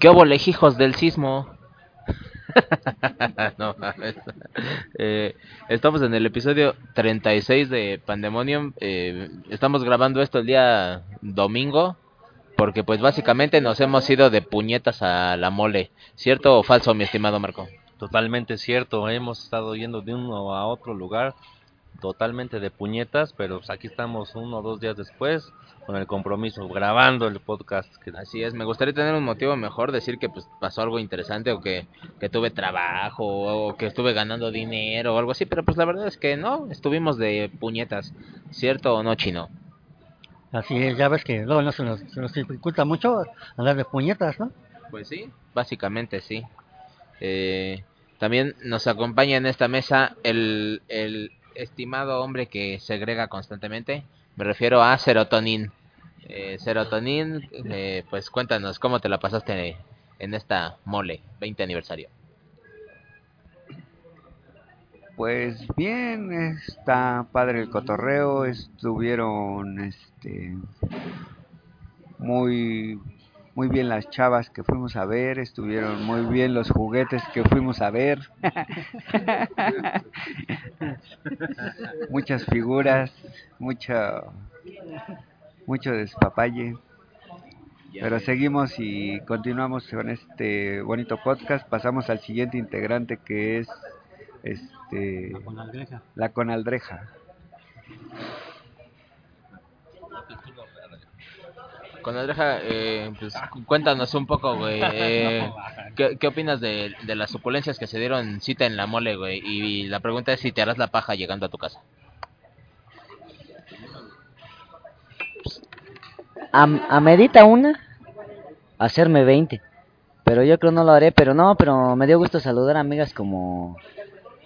¿Qué hubo lejijos del sismo? no eh, estamos en el episodio 36 de Pandemonium. Eh, estamos grabando esto el día domingo. Porque pues básicamente nos hemos ido de puñetas a la mole. ¿Cierto o falso, mi estimado Marco? Totalmente cierto. Hemos estado yendo de uno a otro lugar totalmente de puñetas, pero pues, aquí estamos uno o dos días después con el compromiso, grabando el podcast. Así es, me gustaría tener un motivo mejor, decir que pues pasó algo interesante o que, que tuve trabajo o que estuve ganando dinero o algo así, pero pues la verdad es que no, estuvimos de puñetas, ¿cierto o no, Chino? Así es, ya ves que luego no se nos, se nos dificulta mucho hablar de puñetas, ¿no? Pues sí, básicamente sí. Eh, también nos acompaña en esta mesa el, el estimado hombre que segrega constantemente, me refiero a serotonin. Eh, serotonin, eh, pues cuéntanos cómo te la pasaste en esta mole 20 aniversario. Pues bien, está padre el cotorreo, estuvieron este muy muy bien las chavas que fuimos a ver, estuvieron muy bien los juguetes que fuimos a ver. Muchas figuras, mucho mucho despapalle. Pero seguimos y continuamos con este bonito podcast. Pasamos al siguiente integrante que es este la conaldreja. La conaldreja. Eh, pues cuéntanos un poco, güey. Eh, ¿qué, opinas de, de, las suculencias que se dieron cita en la mole, güey? Y, la pregunta es si te harás la paja llegando a tu casa. A, a medita una, hacerme 20. Pero yo creo no lo haré, pero no, pero me dio gusto saludar a amigas como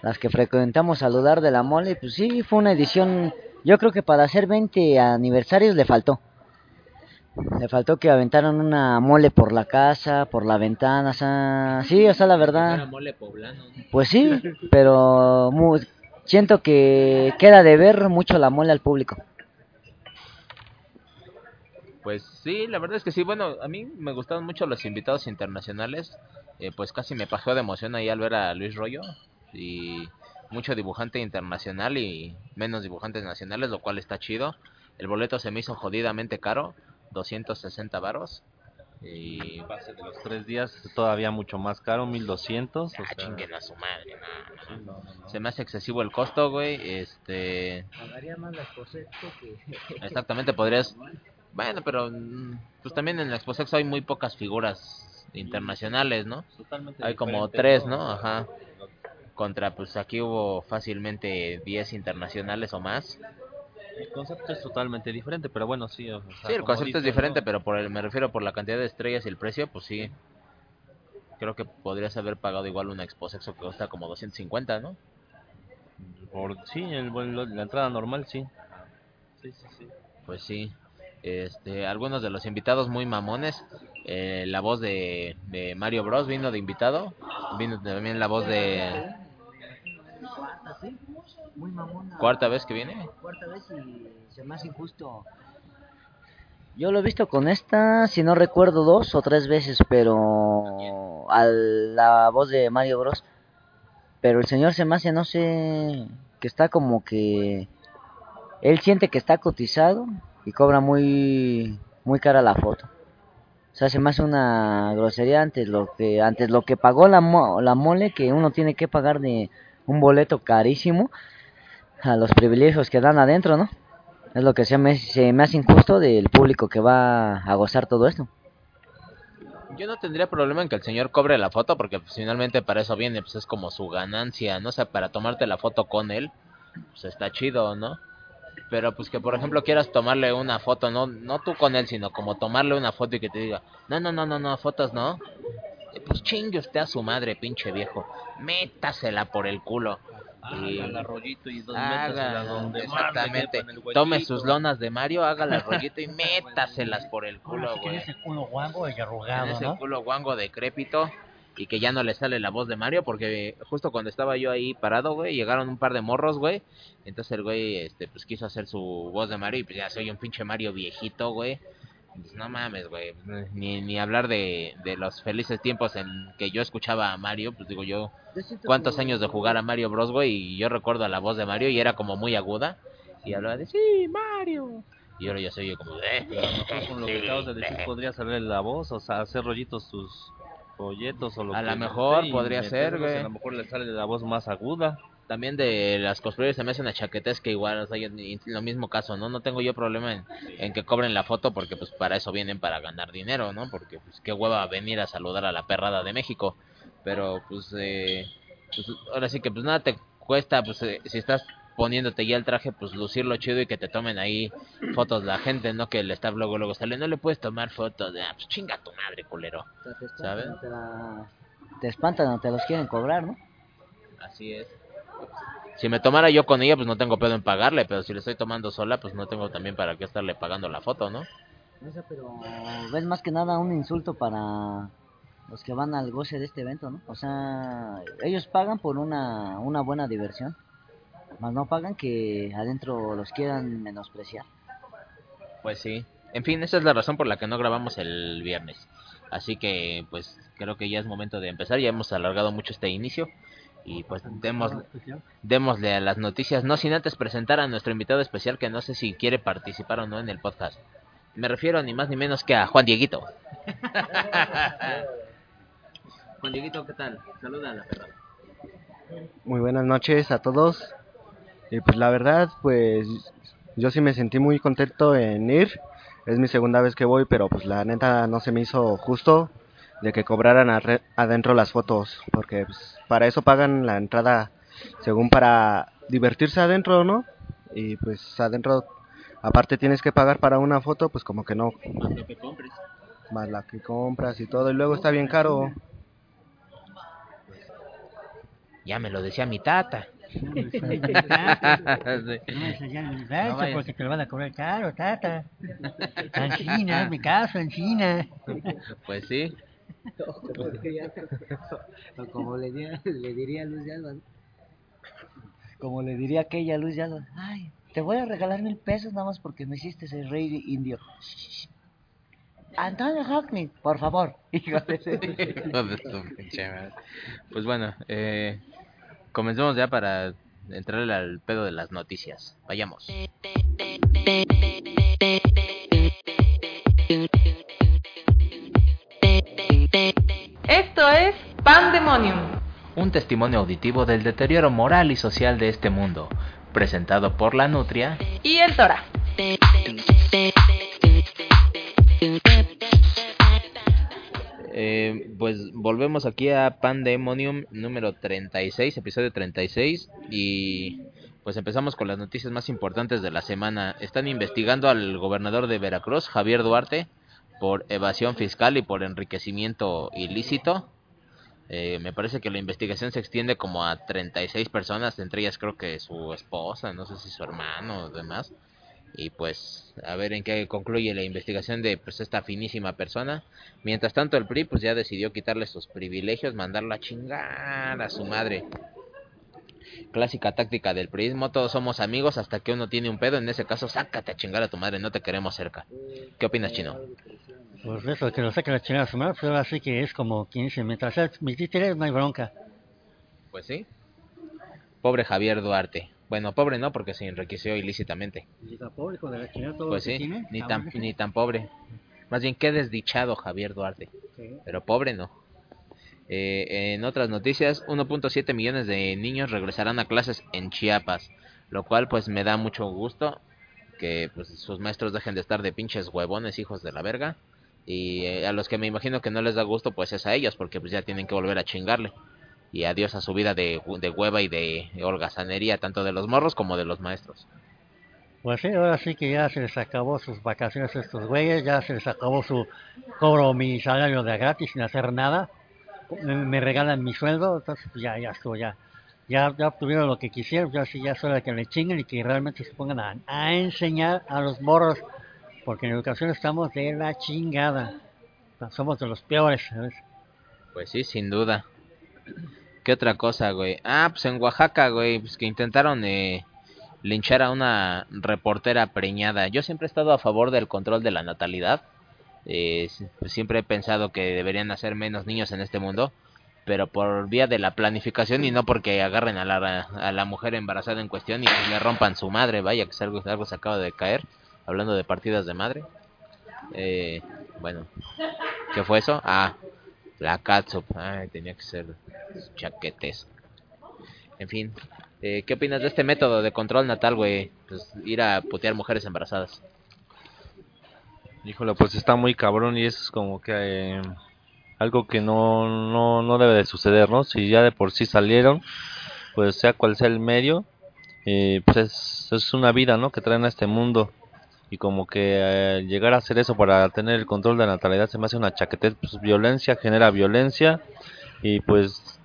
las que frecuentamos saludar de la mole. Pues sí, fue una edición, yo creo que para hacer 20 aniversarios le faltó. Le faltó que aventaran una mole por la casa, por la ventana, o sea, sí, o sea, la verdad. mole poblano. Pues sí, pero siento que queda de ver mucho la mole al público. Pues sí, la verdad es que sí. Bueno, a mí me gustaron mucho los invitados internacionales. Eh, pues casi me pajeó de emoción ahí al ver a Luis Rollo. Y mucho dibujante internacional y menos dibujantes nacionales, lo cual está chido. El boleto se me hizo jodidamente caro. 260 varos. Y base de los tres días todavía mucho más caro, 1200. Ah, chinguen a su madre, Se me hace excesivo el costo, güey. Este. más la que. Exactamente, podrías. Bueno, pero. Pues también en la Exposex hay muy pocas figuras internacionales, ¿no? hay como tres, ¿no? Ajá. Contra, pues aquí hubo fácilmente 10 internacionales o más. El concepto es totalmente diferente, pero bueno, sí. sí, el concepto es diferente, pero por el, me refiero por la cantidad de estrellas y el precio, pues sí. Creo que podrías haber pagado igual una Exposexo que cuesta como 250, ¿no? Por, sí, el, la entrada normal, sí. Sí, sí, sí. Pues sí. Este, algunos de los invitados muy mamones. Eh, la voz de, de Mario Bros vino de invitado. Vino también la voz de muy mamona. ¿Cuarta vez que viene? Cuarta vez y se me hace injusto. Yo lo he visto con esta, si no recuerdo, dos o tres veces, pero a la voz de Mario Bros. Pero el señor se me hace, no sé, que está como que él siente que está cotizado y cobra muy muy cara la foto. O sea, se me hace una grosería antes lo que antes lo que pagó la, la mole que uno tiene que pagar de un boleto carísimo a los privilegios que dan adentro, ¿no? Es lo que se me, hace injusto del público que va a gozar todo esto. Yo no tendría problema en que el señor cobre la foto porque pues, finalmente para eso viene, pues es como su ganancia, ¿no? O sea, para tomarte la foto con él, pues está chido, ¿no? Pero pues que por ejemplo quieras tomarle una foto, no no tú con él, sino como tomarle una foto y que te diga, no, no, no, no, no, fotos no. Pues chingue usted a su madre, pinche viejo. Métasela por el culo y el rollito y dos haga, donde exactamente tome sus lonas de Mario haga el rollito y métaselas por el culo güey. ese culo guango y arrugado ese culo guango decrépito y que ya no le sale la voz de Mario porque justo cuando estaba yo ahí parado güey llegaron un par de morros güey. Entonces el güey este pues quiso hacer su voz de Mario y pues ya soy un pinche Mario viejito güey Pues no mames, güey. Ni, ni hablar de, de los felices tiempos en que yo escuchaba a Mario, pues digo yo, cuántos años de jugar a Mario Bros, güey, y yo recuerdo la voz de Mario y era como muy aguda y hablaba de, sí, Mario. Y ahora ya se oye como, eh. Pero a lo mejor con lo que acabas de decir podría salir la voz, o sea, hacer rollitos sus folletos o lo A que lo sea, mejor podría ser, güey. A lo mejor le sale la voz más aguda. También de las cosplayers se me hace una chaquetesca igual, o sea, yo- lo mismo caso, ¿no? No tengo yo problema en, en que cobren la foto porque pues para eso vienen para ganar dinero, ¿no? Porque pues qué hueva venir a saludar a la perrada de México. Pero pues, eh, pues, ahora sí que pues nada te cuesta, pues eh, si estás poniéndote ya el traje, pues lucirlo chido y que te tomen ahí fotos la gente, ¿no? Que le está luego luego sale, no le puedes tomar fotos, de, ah, pues chinga tu madre, culero. ¿Sabes? te espantan o te los quieren cobrar, ¿no? Así es. Si me tomara yo con ella, pues no tengo pedo en pagarle, pero si le estoy tomando sola, pues no tengo también para qué estarle pagando la foto, ¿no? No sé, pero ves más que nada un insulto para los que van al goce de este evento, ¿no? O sea, ellos pagan por una, una buena diversión, más no pagan que adentro los quieran menospreciar. Pues sí. En fin, esa es la razón por la que no grabamos el viernes. Así que, pues, creo que ya es momento de empezar. Ya hemos alargado mucho este inicio. Y pues demos, démosle a las noticias, no sin antes presentar a nuestro invitado especial que no sé si quiere participar o no en el podcast. Me refiero ni más ni menos que a Juan Dieguito. Juan Dieguito, ¿qué tal? Saluda a la perra. Muy buenas noches a todos. Y pues la verdad, pues yo sí me sentí muy contento en ir. Es mi segunda vez que voy, pero pues la neta no se me hizo justo de que cobraran adentro las fotos, porque pues, para eso pagan la entrada según para divertirse adentro, ¿no? Y pues adentro aparte tienes que pagar para una foto, pues como que no, Más lo que compres. más la que compras y todo, y luego está bien caro. Ya me lo decía mi tata. No, es porque te lo van a cobrar caro, tata. Ancina, hazme caso, Ancina. Pues sí. O como le, diría, le diría Luz de Alba, ¿no? Como le diría aquella Luz de Alba, ay, te voy a regalar mil pesos nada más porque me hiciste ese rey indio. Antonio Hockney, por favor. Hijo de. Pues bueno, eh, comencemos ya para entrarle al pedo de las noticias. Vayamos. Esto es Pandemonium. Un testimonio auditivo del deterioro moral y social de este mundo, presentado por la Nutria. Y el Tora. Eh, pues volvemos aquí a Pandemonium número 36, episodio 36 y pues empezamos con las noticias más importantes de la semana. Están investigando al gobernador de Veracruz, Javier Duarte, por evasión fiscal y por enriquecimiento ilícito. Eh, me parece que la investigación se extiende como a 36 personas, entre ellas creo que su esposa, no sé si su hermano o demás. Y pues a ver en qué concluye la investigación de pues esta finísima persona. Mientras tanto el PRI pues ya decidió quitarle sus privilegios, mandarlo a chingar a su madre. Clásica táctica del PRIismo, todos somos amigos hasta que uno tiene un pedo, en ese caso sácate a chingar a tu madre, no te queremos cerca. ¿Qué opinas, Chino? Pues eso, que lo saquen la chingada a su madre, pues ahora sí que es como quien dice, mientras seas mis títeres no hay bronca. Pues sí. Pobre Javier Duarte. Bueno, pobre no, porque se enriqueció ilícitamente. Pobre la chingada, todo Pues sí, tiene, ni tan, ni tan pobre. Más bien, qué desdichado Javier Duarte. sí. pero pobre no. Eh, en otras noticias, 1.7 millones de niños regresarán a clases en Chiapas, lo cual pues me da mucho gusto que pues sus maestros dejen de estar de pinches huevones, hijos de la verga. Y eh, a los que me imagino que no les da gusto pues es a ellos, porque pues ya tienen que volver a chingarle. Y adiós a su vida de, de hueva y de holgazanería, tanto de los morros como de los maestros. Pues sí, ahora sí que ya se les acabó sus vacaciones a estos güeyes, ya se les acabó su cobro mi salario de gratis sin hacer nada. Me, regalan mi sueldo, entonces pues ya, ya estuvo, ya. Ya, obtuvieron lo que quisieron, ya sí, ya de que le chinguen y que realmente se pongan a, a enseñar a los morros, porque en educación estamos de la chingada. Somos de los peores, ¿sabes? Pues sí, sin duda. ¿Qué otra cosa, güey? Ah, pues en Oaxaca, güey, pues que intentaron eh, linchar a una reportera preñada. Yo siempre he estado a favor del control de la natalidad, Eh, pues siempre he pensado que deberían nacer menos niños en este mundo, pero por vía de la planificación y no porque agarren a la, a la mujer embarazada en cuestión y le rompan su madre, vaya que algo, algo se acaba de caer, hablando de partidas de madre. Eh, bueno, ¿qué fue eso? Ah, la catsup, ay, tenía que ser chaquetes. En fin, eh, ¿qué opinas de este método de control natal, güey? Pues ir a putear mujeres embarazadas. Híjole, pues está muy cabrón y es como que eh, algo que no, no, no debe de suceder, ¿no? Si ya de por sí salieron, pues sea cual sea el medio, eh, pues es, una vida, ¿no? Que traen a este mundo. Y como que eh, llegar a hacer eso para tener el control de la natalidad se me hace una chaquetez, pues violencia genera violencia y pues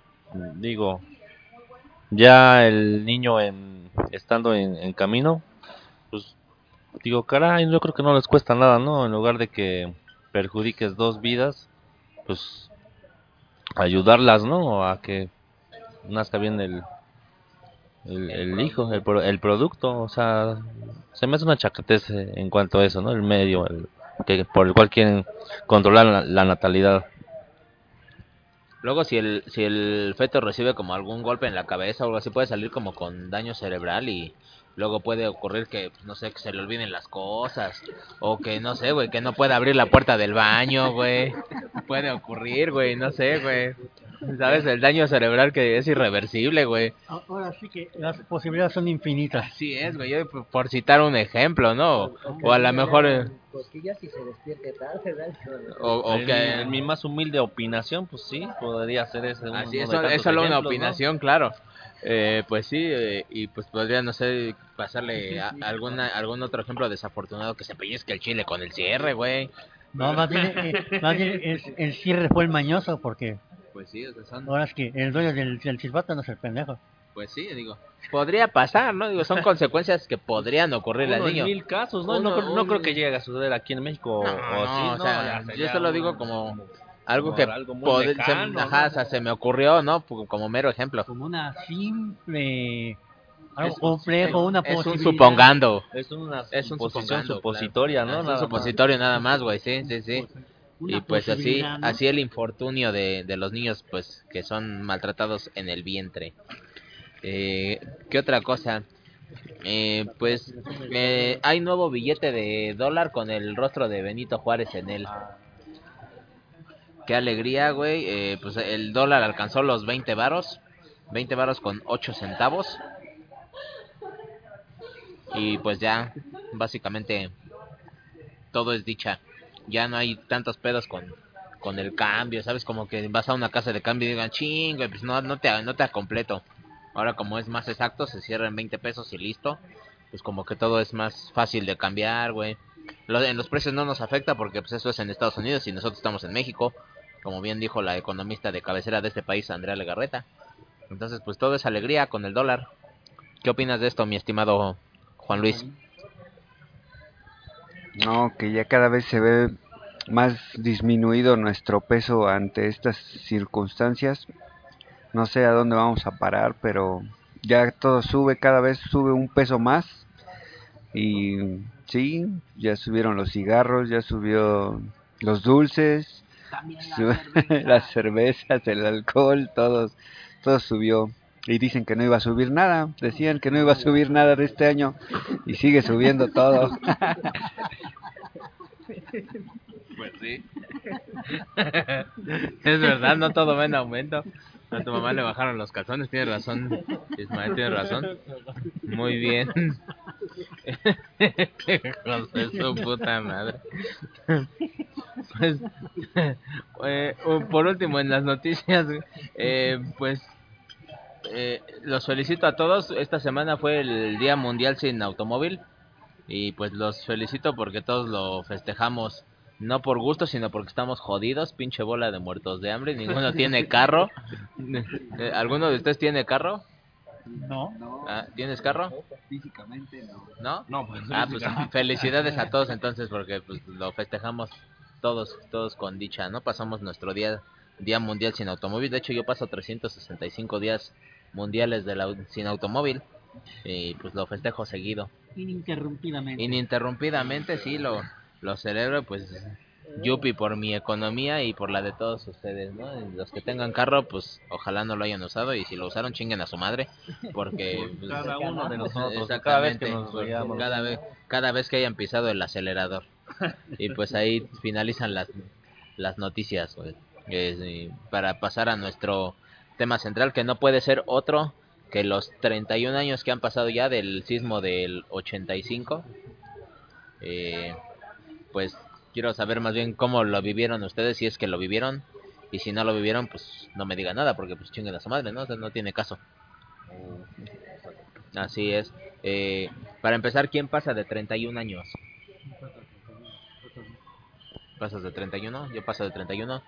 digo, ya el niño en, estando en, en camino, digo, caray, yo creo que no les cuesta nada, ¿no? En lugar de que perjudiques dos vidas, pues ayudarlas, ¿no? A que nazca bien el, el, el hijo, el, el producto, o sea, se me hace una chaquetez eh, en cuanto a eso, ¿no? El medio, el, que, por el cual quieren controlar la, la natalidad. Luego, si el, si el feto recibe como algún golpe en la cabeza o algo así, puede salir como con daño cerebral y luego puede ocurrir que, no sé, que se le olviden las cosas o que, no sé, güey, que no pueda abrir la puerta del baño, güey. Puede ocurrir, güey, no sé, güey. ¿Sabes? El daño cerebral que es irreversible, güey. Ahora sí que las posibilidades son infinitas. Así es, güey, por- citar un ejemplo, ¿no? O a lo mejor... eh, Cosquillas y se despierte tarde, ¿verdad? O, o que... en mi más humilde opinación, pues sí, podría ser ese. uno Así de es, es solo una opinación, claro. Eh, pues sí, eh, y pues podría, no sé, pasarle a- alguna, algún otro ejemplo desafortunado que se pellizque el chile con el cierre, güey. No, más bien, eh, más bien es- el cierre fue el mañoso porque Pues sí, o sea, son- ahora es que el dueño del, del silbato no es el pendejo. pues sí, digo, podría pasar, ¿no? Digo, son consecuencias que podrían ocurrirle al niño. mil casos, ¿no? Uno- no, creo- no un- creo que llegue a suceder aquí en México. No, o no, sí, o no, sea, ya yo solo digo como algo que algo muy pod- se- lejano, ajá, se me ocurrió, ¿no? Como mero ejemplo. Como una simple... Algo Es- complejo, una Es un supongando. Es una Es un suposición supositoria, claro. ¿no? Es un Nada más. supositorio nada más, güey, sí, sí, sí. Una y pues así ¿no? así el infortunio de, de los niños pues que son maltratados en el vientre eh, qué otra cosa eh, pues eh, hay nuevo billete de dólar con el rostro de Benito Juárez en él qué alegría güey eh, pues el dólar alcanzó los 20 varos 20 varos con 8 centavos y pues ya básicamente todo es dicha ya no hay tantos pedos con, con el cambio, ¿sabes? Como que vas a una casa de cambio y digan, chingue, pues no, no te, no te completo. Ahora como es más exacto, se cierra en 20 pesos y listo. Pues como que todo es más fácil de cambiar, güey. En los precios no nos afecta porque pues eso es en Estados Unidos y nosotros estamos en México. Como bien dijo la economista de cabecera de este país, Andrea Legarreta. Entonces pues todo es alegría con el dólar. ¿Qué opinas de esto, mi estimado Juan Luis? No, que ya cada vez se ve más disminuido nuestro peso ante estas circunstancias. No sé a dónde vamos a parar, pero ya todo sube, cada vez sube un peso más. Y sí, ya subieron los cigarros, ya subió los dulces, las cervezas, el alcohol, todos, todo subió. Y dicen que no iba a subir nada, decían que no iba a subir nada de este año y sigue subiendo todo. Pues sí. es verdad, no todo va en aumento. A tu mamá le bajaron los calzones, tiene razón. Ismael tiene razón. Muy bien. De su puta madre. Pues, eh, por último, en las noticias, eh, pues eh, los felicito a todos. Esta semana fue el Día Mundial sin Automóvil. Y pues los felicito porque todos lo festejamos no por gusto, sino porque estamos jodidos, pinche bola de muertos de hambre, ninguno tiene carro. ¿Alguno de ustedes tiene carro? No. Ah, ¿Tienes carro? Físicamente no. ¿No? No, pues, Ah, pues felicidades a todos entonces porque pues lo festejamos todos todos con dicha, ¿no? Pasamos nuestro día día mundial sin automóvil. De hecho, yo paso 365 días mundiales de la- sin automóvil y pues lo festejo seguido. Ininterrumpidamente. Ininterrumpidamente, sí, lo, lo celebro, pues Yupi por mi economía y por la de todos ustedes, ¿no? Los que tengan carro, pues ojalá no lo hayan usado y si lo usaron chinguen a su madre, porque pues, Cada uno de nosotros, cada vez que nos cada vez cada vez que hayan pisado el acelerador. Y pues ahí finalizan las las noticias, güey. Para pasar a nuestro tema central que no puede ser otro que los 31 años que han pasado ya del sismo del 85. Eh, pues quiero saber más bien cómo lo vivieron ustedes, si es que lo vivieron. Y si no lo vivieron, pues no me digan nada, porque pues chinguen a su madre, ¿no? O sea, no tiene caso. Así es. Eh, para empezar, ¿quién pasa de 31 años? ¿Pasas de 31? Yo paso de 31.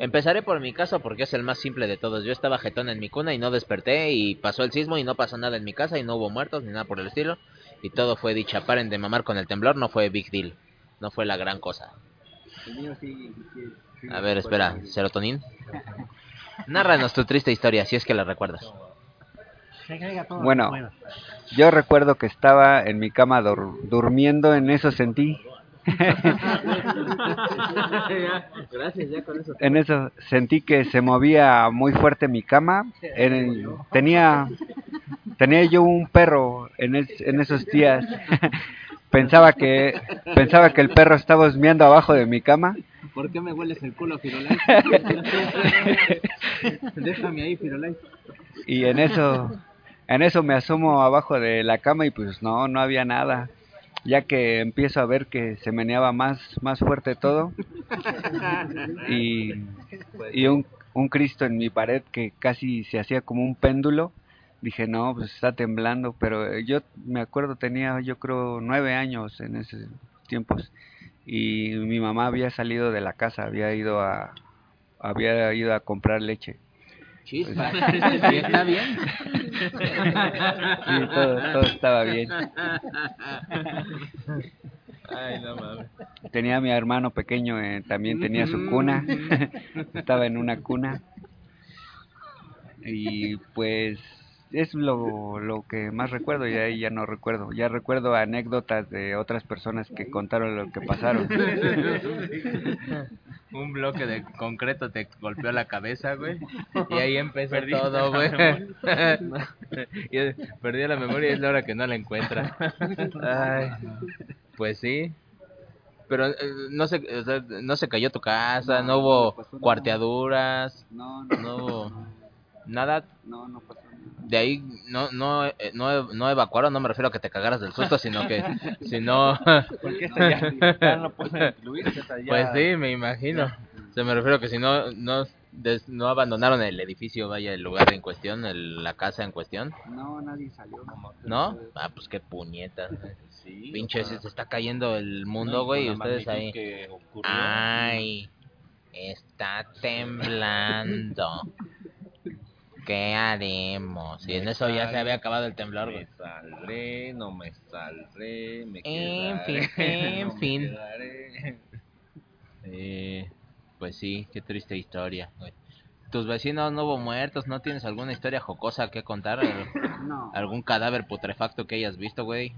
Empezaré por mi caso porque es el más simple de todos. Yo estaba jetón en mi cuna y no desperté y pasó el sismo y no pasó nada en mi casa y no hubo muertos ni nada por el estilo. Y todo fue dicha. Paren de mamar con el temblor, no fue big deal. No fue la gran cosa. A ver, espera, serotonín. Nárranos tu triste historia, si es que la recuerdas. Bueno. bueno. Yo recuerdo que estaba en mi cama dur- durmiendo, en eso sentí. Gracias, ya con eso. En eso sentí que se movía muy fuerte mi cama. En- tenía tenía yo un perro en, es- en esos días. pensaba que pensaba que el perro estaba husmeando abajo de mi cama. ¿Por qué me hueles el culo, Firulais? Déjame ahí, Firulais. Y en eso en eso me asomo abajo de la cama y pues no, no había nada. Ya que empiezo a ver que se meneaba más más fuerte todo. Y y un, un Cristo en mi pared que casi se hacía como un péndulo. Dije, no, pues está temblando, pero yo me acuerdo, tenía yo creo nueve años en esos tiempos y mi mamá había salido de la casa, había ido a, había ido a comprar leche. Chispa. ¿Sí está bien? Sí, todo, todo estaba bien. Ay, no mames. Tenía a mi hermano pequeño, eh, también tenía su cuna, estaba en una cuna. Y pues es lo, lo que más recuerdo, y ahí ya no recuerdo. Ya recuerdo anécdotas de otras personas que contaron lo que pasaron. Un bloque de concreto te golpeó la cabeza, güey. Y ahí empezó todo, güey. Y es- Perdió la memoria y es la hora que no la encuentra. Ay, pues sí. Pero eh, no se, o sea, no se cayó tu casa, no hubo cuarteaduras, No, no hubo nada. no, no pasó nada. De ahí no no eh, no, no evacuaron, no me refiero a que te cagaras del susto, sino que sino Porque esta ya, ya no puede incluir. esta ya- Pues sí, me imagino. Se me refiero que si no no des- no abandonaron el edificio, vaya el lugar en cuestión, el- la casa en cuestión, No, nadie salió. ¿no? Ah, pues qué puñetas. Sí, Pinche, o se está cayendo el no, mundo, y güey, y con la ustedes ahí. que ocurrió, Ay, está temblando. ¿Qué haremos? Y en eso ya se había acabado el temblor, Me saldré, no me saldré, me En quedaré, fin, en no me fin. quedaré. Eh, pues sí, qué triste historia, güey. ¿Tus vecinos no hubo muertos? ¿No tienes alguna historia jocosa que contar? No, ¿Algún cadáver putrefacto que hayas visto, güey?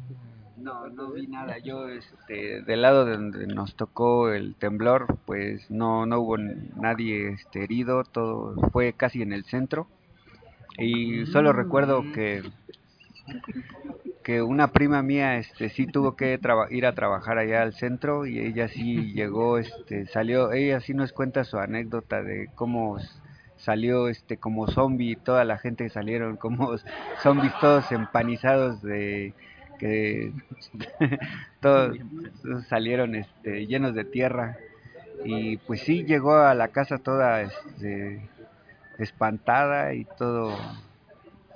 no, no vi nada. Yo, este, del lado de donde nos tocó el temblor, pues no, no hubo nadie este, herido. Todo fue casi en el centro. Y solo recuerdo que que una prima mía este sí tuvo que ir a trabajar allá al centro y ella sí llegó este salió ella sí nos cuenta su anécdota de cómo salió este como zombie toda la gente salieron como zombies todos empanizados de que todos salieron este llenos de tierra. Y pues sí llegó a la casa toda este espantada y todo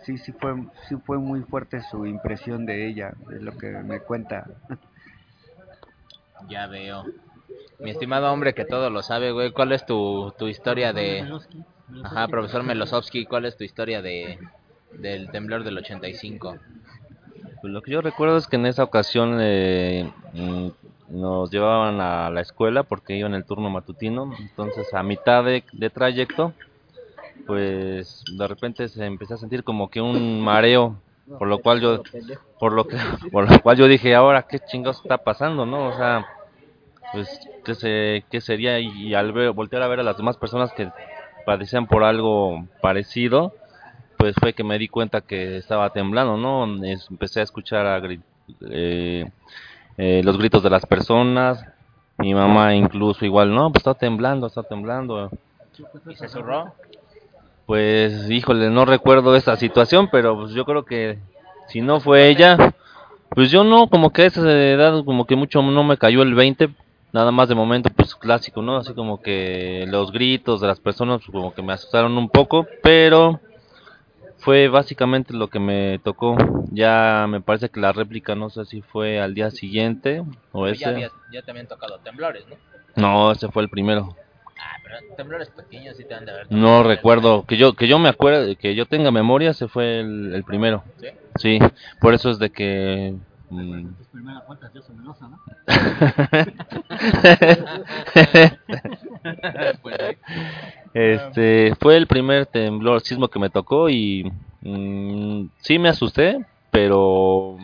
sí sí fue sí fue muy fuerte su impresión de ella es lo que me cuenta Ya veo. Mi estimado hombre que todo lo sabe, güey, ¿cuál es tu, tu historia de... Ajá, profesor Melosovsky, ¿cuál es tu historia de del temblor del 85? Pues lo que yo recuerdo es que en esa ocasión eh, mm, nos llevaban a la escuela porque iba en el turno matutino, entonces a mitad de, de trayecto, pues de repente se empezó a sentir como que un mareo, por lo cual yo, por lo que, por lo cual yo dije, ahora qué chingados está pasando, ¿no? O sea, pues qué, se, qué sería y al ver, voltear a ver a las demás personas que padecían por algo parecido, pues fue que me di cuenta que estaba temblando, ¿no? Es- empecé a escuchar a gri- eh, eh, los gritos de las personas, mi mamá incluso igual, no, pues está temblando, está temblando. ¿Y se zurró? Pues, híjole, no recuerdo esa situación, pero pues yo creo que si no fue ella, pues yo no, como que a esa edad, como que mucho no me cayó el 20, nada más de momento, pues clásico, ¿no? Así como que los gritos de las personas, pues, como que me asustaron un poco, pero fue básicamente lo que me tocó. Ya me parece que la réplica, no sé si fue al día siguiente o ya, ese. habías- ya te habían tocado temblores, ¿no? No, ese fue el primero. Ah, pero temblores pequeños sí te han de haber No tocado. recuerdo que yo que yo me acuerdo que yo tenga memoria ese fue el, el primero ¿Sí? sí por eso es de que mm, Tus primeras vueltas Dios Melosa, ¿no? Pues este fue el primer temblor sismo que me tocó y mm, sí me asusté pero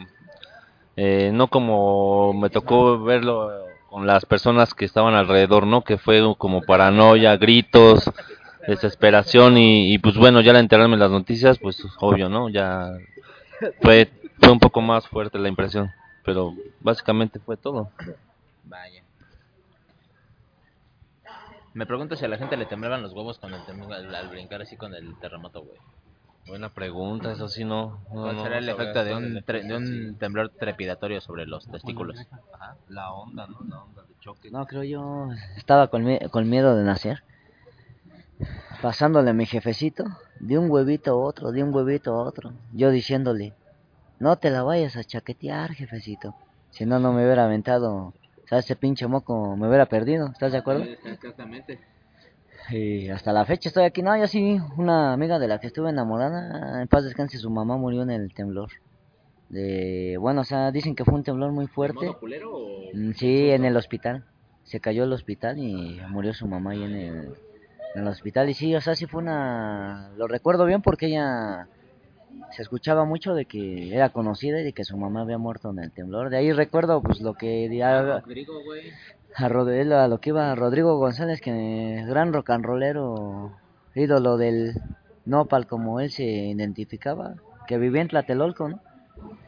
eh, no como me tocó verlo con las personas que estaban alrededor no que fue como paranoia gritos desesperación y, y, pues bueno ya al enterarme en las noticias pues obvio no ya fue fue un poco más fuerte la impresión pero básicamente fue todo Vaya. Me pregunto si a la gente le temblaban los huevos con el al, al brincar así con el terremoto, güey. Buena pregunta eso sí no, no ¿Cuál no será el efecto de un, tre- de un sí. temblor trepidatorio sobre los testículos? Ajá, la onda no la onda de choque No, creo yo estaba con, mi- con miedo de nacer. Pasándole a mi jefecito, de un huevito a otro, de un huevito a otro. Yo diciéndole, no te la vayas a chaquetear, jefecito. Si no, no me hubiera aventado. O sea, ese pinche moco me hubiera perdido. ¿Estás de acuerdo? Exactamente. Y hasta la fecha estoy aquí. No, yo sí, una amiga de la que estuve enamorada, en paz descanse, su mamá murió en el temblor. De, bueno, o sea, dicen que fue un temblor muy fuerte. culero o...? Mm, Sí, en el hospital. Se cayó el hospital y murió su mamá ahí en el, en el hospital. Y sí, o sea, sí fue una... Lo recuerdo bien porque ella se escuchaba mucho de que era conocida y de que su mamá había muerto en el temblor. De ahí recuerdo pues lo que di- a, Rodrigo, güey. A, Rod- a lo que iba Rodrigo González, que gran rock and rollero, ídolo del Nopal como él se identificaba, que vivía en Tlatelolco, ¿no?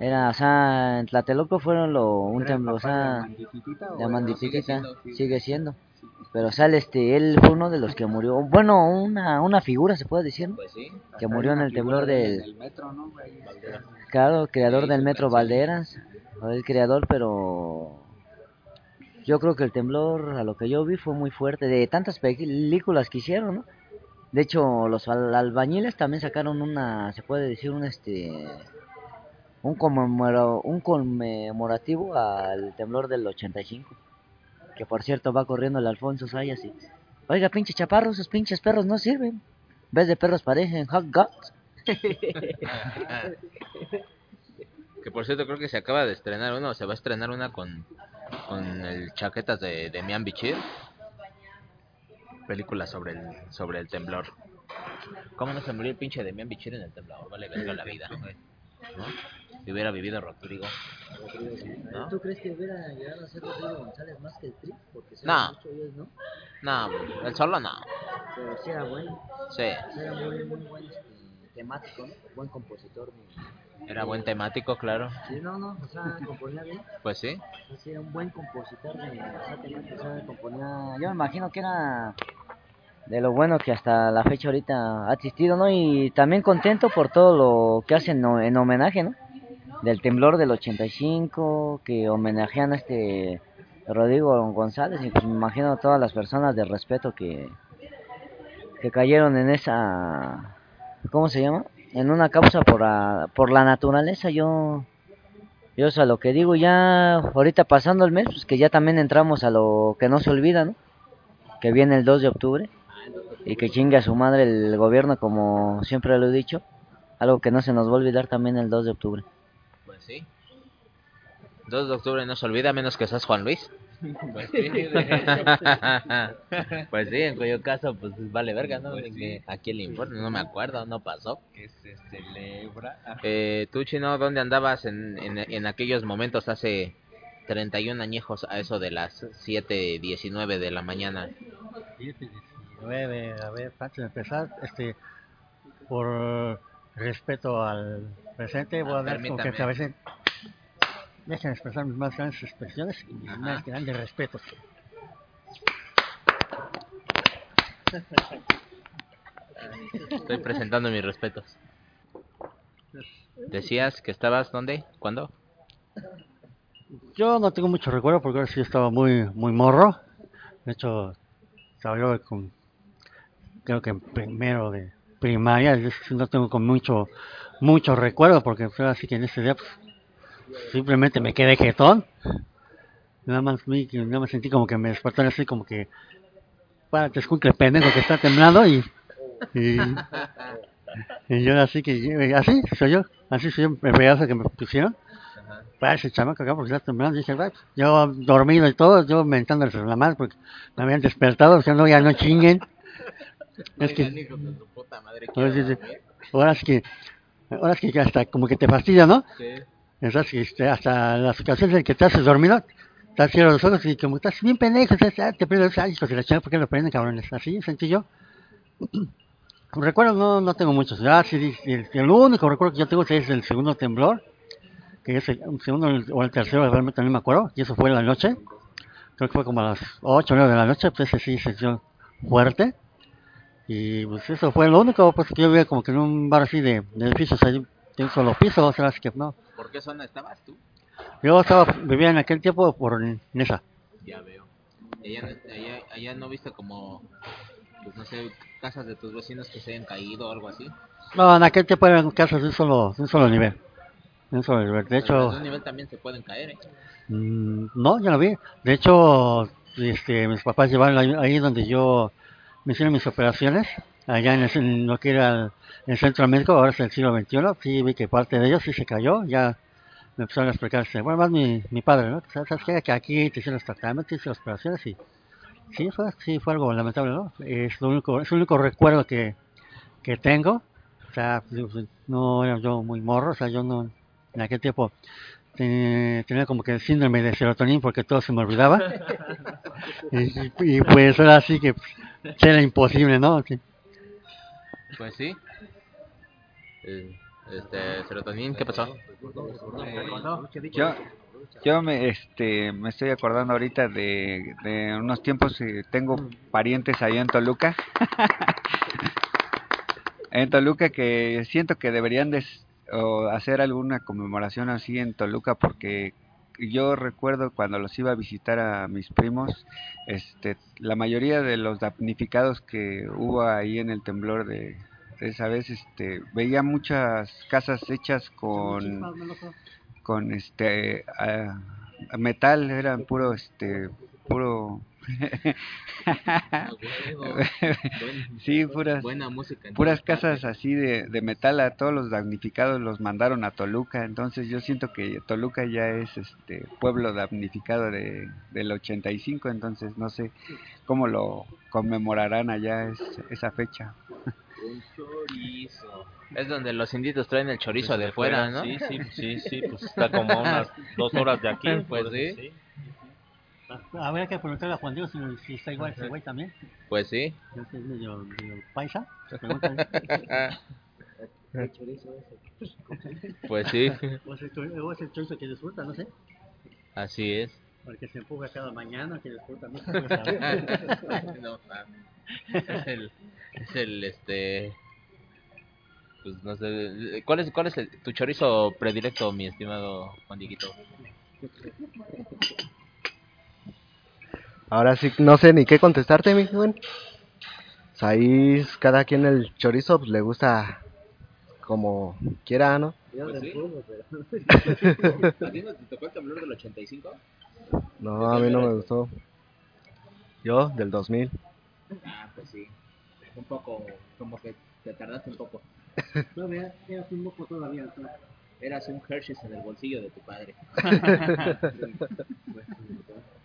Era, o sea, en Tlatelolco fueron lo, un temblor, o sea, de sigue siendo. Pero sale este, él fue uno de los que murió, bueno, una, una figura se puede decir. Pues sí. que murió en el temblor del, El metro, ¿no? Claro, creador Sí, del Metro. Valderas, el creador, pero yo creo que el temblor, a lo que yo vi, fue muy fuerte, de tantas películas que hicieron, ¿no? De hecho, los al- albañiles también sacaron una, se puede decir, un este, un conmemoro- un conmemorativo al temblor del 85, que por cierto va corriendo el Alfonso Sayas y, oiga, pinche chaparro, esos pinches perros no sirven, en vez de perros parecen hot dogs. Que por cierto creo que se acaba de estrenar una, se va a estrenar una con, con el chaquetas de, de Mian Bichir. Película sobre el, sobre el temblor. ¿Cómo no se murió el pinche de Mian Bichir en el temblor? Vale, verga la vida, güey. ¿No? Si hubiera vivido Rodrigo. ¿No? ¿Tú crees que hubiera llegado a ser Rodrigo González más que el Tri? Porque se No. mucho ¿no? No, el solo no. Pero sí era bueno, Sí, era muy, muy buen este, temático, ¿no? Buen compositor. de- era buen temático, claro. Sí, no, no, o sea, componía bien. Pues sí. O sea, era un buen compositor de, o sea, temático, o sea, componía... Yo me imagino que era de lo bueno que hasta la fecha ahorita ha existido, ¿no? Y también contento por todo lo que hacen en homenaje, ¿no? Del temblor del 85, que homenajean a este Rodrigo González, y pues me imagino a todas las personas de respeto que, que cayeron en esa, ¿cómo se llama? En una causa por, la- por la naturaleza, yo... Yo es a lo que digo, ya ahorita pasando el mes, pues que ya también entramos a lo que no se olvida, ¿no? Que viene el 2 de octubre y que chingue a su madre el gobierno, como siempre lo he dicho. Algo que no se nos va a olvidar también el 2 de octubre. Pues sí. 2 de octubre no se olvida, menos que seas Juan Luis. Pues sí, pues sí, en cuyo caso, pues vale verga, ¿no? Aquí el informe, no me acuerdo, no pasó. Que se celebra. Eh, tú, Chino, ¿dónde andabas en, en, en aquellos momentos hace 31 añejos a eso de las 7.19 de la mañana. 7, 19, a ver, antes de empezar, este, por respeto al presente, voy a dar como que a veces dejen expresar mis más grandes expresiones y mis Ajá. más grandes respetos. Estoy presentando mis respetos. Decías que estabas, ¿dónde? ¿Cuándo? Yo no tengo mucho recuerdo porque ahora sí estaba muy, muy morro. De hecho, estaba yo con, creo que en primero de primaria, no tengo con mucho, mucho recuerdo porque fue así que en ese día pues, simplemente me quedé jetón. Nada más, que- nada más sentí como que me despertaron así como que, párate, escuincle pendejo que está temblando y, y, y yo así que, así soy yo, así soy yo, el pedazo que me pusieron para ese chamaco acá porque está temblando. Dije, "Ay, pues, yo dormido y todo, yo mentándoles la madre porque me habían despertado, o sea, no, ya no chinguen. Es que, ahora sí, sí, es que, ahora es que hasta como que te fastidia, ¿no? Entonces, este, hasta las ocasiones en que te haces dormido, estás cierro los ojos y como estás bien pendejo, ah, te prendes, ay, hijos de la chingada, ¿por qué lo prenden, cabrones? Así sentí yo. Recuerdos no, no tengo muchos. Ah, sí, el, el único recuerdo que yo tengo es el segundo temblor, que es el, un segundo o el tercero, realmente no me acuerdo, y eso fue en la noche. Creo que fue como a las 8 o 9 de la noche, pues ese sí se sintió fuerte. Y pues eso fue lo único, pues que yo vivía como que en un bar así de, de edificios ahí, de un solo piso, o sea, así que no. ¿Por qué zona estabas tú? Yo estaba, vivía en aquel tiempo por Nesa. Ya veo. Allá, no- allá, allá no viste como, pues no sé, casas de tus vecinos que se hayan caído o algo así. No, en aquel tiempo eran casas de un solo, de un solo nivel. De un solo nivel. De Pero hecho, desde un nivel también se pueden caer, ¿eh? Mm, no, ya lo vi. De hecho, este, mis papás llevaron ahí, ahí donde yo me hicieron mis operaciones, allá en, en lo que era el, el centro médico, ahora es el siglo XXI. Sí, vi que parte de ellos sí se cayó. Ya me empezaron a explicar, este, bueno, más mi, mi padre, ¿no? ¿Sabes sabes qué? Que aquí te hicieron los tratamientos, te hicieron las operaciones y sí fue, sí fue algo lamentable, ¿no? Es lo único, es el único recuerdo que, que tengo. O sea, pues, no era yo muy morro, o sea, yo no, en aquel tiempo te- tenía como que el síndrome de serotonina porque todo se me olvidaba. y, y, pues ahora sí que pues, era imposible, ¿no? Sí. Pues sí. Este, serotonin, ¿qué pasó? Yo, yo me, este, me estoy acordando ahorita de, de unos tiempos, tengo parientes allá en Toluca. en Toluca que siento que deberían de hacer alguna conmemoración así en Toluca porque yo recuerdo cuando los iba a visitar a mis primos, este, la mayoría de los damnificados que hubo ahí en el temblor de, de esa vez, este, veía muchas casas hechas con con este metal eran puro este puro sí puras Buena música. puras casas así de, de metal a todos los damnificados los mandaron a Toluca entonces yo siento que Toluca ya es este pueblo damnificado de, del 85 entonces no sé cómo lo conmemorarán allá es- esa fecha Un chorizo. Es donde los inditos traen el chorizo de fuera, ¿no? Sí, sí, sí, sí, pues está como a unas dos horas de aquí. Pues sí. eso Habría que preguntarle a Juan Diego si, si está igual ese güey también. Pues sí. Que es medio, medio paisa. Pregúntale. Pues sí. O es el o es el chorizo que disfruta, no sé. Así es. Porque se empuja cada mañana, que disfruta mucho. no, es el, es el, este, pues no sé, ¿cuál es, cuál es el- tu chorizo predilecto, mi estimado Juan Dieguito? Ahora sí, no sé ni qué contestarte, mi buen. Pues ahí cada quien el chorizo pues, le gusta como quiera, ¿no? Pues sí. ¿A ti no te tocó el temblor del 85? No, a mí no me gustó. Yo, del 2000. Ah, pues sí. Un poco, como que te tardaste un poco. Todavía, era un poco todavía. ¿no? Eras un Hershey's en el bolsillo de tu padre.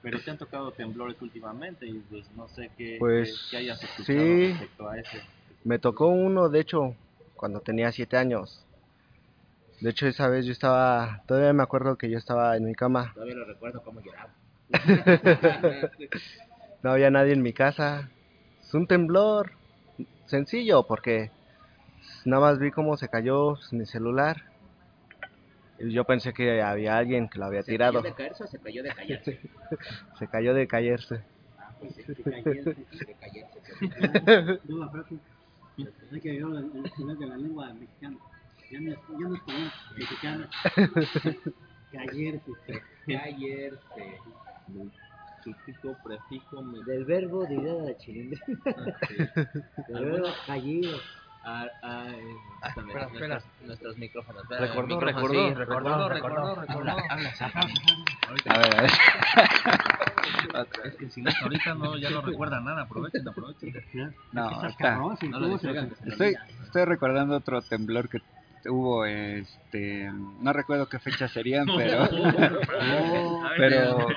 Pero te han tocado temblores últimamente y pues no sé qué, Pues, qué- qué hayas escuchado sí. respecto a ese. Me tocó uno, de hecho, cuando tenía 7 años. De hecho, esa vez yo estaba, todavía me acuerdo que yo estaba en mi cama, Todavía lo recuerdo cómo lloraba. no había nadie en mi casa. Es un temblor sencillo porque nada más vi cómo se cayó mi celular. Yo pensé que había alguien que lo había tirado. ¿Se cayó de caerse o se cayó de callarse? Se cayó de caerse. De caerse. No, la frase. Es que yo el final de la lengua mexicana. Ya no es, ya no es común, mexicana. Caerse. Caerse. Sufijo, prefijo, me- Del verbo de ir a la chilindrina. Del verbo caído. Ah, ah, eh, espérame, espera, espera. nuestros, nuestros micrófonos. Recordó, micrófono, recordó, sí, recordó, recordó, recordó. Habla, habla, sí. A ver, a ver. Es que si no, ahorita no, ya no recuerda nada, aprovechen, aprovechen. No, está. No Estoy, estoy recordando otro temblor que hubo, este, no recuerdo qué fecha serían, pero pero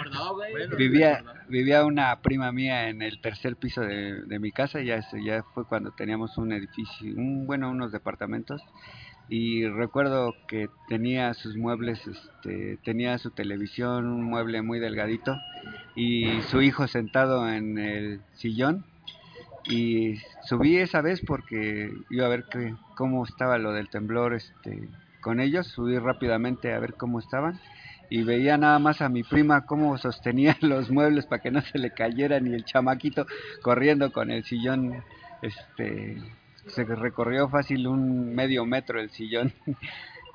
vivía vivía una prima mía en el tercer piso de, de mi casa, ya ya fue cuando teníamos un edificio, un bueno, unos departamentos y recuerdo que tenía sus muebles, este, tenía su televisión, un mueble muy delgadito y su hijo sentado en el sillón y subí esa vez porque iba a ver que, cómo estaba lo del temblor este con ellos, subí rápidamente a ver cómo estaban y veía nada más a mi prima cómo sostenía los muebles para que no se le cayeran y el chamaquito corriendo con el sillón este se recorrió fácil un medio metro el sillón.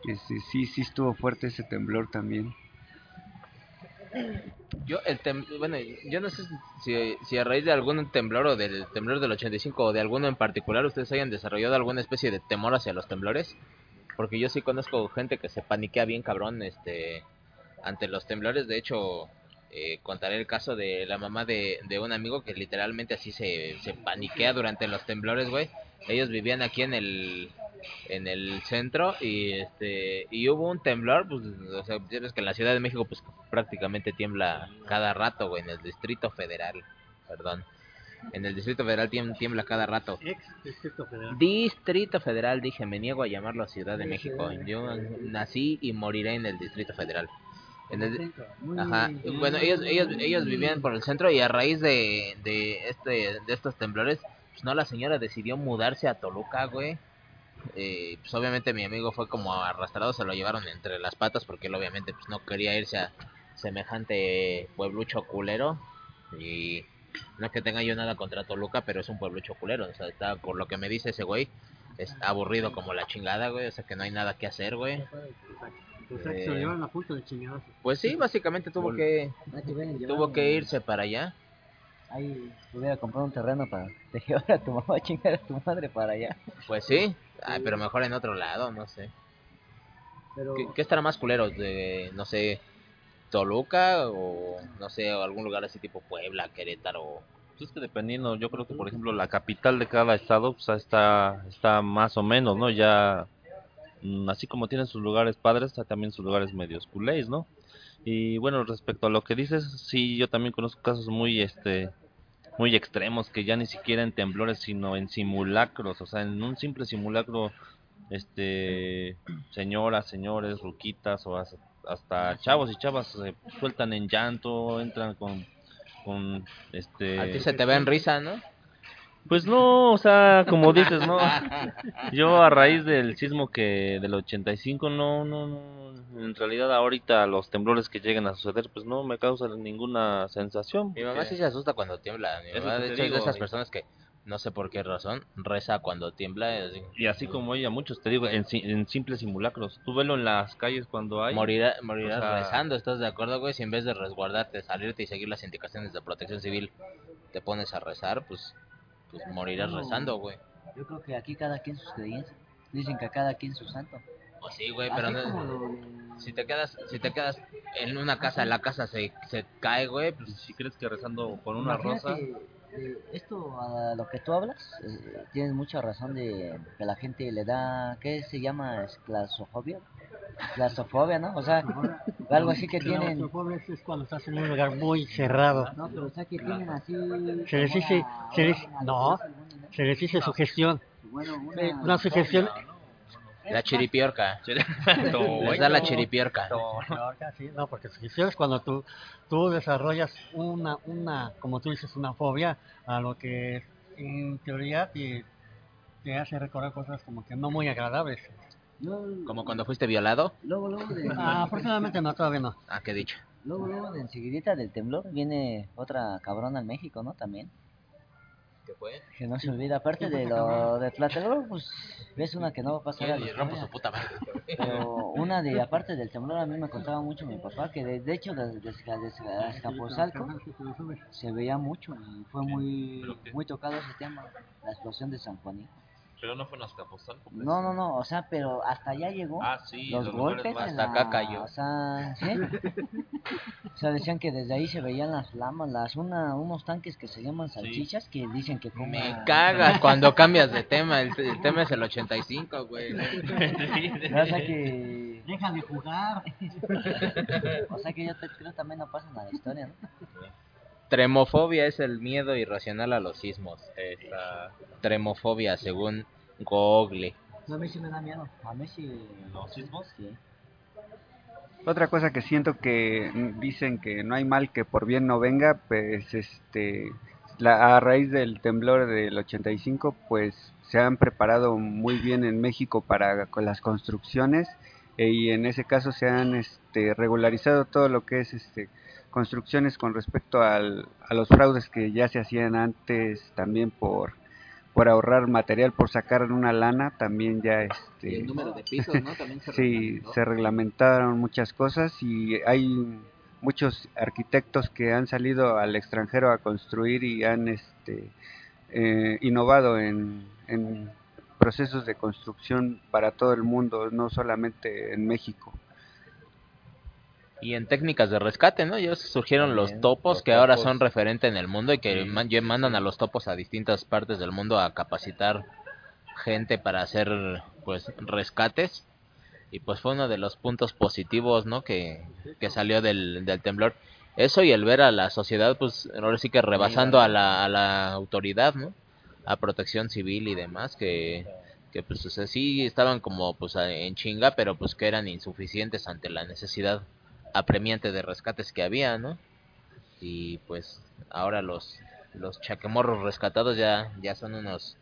Este, sí sí estuvo fuerte ese temblor también Yo, el tem bueno, yo no sé si, si a raíz de algún temblor o del temblor del 85 o de alguno en particular ustedes hayan desarrollado alguna especie de temor hacia los temblores. Porque yo sí conozco gente que se paniquea bien cabrón este ante los temblores. De hecho, eh, contaré el caso de la mamá de, de un amigo que literalmente así se, se paniquea durante los temblores, güey. Ellos vivían aquí en el en el centro y este y hubo un temblor, pues o sea, ves que en la Ciudad de México pues prácticamente tiembla cada rato, güey, en el Distrito Federal, perdón. En el Distrito Federal tiem- tiembla cada rato. Ex Distrito Federal. Distrito Federal, dije, me niego a llamarlo Ciudad de México. Yo nací y moriré en el Distrito Federal. En el, Ajá. Bueno, ellos, ellos, ellos vivían por el centro y a raíz de, de este, de estos temblores, pues no, la señora decidió mudarse a Toluca, güey. Eh, pues obviamente mi amigo fue como arrastrado, se lo llevaron entre las patas porque él obviamente pues no quería irse a semejante pueblucho culero y no es que tenga yo nada contra Toluca, pero es un pueblucho culero, o sea, está por lo que me dice ese güey, es aburrido como la chingada, güey, o sea que no hay nada que hacer, güey. O sea, que se lo llevaron a punto de chingados. Pues sí, básicamente tuvo que tuvo que irse para allá. Ahí hubiera comprado un terreno para te llevar a tu mamá a chingar a tu madre para allá. Pues sí, Ay, pero mejor en otro lado, no sé. Pero ¿Qué, qué estará más culero? De, no sé, Toluca o no sé, o algún lugar así tipo Puebla, Querétaro. Pues es que dependiendo, yo creo que por ejemplo la capital de cada estado pues, está, está más o menos, ¿no? Ya, mm, así como tienen sus lugares padres, está también sus lugares medios culés, ¿no? Y bueno, respecto a lo que dices, sí, yo también conozco casos muy, este, muy extremos, que ya ni siquiera en temblores, sino en simulacros, o sea, en un simple simulacro, este, señoras, señores, ruquitas o hasta, chavos y chavas se sueltan en llanto, entran con, con, este... A ti se te ve en risa, ¿no? Pues no, o sea, como dices, no. Yo a raíz del sismo que del 85 no no no en realidad ahorita los temblores que llegan a suceder pues no me causan ninguna sensación. Mi mamá sí se asusta cuando tiembla. Mi mamá, de hecho, es de digo, esas personas que no sé por qué razón reza cuando tiembla. y así, y así como ella muchos te digo en, en simples simulacros. Tú velo en las calles cuando hay Morirá, morirás o sea- rezando, ¿estás de acuerdo, güey? Si en vez de resguardarte, salirte y seguir las indicaciones de protección civil, te pones a rezar, pues, pues morirás No. rezando, güey. yo creo que aquí cada quien sus creencias. Dicen que a cada quien su santo. Pues sí, güey, pero no- lo si te quedas si te quedas en una casa, la casa se, se cae, güey, pues si crees que rezando con una Imagínate, rosa eh, esto a lo que tú hablas, eh, tienes mucha razón de que la gente le da, ¿qué se llama? Claustrofobia. Claustrofobia, ¿no? O sea, algo así que tienen... Claustrofobia es cuando estás en un lugar muy cerrado. No, pero o sea que tienen así... Se les dice, se les, no, se les dice sugestión. Bueno, una... Una sugestión, La chiripiorca. No, Les da la chiripiorca. Sí, no, porque si es cuando tú, tú desarrollas una, una, como tú dices, una fobia a lo que en teoría te, te hace recordar cosas como que no muy agradables. Como cuando fuiste violado. Luego, luego, de, Ah, afortunadamente no, todavía no. Ah, qué dicho. luego, luego de enseguidita del temblor viene otra cabrona en México, ¿no? También. ¿Qué fue? Que no se olvida, aparte de lo de Tlatelolco, pues ves una que no va a pasar a la rompo su puta madre. Pero una de, aparte del temblor, a mí me contaba mucho mi papá que de, de hecho desde, Azcapotzalco se veía mucho y fue muy muy tocado ese tema, la explosión de San Juanito. Pero no fue en Azcapotzalco. pues. No, no, no, o sea, pero hasta allá llegó. Ah, sí, los, golpes hasta la- acá cayó. O sea, ¿sí? o sea, decían que desde ahí se veían las flamas, las una, unos tanques que se llaman salchichas que dicen que Me cagas cuando cambias de tema. El, el tema es el 85, güey. O sea que Deja de jugar. o sea que yo te- creo también no pasan a la historia, ¿no? Tremofobia es el miedo irracional a los sismos. Esa- Tremofobia, según Google. No, a mí sí me da miedo. A mí sí. ¿Los sismos? Sí. Otra cosa que siento que dicen que no hay mal que por bien no venga, pues este la, a raíz del temblor del 85, pues se han preparado muy bien en México para con las construcciones eh, y en ese caso se han este, regularizado todo lo que es este construcciones con respecto al, a los fraudes que ya se hacían antes también por por ahorrar material, por sacar una lana, también ya este de pisos, ¿no? También Sí, se reglamentaron muchas cosas y hay muchos arquitectos que han salido al extranjero a construir y han este, eh, innovado en, en procesos de construcción para todo el mundo, no solamente en México. Y en técnicas de rescate, ¿no? Ya surgieron los topos los que ahora son referente en el mundo y que Sí, man- ya mandan a los topos a distintas partes del mundo a capacitar gente para hacer pues rescates y pues fue uno de los puntos positivos, ¿no? Que, que salió del, del temblor. Eso y el ver a la sociedad pues ahora sí que rebasando a la, a la autoridad, ¿no? A protección civil y demás que que pues o sea, sí estaban como pues en chinga, pero pues que eran insuficientes ante la necesidad apremiante de rescates que había, ¿no? Y pues ahora los los chaquemorros rescatados ya ya son unos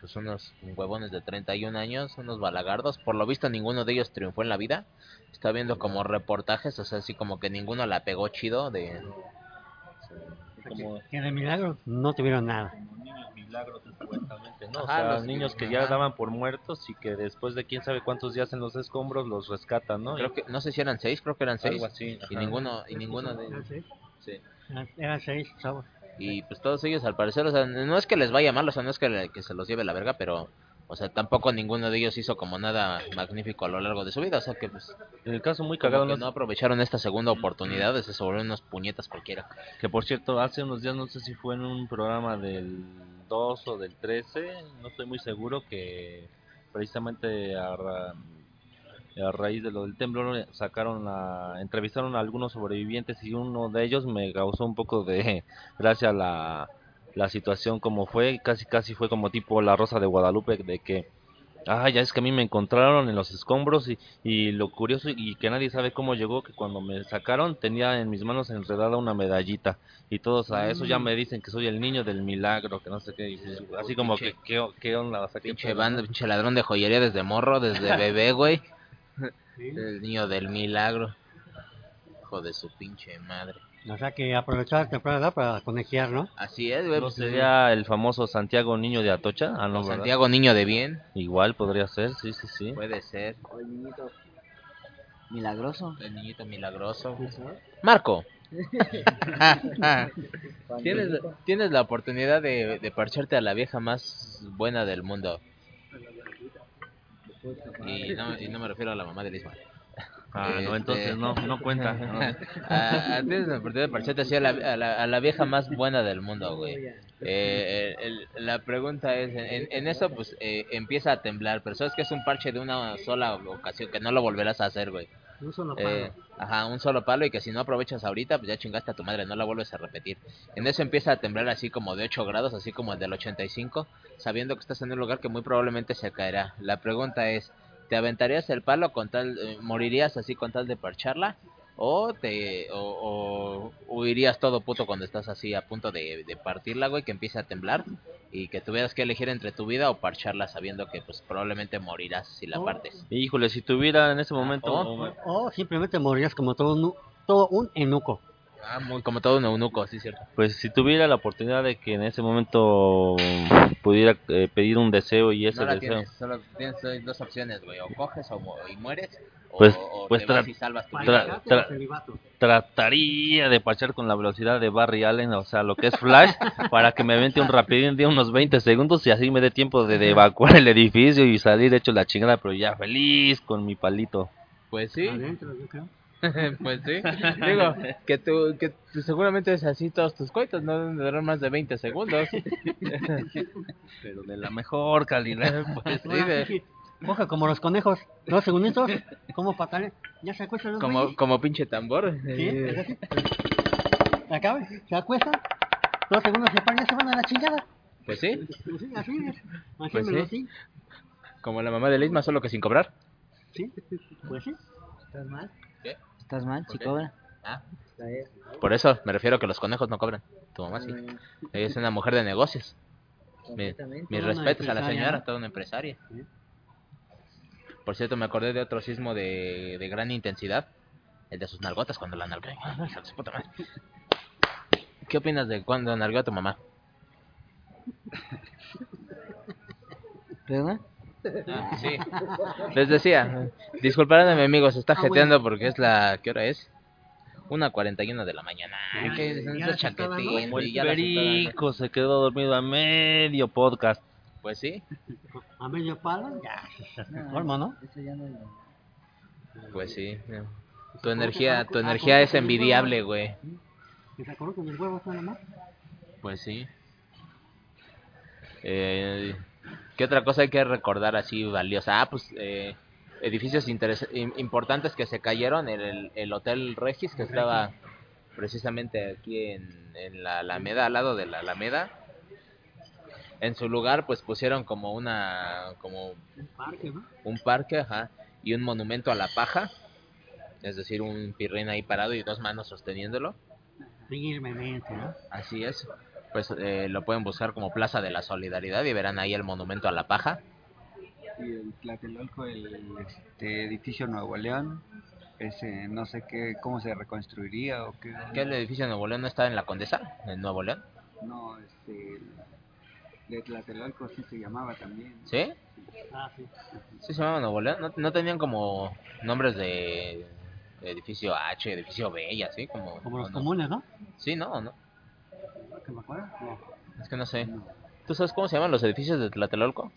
pues unos huevones de 31 años, unos balagardos. Por lo visto ninguno de ellos triunfó en la vida. Está viendo como reportajes, o sea, así como que ninguno la pegó chido de Como Que de milagro no tuvieron nada. Milagros supuestamente, ¿no? O sea, los niños que ya daban por muertos y que después de quién sabe cuántos días en los escombros los rescatan, ¿no? creo que no sé si eran seis, creo que eran seis. Algo así, Y ajá. ninguno y ninguno de ellos. Sí. Eran- Eran seis chavos. Y pues todos ellos al parecer, o sea, no es que les vaya mal, o sea, no es que, le- que se los lleve la verga, pero, o sea, tampoco ninguno de ellos hizo como nada magnífico a lo largo de su vida, o sea que pues El caso muy cagado, que ¿no? no aprovecharon esta segunda oportunidad, de se volvieron unos puñetas cualquiera. que por cierto, hace unos días, no sé si fue en un programa del 2 o del 13, no estoy muy seguro, que precisamente a, ra- a raíz de lo del temblor sacaron a, entrevistaron a algunos sobrevivientes y uno de ellos me causó un poco de gracia la, la situación como fue, casi casi fue como tipo la Rosa de Guadalupe, de que Ah, ya es que a mí me encontraron en los escombros y, y lo curioso y que nadie sabe cómo llegó que cuando me sacaron tenía en mis manos enredada una medallita y todos a eso ya me dicen que soy el niño del milagro, que no sé qué, así como que qué, qué onda, o sea, Pinche pinche ladrón de joyería desde morro, desde bebé, güey. El niño del milagro. Hijo de su pinche madre. O sea que aprovechar la temporada edad para conejear, ¿no? Así es, güey. ¿No pues, sería el famoso Santiago Niño de Atocha? Ah, no, ¿verdad? Santiago Niño de Bien. Igual podría ser, sí, sí, sí. Puede ser. O el niñito milagroso. El niñito milagroso. Marco. tienes, tienes la oportunidad de, de parcharte a la vieja más buena del mundo. Y no, y no me refiero a la mamá de Lisma. Ah, no, Este- entonces no, no cuenta. no. A- a- tienes la oportunidad de parcharte así a la, a la, a la vieja más buena del mundo, güey. Eh, el- el- la pregunta es, en, en eso pues eh, empieza a temblar, pero sabes que es un parche de una sola ocasión, que no lo volverás a hacer, güey. Un solo Eh, ajá, un solo palo y que si no aprovechas ahorita, pues ya chingaste a tu madre, no la vuelves a repetir. En eso empieza a temblar así como de 8 grados, así como el del 85, sabiendo que estás en un lugar que muy probablemente se caerá. La pregunta es, ¿Te aventarías el palo con tal, eh, morirías así con tal de parcharla? ¿O te o, o huirías todo puto cuando estás así a punto de, de partirla, güey, que empiece a temblar y que tuvieras que elegir entre tu vida o parcharla sabiendo que pues probablemente morirás si la Oh. partes? Híjole, si tuviera en ese momento... oh. O simplemente morirías como todo un, todo un enuco. Ah, muy como todo un eunuco, sí, cierto. Pues si tuviera la oportunidad de que en ese momento pudiera eh, pedir un deseo y ese no la deseo... tienes, solo tienes dos opciones, güey, o coges o, y mueres, o, Pues- o pues te vas y salvas tu tra- vida. tra- trataría de parchar con la velocidad de Barry Allen, o sea, lo que es Flash, para que me avente un rapidín de unos 20 segundos y así me dé tiempo de, de evacuar el edificio y salir hecho la chingada, pero ya feliz con mi palito. Pues sí, Adentro, yo creo. pues sí. Digo, que tú, que tú seguramente es así todos tus coitos, no deben durar más de 20 segundos. Pero de la mejor calidad. Pues sí, de- sí Coge como los conejos, dos segunditos, como patales, ya se acuestan los como, güeyes. como pinche tambor. Sí, es así. Acaban, se acuestan, dos segundos se paran ya se van a la chingada. Pues sí, Pues sí, así es. Así Pues me sí. sí. como la mamá de Lisma, solo que sin cobrar. Sí, pues sí. ¿Estás mal? ¿Estás mal, ¿Por si qué? cobra? Ah, por eso me refiero a que los conejos no cobran. Tu mamá sí. Ella es una mujer de negocios. Mi- mis respetos a la señora, toda una empresaria. Sí. Por cierto, me acordé de otro sismo de, de gran intensidad. El de sus nalgotas cuando la nalgó. ¿Qué opinas de cuando nalgó a tu mamá? ¿Verdad? Ah, sí. Les decía, disculparán a mi amigo, se está Ah, jeteando porque es la... ¿Qué hora es? Una 41 de la mañana. Ay, son ya se Como el perico se quedó dormido a medio podcast. Pues sí, A medio palo, ya, forma, ¿no? Eso ya no pues sí. Tu energía, tu energía es envidiable, güey. Se acordó con el huevo nada más. Pues sí. Eh, ¿Qué otra cosa hay que recordar así valiosa? Ah, pues eh, edificios importantes que se cayeron. El, el Hotel Regis, que estaba precisamente aquí en, en la Alameda, al lado de la Alameda. En su lugar, pues pusieron como una, como Un parque, ¿no? un parque, ajá, y un monumento a la paja. Es decir, un pirrín ahí parado y dos manos sosteniéndolo. Firmemente, ¿no? Así es. Pues eh, lo pueden buscar como Plaza de la Solidaridad y verán ahí el monumento a la paja. Y el Tlatelolco, el este, edificio Nuevo León, ese no sé qué, cómo se reconstruiría o qué. ¿Qué el edificio de Nuevo León no está en la Condesa? En Nuevo León. No, este, el de Tlatelolco sí se llamaba también. ¿Sí? Ah, sí. Sí se llama Nuevo León. ¿No, no tenían como nombres de edificio H, edificio B y así? Como, Como ¿o los no? comunes, ¿no? Sí, no, ¿o no. ¿Que me acuerdo? No. Es que no sé. ¿Tú sabes cómo se llaman los edificios de Tlatelolco?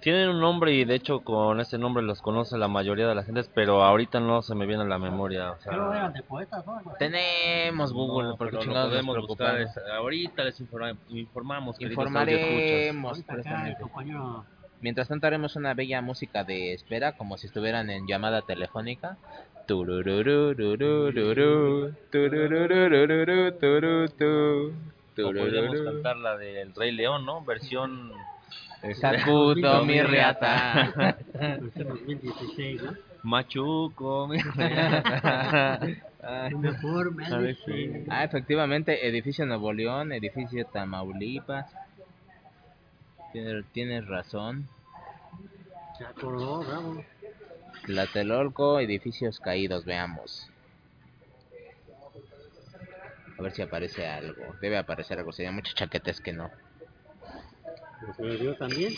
Tienen un nombre y de hecho con ese nombre los conoce la mayoría de la gente, pero ahorita no se me viene a la memoria. O sea, que eran de poetas, ¿no? Tenemos Google, no, porque pero lo chingados podemos buscar. ahorita les informa- informamos. queridos. Informaremos Ahorita acá el compañero Mientras tanto haremos una bella música de espera, como si estuvieran en llamada telefónica. Podríamos cantar la del Rey León, ¿no? Versión Sacudo mi 2016, ¿no? Machuco. mi- Ay. Mejor me A ver, dice. Ah, efectivamente, edificio Nuevo León, edificio Tamaulipas. Tienes, tienes razón. Se acordó, bravo. Tlatelolco, edificios caídos, veamos. A ver si aparece algo. Debe aparecer algo. Sería muchos chaquetes que no. Pero se me dio también.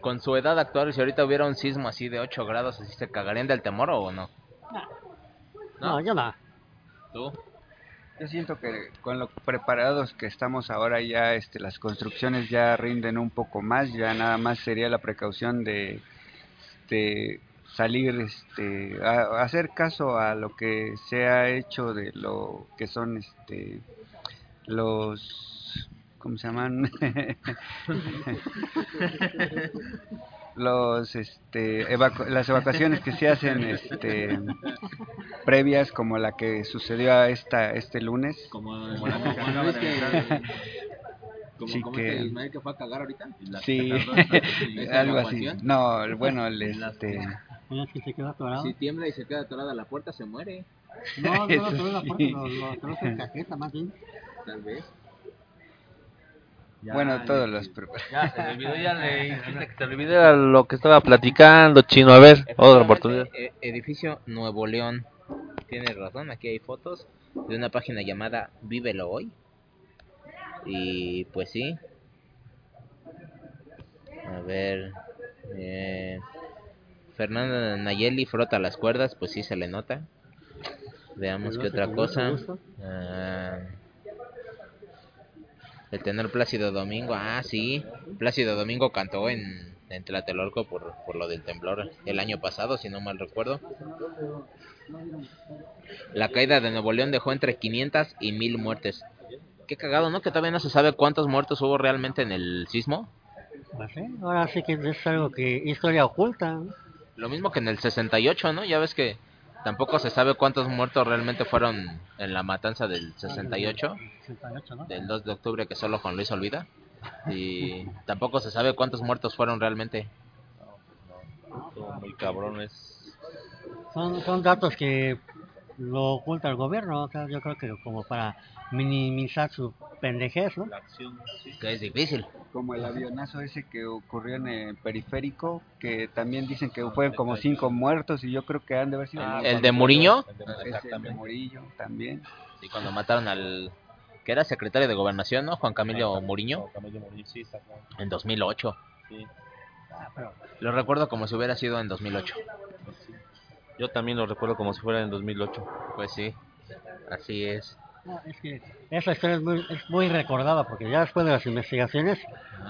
Con su edad actual, si ahorita hubiera un sismo así de 8 grados, ¿así se cagarían del temor o no? No, ya no. ¿Tú? Yo siento que con lo preparados que estamos ahora ya este, las construcciones ya rinden un poco más, ya nada más sería la precaución de este, salir, este, a, a hacer caso a lo que se ha hecho de lo que son este, los, ¿cómo se llaman? los, este, evacu- las evacuaciones que se hacen, este, previas como la que sucedió a esta este lunes. Como, como la Sí como que- este Ismael que fue a cagar ahorita. La Sí, tardó algo así. No, el- bueno, el este que se quedó atorado. Si tiembla y se queda atorada la puerta, se muere. No, no lo sí. puerta, lo, lo atoró en la caqueta más bien. Tal vez. Ya, bueno, todos los Ya se le olvidó, ya le dijiste que se le olvidara lo que estaba platicando, chino. A ver, otra oportunidad. Efectivamente, e- edificio Nuevo León. Tienes razón, aquí hay fotos de una página llamada Vívelo Hoy. Y pues sí. A ver. Eh, Fernanda Nayeli frota las cuerdas, pues sí se le nota. Veamos Lo qué otra cosa. gusto. Ah, el tener Plácido Domingo, ah, sí. Plácido Domingo cantó en, en Tlatelolco por, por lo del temblor el año pasado, si no mal recuerdo. La caída de Nuevo León dejó entre 500 y 1000 muertes. Qué cagado, ¿no? Que todavía no se sabe cuántos muertos hubo realmente en el sismo. Pues ahora sí que es algo que historia oculta. ¿no? Lo mismo que en el 68, ¿no? Ya ves que tampoco se sabe cuántos muertos realmente fueron en la matanza del 68. 68, ¿no? del 2 de octubre que solo Juan Luis olvida. Y tampoco se sabe cuántos muertos fueron realmente. Estuvo muy cabrones. Son, son datos que lo oculta el gobierno, o sea, yo creo que como para minimizar su pendejez, ¿no? La acción, sí. Que es difícil. como el avionazo ese que ocurrió en el periférico, que también dicen que fueron como cinco muertos y yo creo que han de haber sido Ah, ¿El de Muriño? el de-. Murillo también. Y cuando mataron al que era secretario de gobernación, ¿no? Juan Camilo Muriño Juan Camilo Murillo, sí, exactamente. en 2008. Sí. Ah, pero Lo recuerdo como si hubiera sido en 2008. Yo también lo recuerdo como si fuera en 2008. Pues sí. Así es. no, es que esa historia es muy, es muy recordada porque ya después de las investigaciones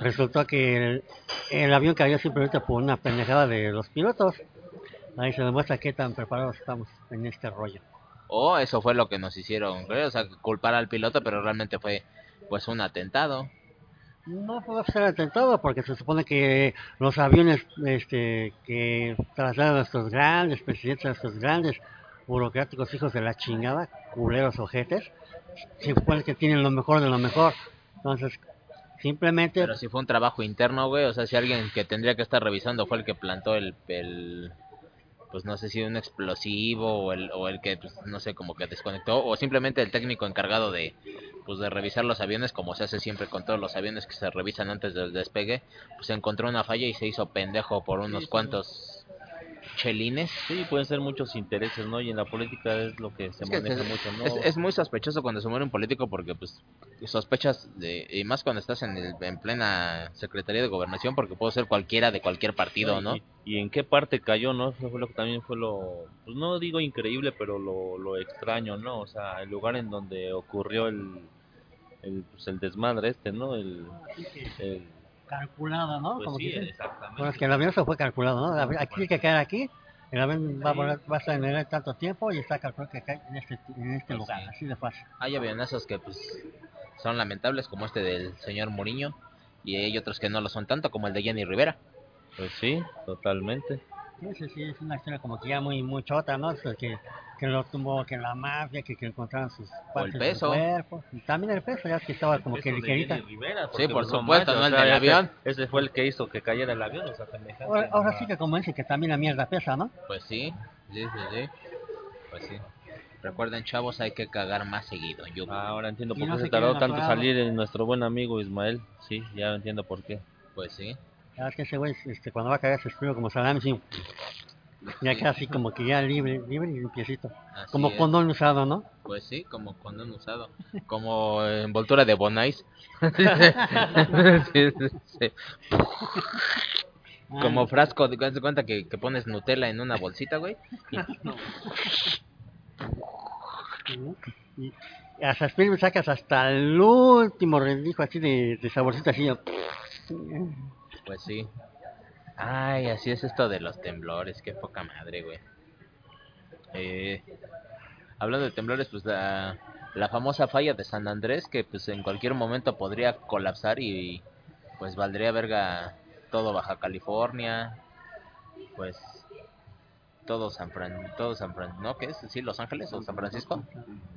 resultó que el, el avión cayó simplemente por una pendejada de los pilotos. Ahí se demuestra qué tan preparados estamos en este rollo. O eso fue lo que nos hicieron, creo, o sea, culpar al piloto, pero realmente fue pues un atentado. No puede ser atentado porque se supone que los aviones este, que trasladan a nuestros grandes presidentes, a nuestros grandes burocráticos hijos de la chingada, culeros ojetes, se supone que tienen lo mejor de lo mejor. Entonces, simplemente, Pero si fue un trabajo interno, güey, o sea, si alguien que tendría que estar revisando fue el que plantó el, el pues no sé si un explosivo o el, o el que, pues, no sé, como que desconectó, o simplemente el técnico encargado de, pues de revisar los aviones, como se hace siempre con todos los aviones que se revisan antes del despegue, pues encontró una falla y se hizo pendejo por unos cuantos chelines. Sí, pueden ser muchos intereses, ¿no? Y en la política es lo que se Es que maneja es- mucho, ¿no? Es, es muy sospechoso cuando se muere un político porque pues sospechas de y más cuando estás en el, en plena Secretaría de Gobernación porque puede ser cualquiera de cualquier partido, ¿no? Y, y en qué parte cayó, ¿no? Eso fue lo que también fue lo, pues no digo increíble, pero lo, lo extraño, ¿no? O sea, el lugar en donde ocurrió el, el, pues, el desmadre este, ¿no? El, el- calculada, ¿no? pues Como sí, dicen. exactamente. Bueno, es que el avión se fue calculado, ¿no? Aquí tiene que caer aquí, el avión va a, volar, va a tanto tiempo y está calculado que cae en este, en este Pues lugar, sí. así de fácil. Hay avionazos que pues son lamentables como este del señor Mourinho y hay otros que no lo son tanto como el de Jenny Rivera. Pues sí, totalmente. Sí, sí, sí, es una historia como que ya muy, muy chota, ¿no? Que, que lo tumbó, que la mafia, que, que encontraron sus partes del peso. cuerpo. Y también el peso, ya que estaba como que ligerita. Rivera, Sí, por pues, supuesto, no el del avión. Ese fue el que hizo que cayera el avión, o sea. Ahora, ahora no, sí que como dice que también la mierda pesa, ¿no? Pues sí, sí, sí, sí. Pues sí. Recuerden chavos, hay que cagar más seguido. Yo Ah, Ahora entiendo por no qué se se tardó tanto salir en nuestro buen amigo Ismael. Sí, ya entiendo por qué. pues sí. Es que ese güey, este, cuando va a caer se escribe como salami, sí. Ya casi como que ya libre, libre y limpiecito. Así Como es. condón usado, ¿no? Pues sí, como condón usado. Como envoltura de Bonais. Sí, sí, sí. Como Ah, frasco, de cuenta que, que pones Nutella en una bolsita, güey. y- ¿no? Y hasta sacas hasta el último rendijo así de, de saborcito así. Pues sí. Ay, así es esto de los temblores, qué poca madre, güey. Eh, hablando de temblores, pues la, la famosa falla de San Andrés, que pues en cualquier momento podría colapsar y pues valdría verga todo Baja California. Pues todo San Fran, todo San Fran, ¿no? ¿Qué es? ¿Sí, Los Ángeles o San Francisco?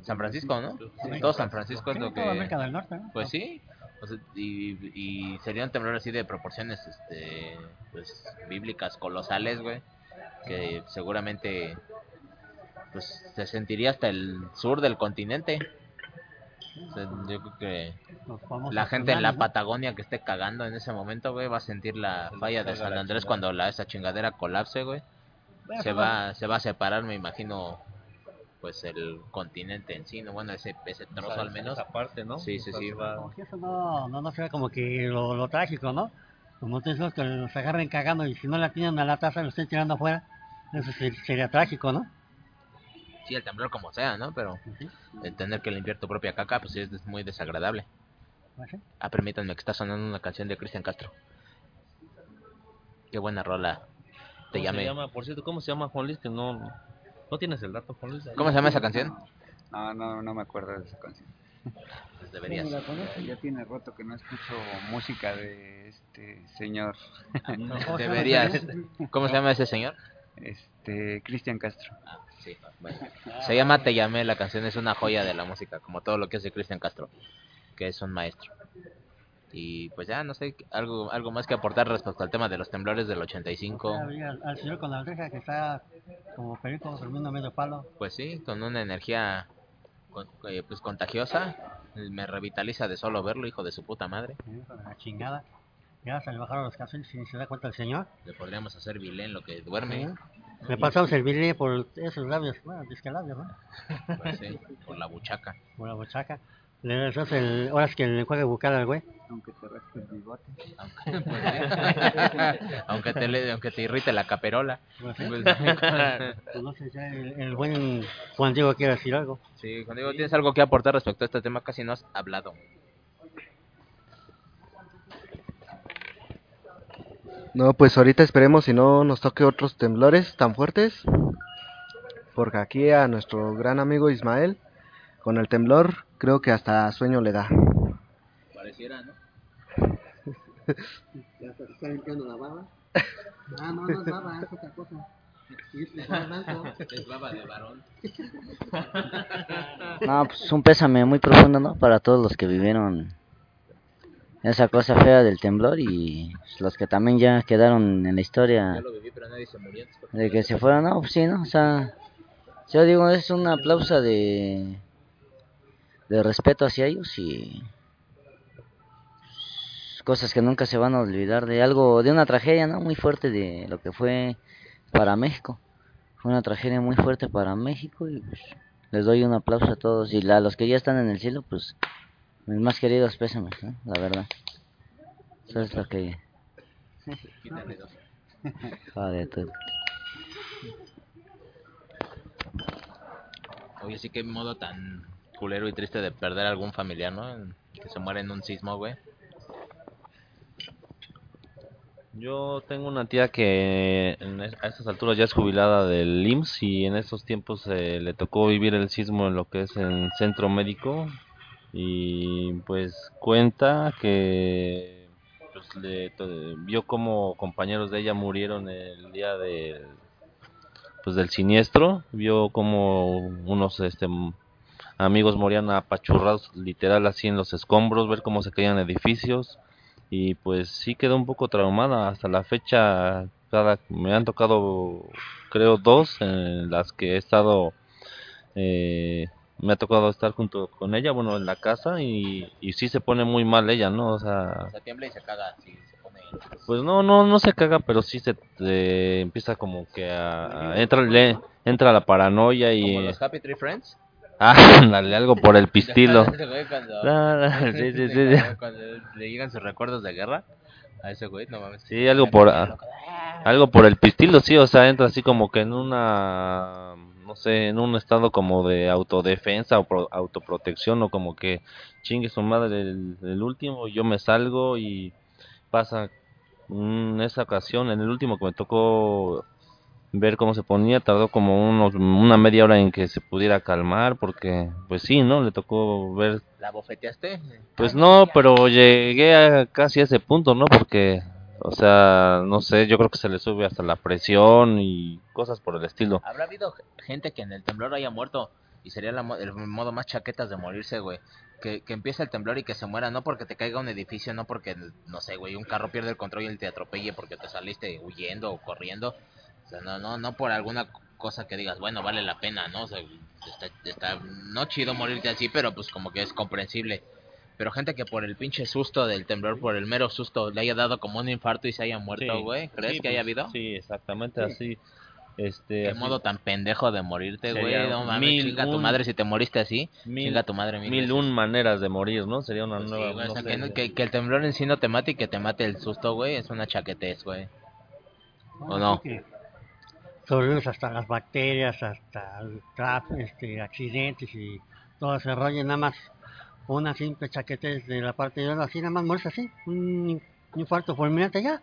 San Francisco, ¿no? Sí, todo San Francisco es lo toda América que... del Norte, ¿no? Pues sí, o sea, y, y sería un temblor así de proporciones, este, pues, bíblicas colosales, güey, que seguramente, pues, se sentiría hasta el sur del continente. O sea, yo creo que la gente en la. Patagonia que esté cagando en ese momento, güey, va a sentir la falla de San Andrés cuando la esa chingadera colapse, güey. Se pero- va, se va a separar, me imagino, pues el continente en sí, ¿no? Bueno, ese, ese trozo al menos. Esa parte, ¿no? Sí, sí, sea, sí. va- Como que eso no, no, no sería como que lo, lo trágico, ¿no? Como tú dices, que los agarren cagando y si no la tienen a la taza, lo estén tirando afuera. Eso ser- sería trágico, ¿no? Sí, el temblor como sea, ¿no? Pero Ujú. el tener que limpiar tu propia caca, pues sí es muy desagradable. Sí. Ah, permítanme que está sonando una canción de Cristian Castro. Qué buena rola. Te ¿Cómo llamé. se llama? Por cierto, ¿cómo se llama Juan Luis? Que no, no tienes el dato, Juan Luis. ¿Cómo se llama esa canción? No, no, no me acuerdo de esa canción. Pues deberías. Ya tiene rato que no escucho música de este señor, ¿Cómo se llama Deberías. ¿Cómo se llama ese señor? este Cristian Castro. Ah, sí, bueno. Se llama Te llamé, la canción es una joya de la música, como todo lo que hace Cristian Castro, que es un maestro. Y pues ya, no sé, algo algo más que aportar respecto al tema de los temblores del 85. Ya vi Al, al señor con la oreja que está como perico durmiendo medio palo. Pues sí, con una energía con- eh, pues contagiosa, me revitaliza de solo verlo, hijo de su puta madre. la chingada. Ya se le bajaron los calzones y se da cuenta el señor. Le podríamos hacer vilén lo que duerme. ¿eh? Le pasamos el billete por esos labios, bueno, disque labios, ¿no? Pues sí, por la buchaca. Por la bochaca. Le das el, ahora es que le juegue bucal al güey. Aunque te raspe el bigote. Aunque, pues, sí. aunque te le- aunque te irrite la caperola. Pues. Pues, Pues no sé, ya el, el buen Juan Diego quiere decir algo. Sí, Juan Diego, ¿tienes algo que aportar respecto a este tema? Casi no has hablado. No, pues ahorita esperemos si no nos toque otros temblores tan fuertes. Porque aquí a nuestro gran amigo Ismael, con el temblor, creo que hasta sueño le da. Pareciera, ¿no? Ya se está limpiando la baba. Ah, no, no es baba, es otra cosa. Es baba de varón. No, pues un pésame muy profundo, ¿no? Para todos los que vivieron esa cosa fea del temblor y los que también ya quedaron en la historia Yo lo viví, pero nadie se murió. entonces, ¿por qué de que se fueron. No, pues sí, ¿no? O sea, yo digo, es un aplauso de, de respeto hacia ellos y cosas que nunca se van a olvidar de algo, de una tragedia, ¿no? Muy fuerte de lo que fue para México. Fue una tragedia muy fuerte para México y pues, les doy un aplauso a todos y a los que ya están en el cielo, pues mis más queridos pésames, ¿no? La verdad. Eso es lo que... Joder, tú. Oye, que modo tan culero y triste de perder algún familiar, ¿no? Que se muere en un sismo, güey. Yo tengo una tía que en a estas alturas ya es jubilada del IMSS y en estos tiempos eh, le tocó vivir el sismo en lo que es en centro médico y pues cuenta que pues, le vio como compañeros de ella murieron el día del pues del siniestro, vio como unos este amigos morían apachurrados literal así en los escombros, ver cómo se caían edificios. Y pues sí quedó un poco traumada. Hasta la fecha cada me han tocado creo dos en las que he estado eh, me ha tocado estar junto con ella bueno en la casa y, y sí se pone muy mal ella no o sea Se tiembla y se caga, sí, se pone... pues no no no se caga pero sí se eh, empieza como que a, a- entra le entra la paranoia y Como los Happy Tree Friends. Ah dale algo por el pistilo cuando- No, no, sí, sí, sí, sí. Cuando le llegan sus recuerdos de guerra a ese güey, no mames. Sí, algo por ah, algo por el pistilo, sí, o sea, entra así como que en una no sé, en un estado como de autodefensa o pro- autoprotección o como que chingue su madre el, el último, yo me salgo y pasa en esa ocasión, en el último que me tocó ver cómo se ponía, tardó como unos una media hora en que se pudiera calmar porque pues sí, ¿no? Le tocó ver ¿La bofeteaste? pues no, pero llegué a casi a ese punto, ¿no? Porque O sea, no sé, yo creo que se le sube hasta la presión y cosas por el estilo. ¿Habrá habido gente que en el temblor haya muerto? Y sería la el modo más chaquetas de morirse, güey. Que, que empiece el temblor y que se muera, no porque te caiga un edificio, no porque, no sé, güey, un carro pierde el control y te atropelle porque te saliste huyendo o corriendo. O sea, no, no, no por alguna cosa que digas, bueno, vale la pena, ¿no? O sea, está, está no chido morirte así, pero pues como que es comprensible. Pero gente que por el pinche susto del temblor, por el mero susto, le haya dado como un infarto y se haya muerto, Sí, güey. ¿Crees sí, que haya pues, habido? Sí, exactamente así. Este, Qué así, modo tan pendejo de morirte, güey. No mames, mil chinga tu madre si te moriste así. mil, chinga tu madre mil, mil un maneras de morir, ¿no? Sería una Pues sí, nueva... güey, no o sea, sé, que, no- que, que el temblor en sí no te mate y que te mate el susto, güey, es una chaquetez, güey. ¿O no? Que Sobrevives hasta las bacterias, hasta el este, accidentes y todo ese rollo, nada más una simple chaquetez de la parte de así nada más mueres así, un infarto fulminante ya.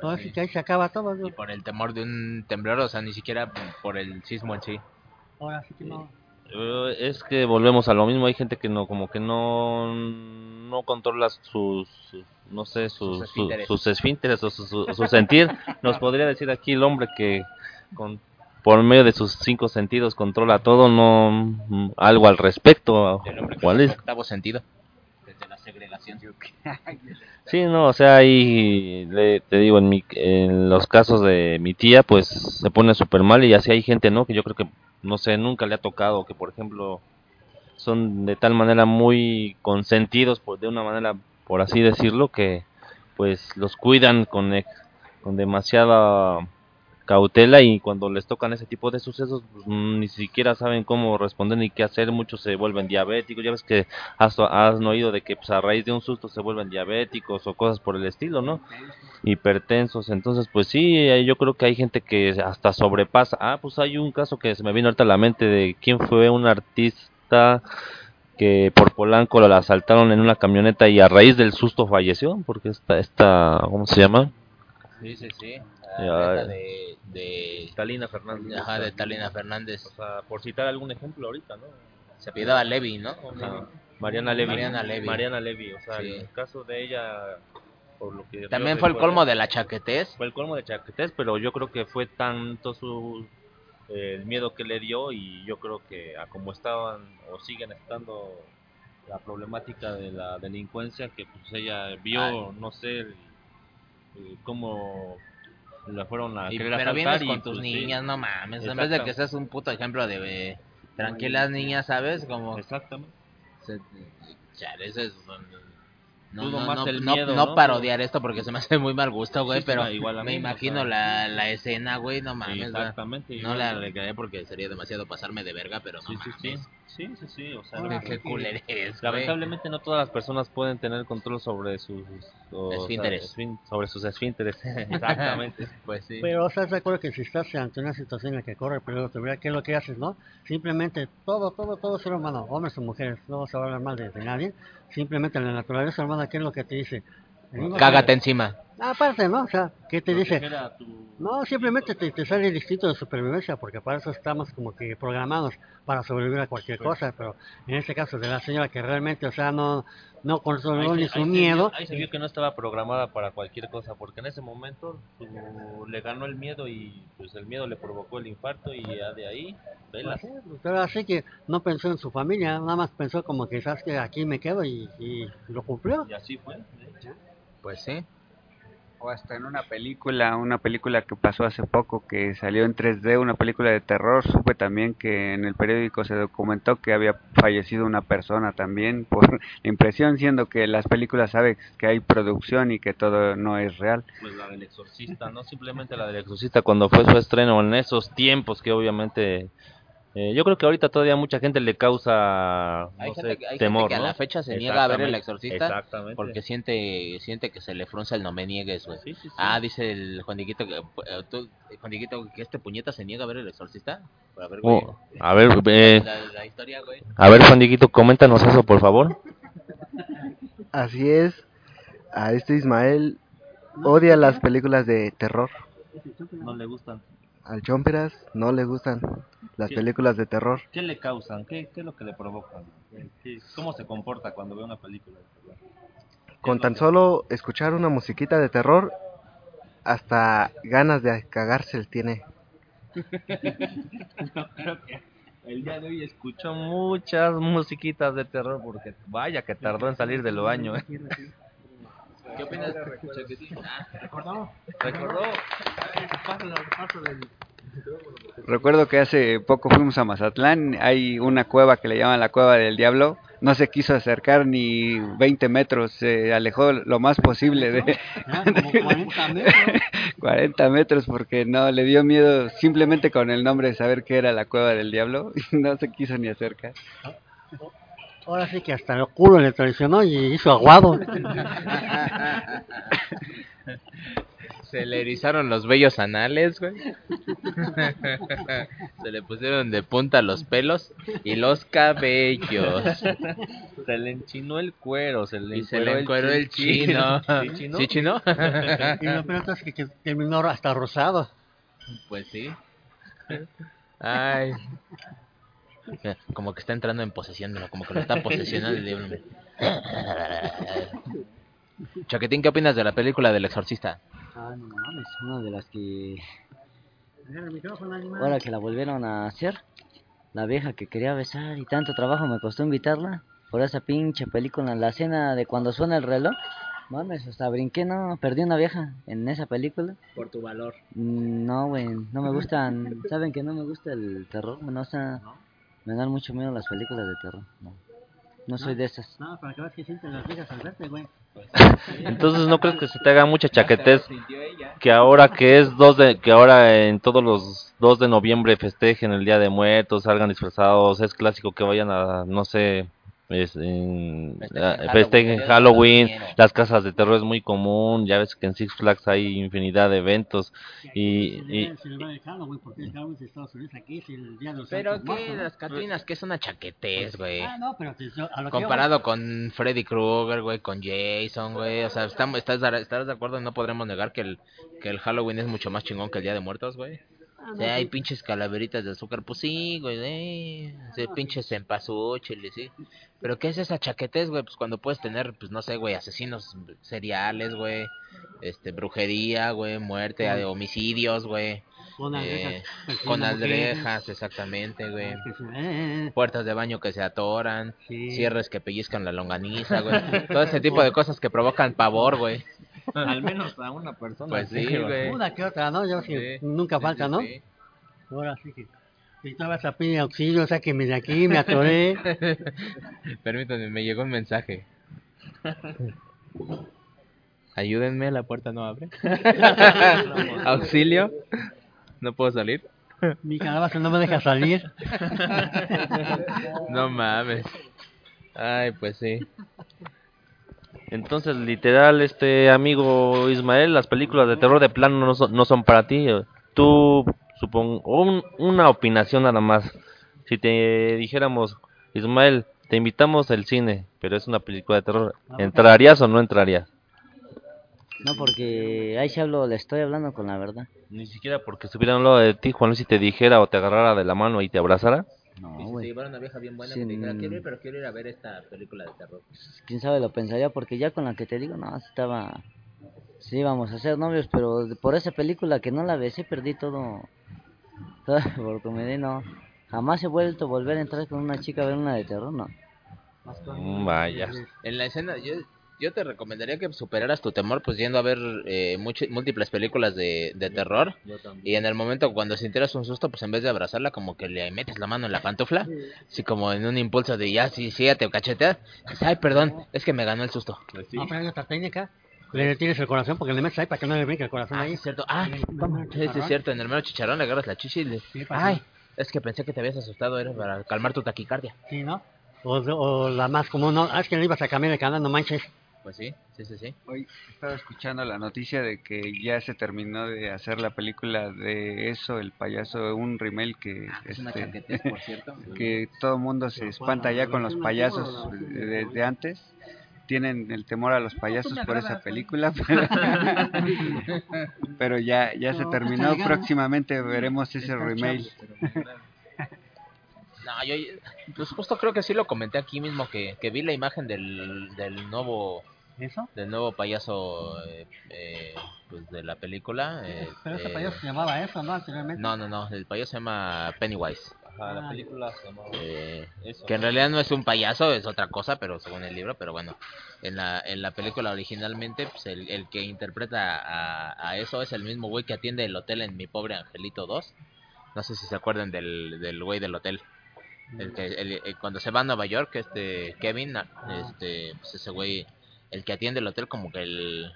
Todo sí. así que ahí se acaba todo. ¿no? Y por el temor de un temblor, o sea, ni siquiera por el sismo en sí. Ahora sí que no. Eh, Es que volvemos a lo mismo, hay gente que no, como que no, no controla sus, no sé, sus, Sus sus, esfínteres. sus esfínteres o su, su- su sentir. Nos podría decir aquí el hombre que con, por medio de sus cinco sentidos controla todo, no algo al respecto. ¿Cuál es octavo sentido. Desde la segregación. Sí, no, o sea, ahí le- te digo, en, mi, en los casos de mi tía, pues se pone súper mal y así hay gente, ¿no? Que yo creo que, no sé, nunca le ha tocado, que por ejemplo son de tal manera muy consentidos, por, de una manera, por así decirlo, que pues los cuidan con, con demasiada cautela y cuando les tocan ese tipo de sucesos pues, mm, ni siquiera saben cómo responder ni qué hacer, muchos se vuelven diabéticos, ya ves que has, has oído de que pues, a raíz de un susto se vuelven diabéticos o cosas por el estilo, ¿no? Hipertensos, entonces pues sí, eh, yo creo que hay gente que hasta sobrepasa. Ah, pues hay un caso que se me vino ahorita a la mente de quién fue un artista que por Polanco lo asaltaron en una camioneta y a raíz del susto falleció, porque esta, esta ¿cómo se llama? Sí, sí, sí. Ya, La eh. de, de, Talina Fernández. ajá, de Talina Fernández. O sea, por citar algún ejemplo ahorita, ¿no? Se pidaba Levi, ¿no? Ajá. Mariana Levy. Mariana Levy. Mariana Levy, o sea, Sí. en el caso de ella, por lo que También fue el colmo de la chaquetez. Fue el colmo de chaquetés, pero yo creo que fue tanto su eh, el miedo que le dio y yo creo que a como estaban o siguen estando la problemática de la delincuencia que pues ella vio, Ay. no sé, el- el cómo la fueron a Y- querer pero vienes y, con tus pues, sí. niñas, no mames. En vez de que seas un puto ejemplo de eh, tranquilas niñas, ¿sabes? Como... Exactamente. se- chale, eso es- No, no, más no, el no- miedo, no ¿no? parodiar esto porque se me hace muy mal gusto, güey, Sí, pero igual me o imagino sea, la, la escena, güey, no mames. Exactamente. No la arreglaré porque sería demasiado pasarme de verga, pero no Sí, sí, sí. mames. Sí, sí, sí, o sea, Qué-. Lamentablemente no todas las personas pueden tener control sobre sus o sea, Esfínteres. esfín- sobre sus esfínteres. Exactamente. Pues sí. Pero estás de acuerdo que si estás ante una situación en la que corre peligro tu vida, ¿qué es lo que haces, no? Simplemente todo, todo, todo ser humano, hombres o mujeres, no se va a hablar mal de, de nadie. Simplemente la naturaleza humana, ¿qué es lo que te dice? Cágate que- encima. Aparte, ¿no? O sea, ¿qué te dice? No, simplemente te, te sale el instinto de supervivencia, porque para eso estamos como que programados para sobrevivir a cualquier cosa, pero en este caso de la señora que realmente, o sea, no, no controló ni ahí su se miedo, vio- ahí se vio que no estaba programada para cualquier cosa, porque en ese momento su- le ganó el miedo y pues el miedo le provocó el infarto y ya de ahí, vela. Pues pero así que no pensó en su familia, nada más pensó como que, ¿sabes que Aquí me quedo y, y lo cumplió. Y así fue. de hecho. Pues sí. O hasta en una película, una película que pasó hace poco que salió en 3D, una película de terror, supe también que en el periódico se documentó que había fallecido una persona también por impresión, siendo que las películas saben que hay producción y que todo no es real. Pues la del exorcista, no simplemente la del exorcista cuando fue su estreno en esos tiempos que obviamente eh, yo creo que ahorita todavía mucha gente le causa Hay no gente, sé, que- hay gente temor, que a la fecha se niega a ver el exorcista Exactamente. porque siente siente que se le frunza el no me niegues, güey. Sí, sí, sí. Ah, dice el Juan Dieguito que, eh, tú, Juan Dieguito, que este puñeta se niega a ver el exorcista. A ver, güey. Oh, a ver, eh, La, la historia, güey. a ver Juan coméntanos eso, por favor. Así es. A este Ismael odia las películas de terror. No le gustan. Al Chomperas no le gustan las ¿Qué? películas de terror. ¿Qué le causan? ¿Qué, qué es lo que le provocan? ¿Qué- qué- ¿Cómo se comporta cuando ve una película de terror? Con tan solo escuchar una musiquita de terror hasta ganas de cagarse él tiene. El día de hoy escuchó muchas musiquitas de terror porque vaya que tardó en salir del baño. ¿eh? ¿Qué opinas, Chaquetín? Ah, ¿Recordó? Recordó. Recuerdo que hace poco fuimos a Mazatlán, hay una cueva que le llaman la cueva del diablo, no se quiso acercar ni 20 metros, se alejó lo más posible de como 40 metros. 40 metros porque no, le dio miedo simplemente con el nombre de saber que era la cueva del diablo y no se quiso ni acercar. Ahora sí que hasta el culo le traicionó y hizo aguado. Se le erizaron los vellos anales, güey. Se le pusieron de punta los pelos y los cabellos. Se le enchinó el cuero, se le Y se le encueró el chino. ¿Sí, chino? ¿Sí, chino? Y lo peor es que, que terminó hasta rosado. Pues sí. Ay. Como que está entrando en posesión, ¿no? como que lo está posesionando el diablo. Chaquetín, ¿qué opinas de la película del exorcista? Ah, no mames, una de las que ahora que la volvieron a hacer, la vieja que quería besar y tanto trabajo me costó invitarla por esa pinche película, la escena de cuando suena el reloj. Mames, hasta brinqué, no, perdí una vieja en esa película. Por tu valor. Mm, No, güey, no me gustan, saben que no me gusta el terror, no, o sea, me dan mucho miedo las películas de terror, no, no soy de esas. No, para que veas que sienten las viejas al verte, güey. Entonces no crees que se te haga mucha chaquetez que ahora que es 2 de que ahora en todos los 2 de noviembre festejen el Día de Muertos, salgan disfrazados, es clásico que vayan a no sé, es, en, Festejen a- Halloween, Halloween, las casas de terror es muy común, ya ves que en Six Flags hay infinidad de eventos y, y los Pero que las Catrinas, que es una chaquetez, güey. Ah, no, pero te- yo- a lo que Comparado con Freddy Krueger, güey, con Jason, güey. O sea, estamos, estás, ¿estás de acuerdo? No podremos negar que el, que el Halloween es mucho más chingón que el Día de Muertos, güey. Ah, O sea, hay pinches calaveritas de azúcar, pues sí, güey, eh. O sea, pinches cempasúchiles, sí. Pero ¿qué es esa chaquetez, güey? Pues cuando puedes tener, pues no sé, güey, asesinos seriales, güey. Este, brujería, güey, muerte, Con- homicidios, güey. Con eh, aldejas con exactamente, güey. Se- eh, Puertas de baño que se atoran. sí. Cierres que pellizcan la longaniza, güey. Todo ese tipo de cosas que provocan pavor, güey. al menos a una persona Pues sí, güey. Una que otra, ¿no? Yo que Sí, nunca sí, falta, sí, ¿no? sí. Ahora sí que... Si tú vas a pedir auxilio, sáqueme de aquí, me atoré. Permítanme, me llegó un mensaje. Ayúdenme, la puerta no abre. Auxilio. No puedo salir. Mi calabaza no me deja salir. No mames. Ay, pues sí. Entonces, literal, este amigo Ismael, las películas de terror de plano no son, no son para ti. Tú, supongo, un- una opinación nada más. Si te dijéramos, Ismael, te invitamos al cine, pero es una película de terror, ¿entrarías o no entrarías? No, porque ahí sí hablo, le estoy hablando con la verdad. Ni siquiera porque estuviera a un lado de ti, Juan Luis, si te dijera o te agarrara de la mano y te abrazara. No, Y si güey. llevara una vieja bien buena Sí, que te dijera, mm. quiero ir, pero quiero ir a ver esta película de terror. quién sabe lo pensaría porque ya con la que te digo no estaba sí íbamos a ser novios pero por esa película que no la besé perdí todo toda la oportunidad no jamás he vuelto a volver a entrar con una chica a ver una de terror no Mm, Vaya. En la escena, yo, yo te recomendaría que superaras tu temor, pues yendo a ver eh, much- múltiples películas de, de terror. Y en el momento cuando sintieras un susto, pues en vez de abrazarla, como que le metes la mano en la pantufla. Así como en un impulso de ya, sí, sí, ya te cacheteas. Ay, perdón, es que me ganó el susto. No, pero hay otra técnica. Le detienes el corazón porque le metes ahí para que no le brinque el corazón Ah, sí, ahí. es cierto. Ah, Sí. Sí, sí, es cierto. En el mero chicharrón le agarras la chichi y le... Sí, para Ay, es que pensé que te habías asustado, era para calmar tu taquicardia. Sí, ¿no? O, o la más común, ¿no? Ah, es que le ibas a cambiar el canal, no manches. Pues sí, sí, sí, sí. Hoy estaba escuchando la noticia de que ya se terminó de hacer la película de eso, el payaso, un remake que, Es una este, chaquetez, por cierto. que todo el mundo se espanta ya con los payasos desde antes. Tienen el temor a los payasos por esa película, pero, pero ya, ya se terminó. Próximamente veremos ese remake. No, yo, pues justo creo que sí lo comenté aquí mismo, que, que vi la imagen del, del nuevo ¿Eso? del nuevo payaso eh, eh, pues, de la película. eh, Pero ese eh, payaso se llamaba eso, ¿no? Anteriormente. no, no, no, el payaso se llama Pennywise. Ajá, la Ah. película se llamaba eh, eso. que en realidad no es un payaso, es otra cosa, pero según el libro, pero bueno, en la, en la película originalmente, pues el, el que interpreta a, a eso es el mismo güey que atiende el hotel en Mi Pobre Angelito 2. No sé si se acuerdan del, del güey del hotel. El que, el- el- cuando se va a Nueva York, este Kevin, este, pues ese güey, el que atiende el hotel como que el,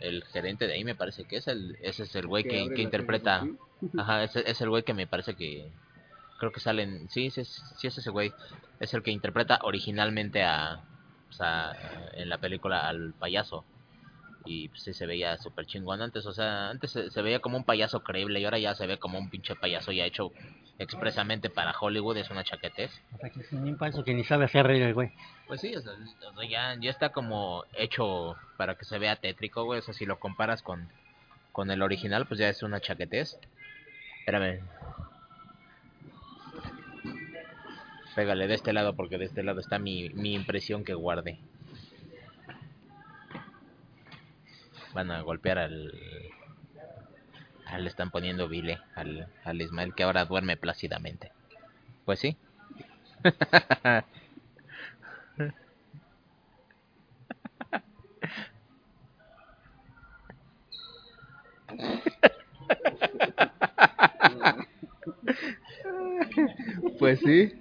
el gerente de ahí me parece que es el, ese es el güey que, que interpreta, ajá, ese es el güey que me parece que, creo que salen, sí, sí, sí es ese güey, es el que interpreta originalmente a, o sea, en la película al payaso. Y pues sí se veía súper chingón antes, o sea, antes se, se veía como un payaso creíble y ahora ya se ve como un pinche payaso ya hecho expresamente para Hollywood, es una chaquetez. O sea, que es un payaso que ni sabe hacer reír el güey. Pues sí, o sea, o sea, ya, ya está como hecho para que se vea tétrico, güey. O sea, si lo comparas con, con el original, pues ya es una chaquetez. Espérame. Pégale de este lado porque de este lado está mi, mi impresión que guardé. Van a golpear al... le están poniendo vile al, al Ismael que ahora duerme plácidamente. Pues sí. Pues sí.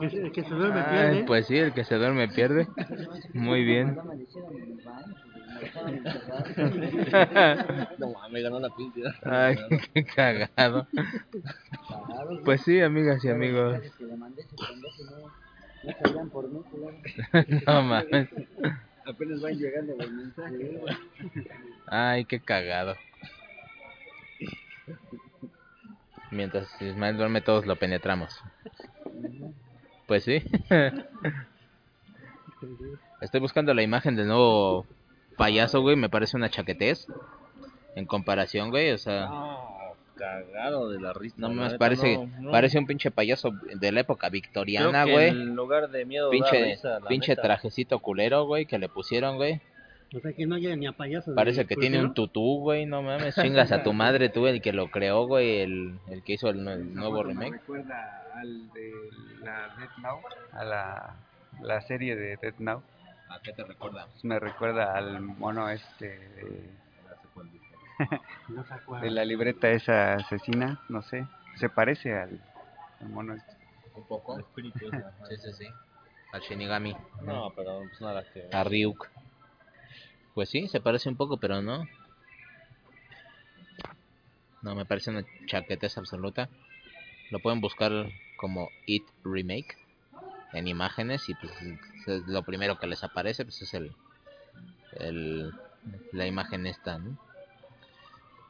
El que, se duerme Ay, pierde. pues sí, el que se duerme pierde. Muy bien. No mames, ganó la pinta. Ay, qué cagado. Pues sí, amigas y amigos. No mames. Apenas van llegando los mensajes. Ay, qué cagado. Mientras Ismael duerme, todos lo penetramos. Pues sí. Estoy buscando la imagen del nuevo payaso, güey. Me parece una chaquetez. En comparación, güey. O sea, No, cagado de la risa. no más parece, no, no. parece un pinche payaso de la época Creo victoriana, que güey. En lugar de miedo, da Pinche, risa, la pinche neta. trajecito culero, güey, que le pusieron, güey. O sea, que no llega ni a payaso. Parece que tiene un tutú, güey, no mames, chingas a tu madre, tú, el que lo creó, güey, el, el que hizo el, el nuevo Me remake. recuerda al de la Death Now, a la, la serie de Death Now. ¿A qué te recuerda? Me recuerda al mono este de, de la libreta esa asesina, no sé. Se parece al, al mono este. Un poco. Espíritu. Sí, sí, sí. Al Shinigami. No, pero pues nada que. A Ryuk. Pues sí, se parece un poco, pero no. No, me parece una chaquetez absoluta. Lo pueden buscar como It Remake en imágenes y pues es lo primero que les aparece pues es el, el la imagen esta, ¿no?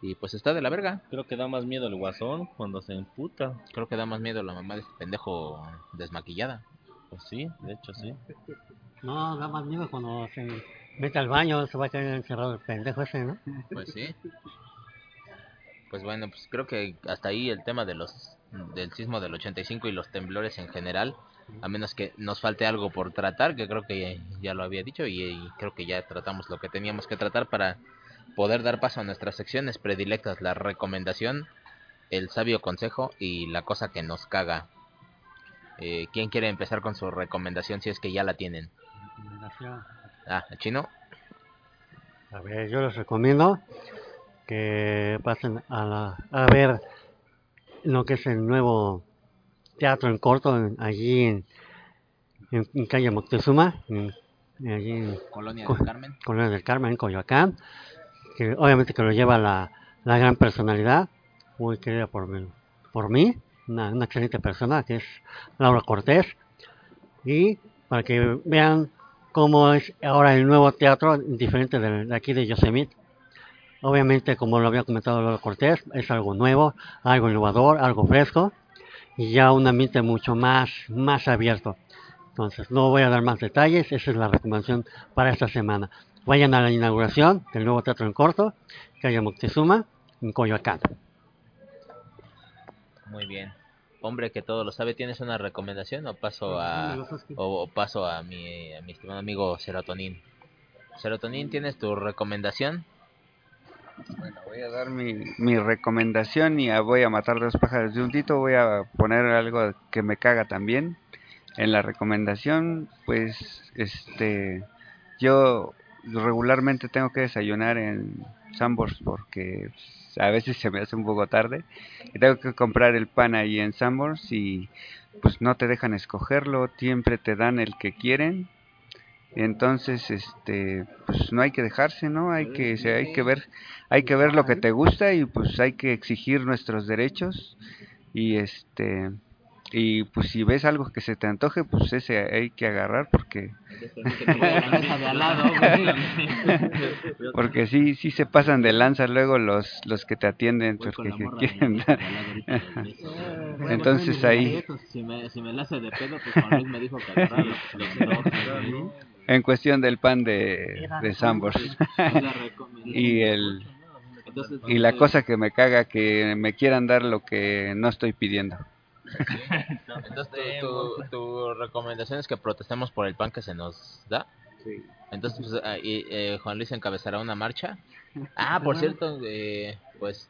Y pues está de la verga. Creo que da más miedo el guasón cuando se emputa. Creo que da más miedo la mamá de este pendejo desmaquillada. Pues sí, de hecho sí. No, da más miedo cuando se mete al baño, se va a quedar encerrado el pendejo ese, ¿no? Pues sí. Pues bueno, pues creo que hasta ahí el tema de los del sismo del 85 y los temblores en general, a menos que nos falte algo por tratar, que creo que ya, ya lo había dicho y, y creo que ya tratamos lo que teníamos que tratar para poder dar paso a nuestras secciones predilectas, la recomendación, el sabio consejo y la cosa que nos caga. Eh, ¿Quién quiere empezar con su recomendación si es que ya la tienen? Recomendación. Ah, chino. A ver, yo les recomiendo que pasen a, la, a ver lo que es el nuevo teatro en corto en- allí en, en, en calle Moctezuma, en- allí en Colonia Co- del Carmen. Colonia del Carmen, en Coyoacán, que obviamente que lo lleva la, la gran personalidad, muy querida por mí, por mí una, una excelente persona que es Laura Cortés, y para que vean cómo es ahora el nuevo teatro diferente del- de, aquí de Yosemite. Obviamente, como lo había comentado Laura Cortés, es algo nuevo, algo innovador, algo fresco, y ya un ambiente mucho más, más abierto. Entonces, no voy a dar más detalles, esa es la recomendación para esta semana. Vayan a la inauguración del nuevo teatro en corto, calle Moctezuma, en Coyoacán. Muy bien. Hombre que todo lo sabe, ¿tienes una recomendación o paso a o, o paso a mi a mi estimado amigo Serotonin? Serotonin, ¿tienes tu recomendación? Bueno, voy a dar mi, recomendación y voy a matar dos pájaros de un tito. Voy a poner algo que me caga también. En la recomendación, pues, este, yo regularmente tengo que desayunar en Sambors porque a veces se me hace un poco tarde y tengo que comprar el pan ahí en Sambors y pues no te dejan escogerlo, siempre te dan el que quieren. Entonces, este, pues no hay que dejarse, ¿no? Hay que, se- hay que ver, hay que ver lo que te gusta y pues hay que exigir nuestros derechos. Y este, y pues si ves algo que se te antoje, pues ese hay que agarrar porque, porque sí, sí se pasan de lanza luego los, los que te atienden porque quieren dar. Entonces ahí, Si me, si me la hace de pedo, pues Juan Luis me dijo que agarrarlo. En cuestión del pan de, de Sambors. y el y la cosa que me caga que me quieran dar lo que no estoy pidiendo. Entonces, tu, tu, tu recomendación es que protestemos por el pan que se nos da. Entonces, pues, y, eh, Juan Luis encabezará una marcha. Ah, por cierto, eh, pues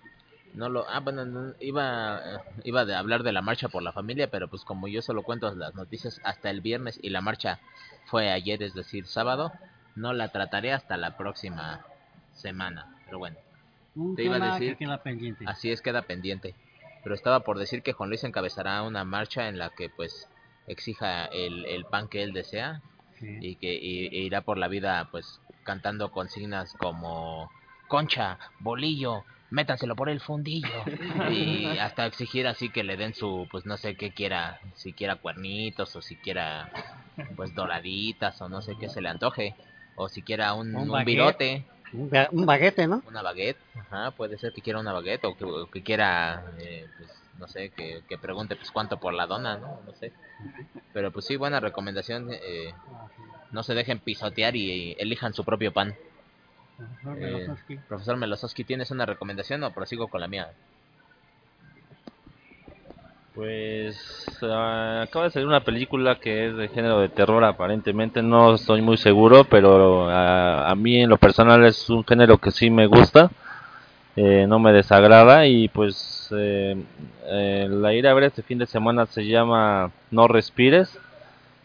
no lo. Ah, bueno, no, iba, eh, iba de hablar de la marcha por la familia, pero pues como yo solo cuento las noticias hasta el viernes y la marcha fue ayer, es decir, sábado, no la trataré hasta la próxima semana. Pero bueno, Un Te iba a decir- que queda pendiente. así es, queda pendiente. Pero estaba por decir que Juan Luis encabezará una marcha en la que pues exija el, el pan que él desea Sí. y que y- e irá por la vida pues cantando consignas como concha, bolillo, métanselo por el fundillo y hasta exigir así que le den su pues no sé qué quiera, si quiera cuernitos o si quiera pues doraditas o no sé qué se le antoje o si quiera un, Un un virote, Un, ba- un baguete, ¿no? una baguette, ajá, puede ser que quiera una baguette o que, o que quiera eh, pues no sé, que, que pregunte pues cuánto por la dona, ¿no? No sé. Pero pues sí, buena recomendación. Eh, no se dejen pisotear y, y elijan su propio pan. Profesor Eh. Profesor Melosowski, ¿tienes una recomendación o prosigo con la mía? Pues ah, acaba de salir una película que es de género de terror aparentemente, no estoy muy seguro, pero ah, a mí en lo personal es un género que sí me gusta, eh, no me desagrada y pues eh, eh, la ir a ver este fin de semana. Se llama No Respires,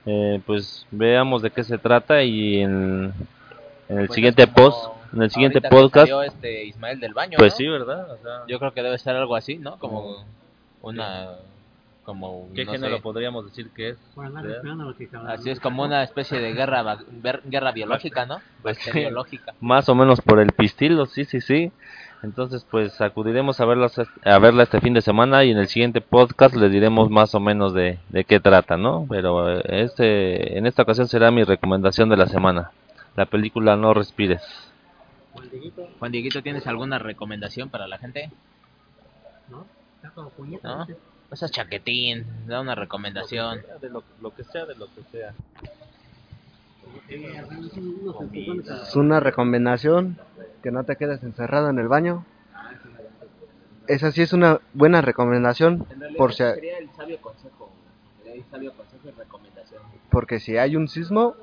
Eh, pues veamos de qué se trata y en, en el Pues siguiente post, en el siguiente ahorita que podcast, salió este Ismael del Baño, pues ¿no? sí, ¿verdad? O sea, Yo creo que debe ser algo así, ¿no? Como una... Como, ¿Qué no género sé, podríamos decir que es? Así es como una especie de guerra guerra biológica, ¿no? Pues sí. Bacteriológica. más o menos por el pistilo, sí, sí, sí. Entonces, pues acudiremos a verla, a verla este fin de semana y en el siguiente podcast les diremos más o menos de, de qué trata, ¿no? Pero eh, este, en esta ocasión será mi recomendación de la semana, la película No Respires. Juan Dieguito, Juan Dieguito, ¿tienes alguna recomendación para la gente? ¿no? Está como puñeta. ¿No? ¿viste? O sea, chaquetín, da una recomendación. De lo, lo que sea, de lo que sea. Es una recomendación que no te quedes encerrado en el baño. Esa sí es una buena recomendación por si, sería el sabio consejo. Sería el sabio consejo y recomendación. porque si hay un sismo,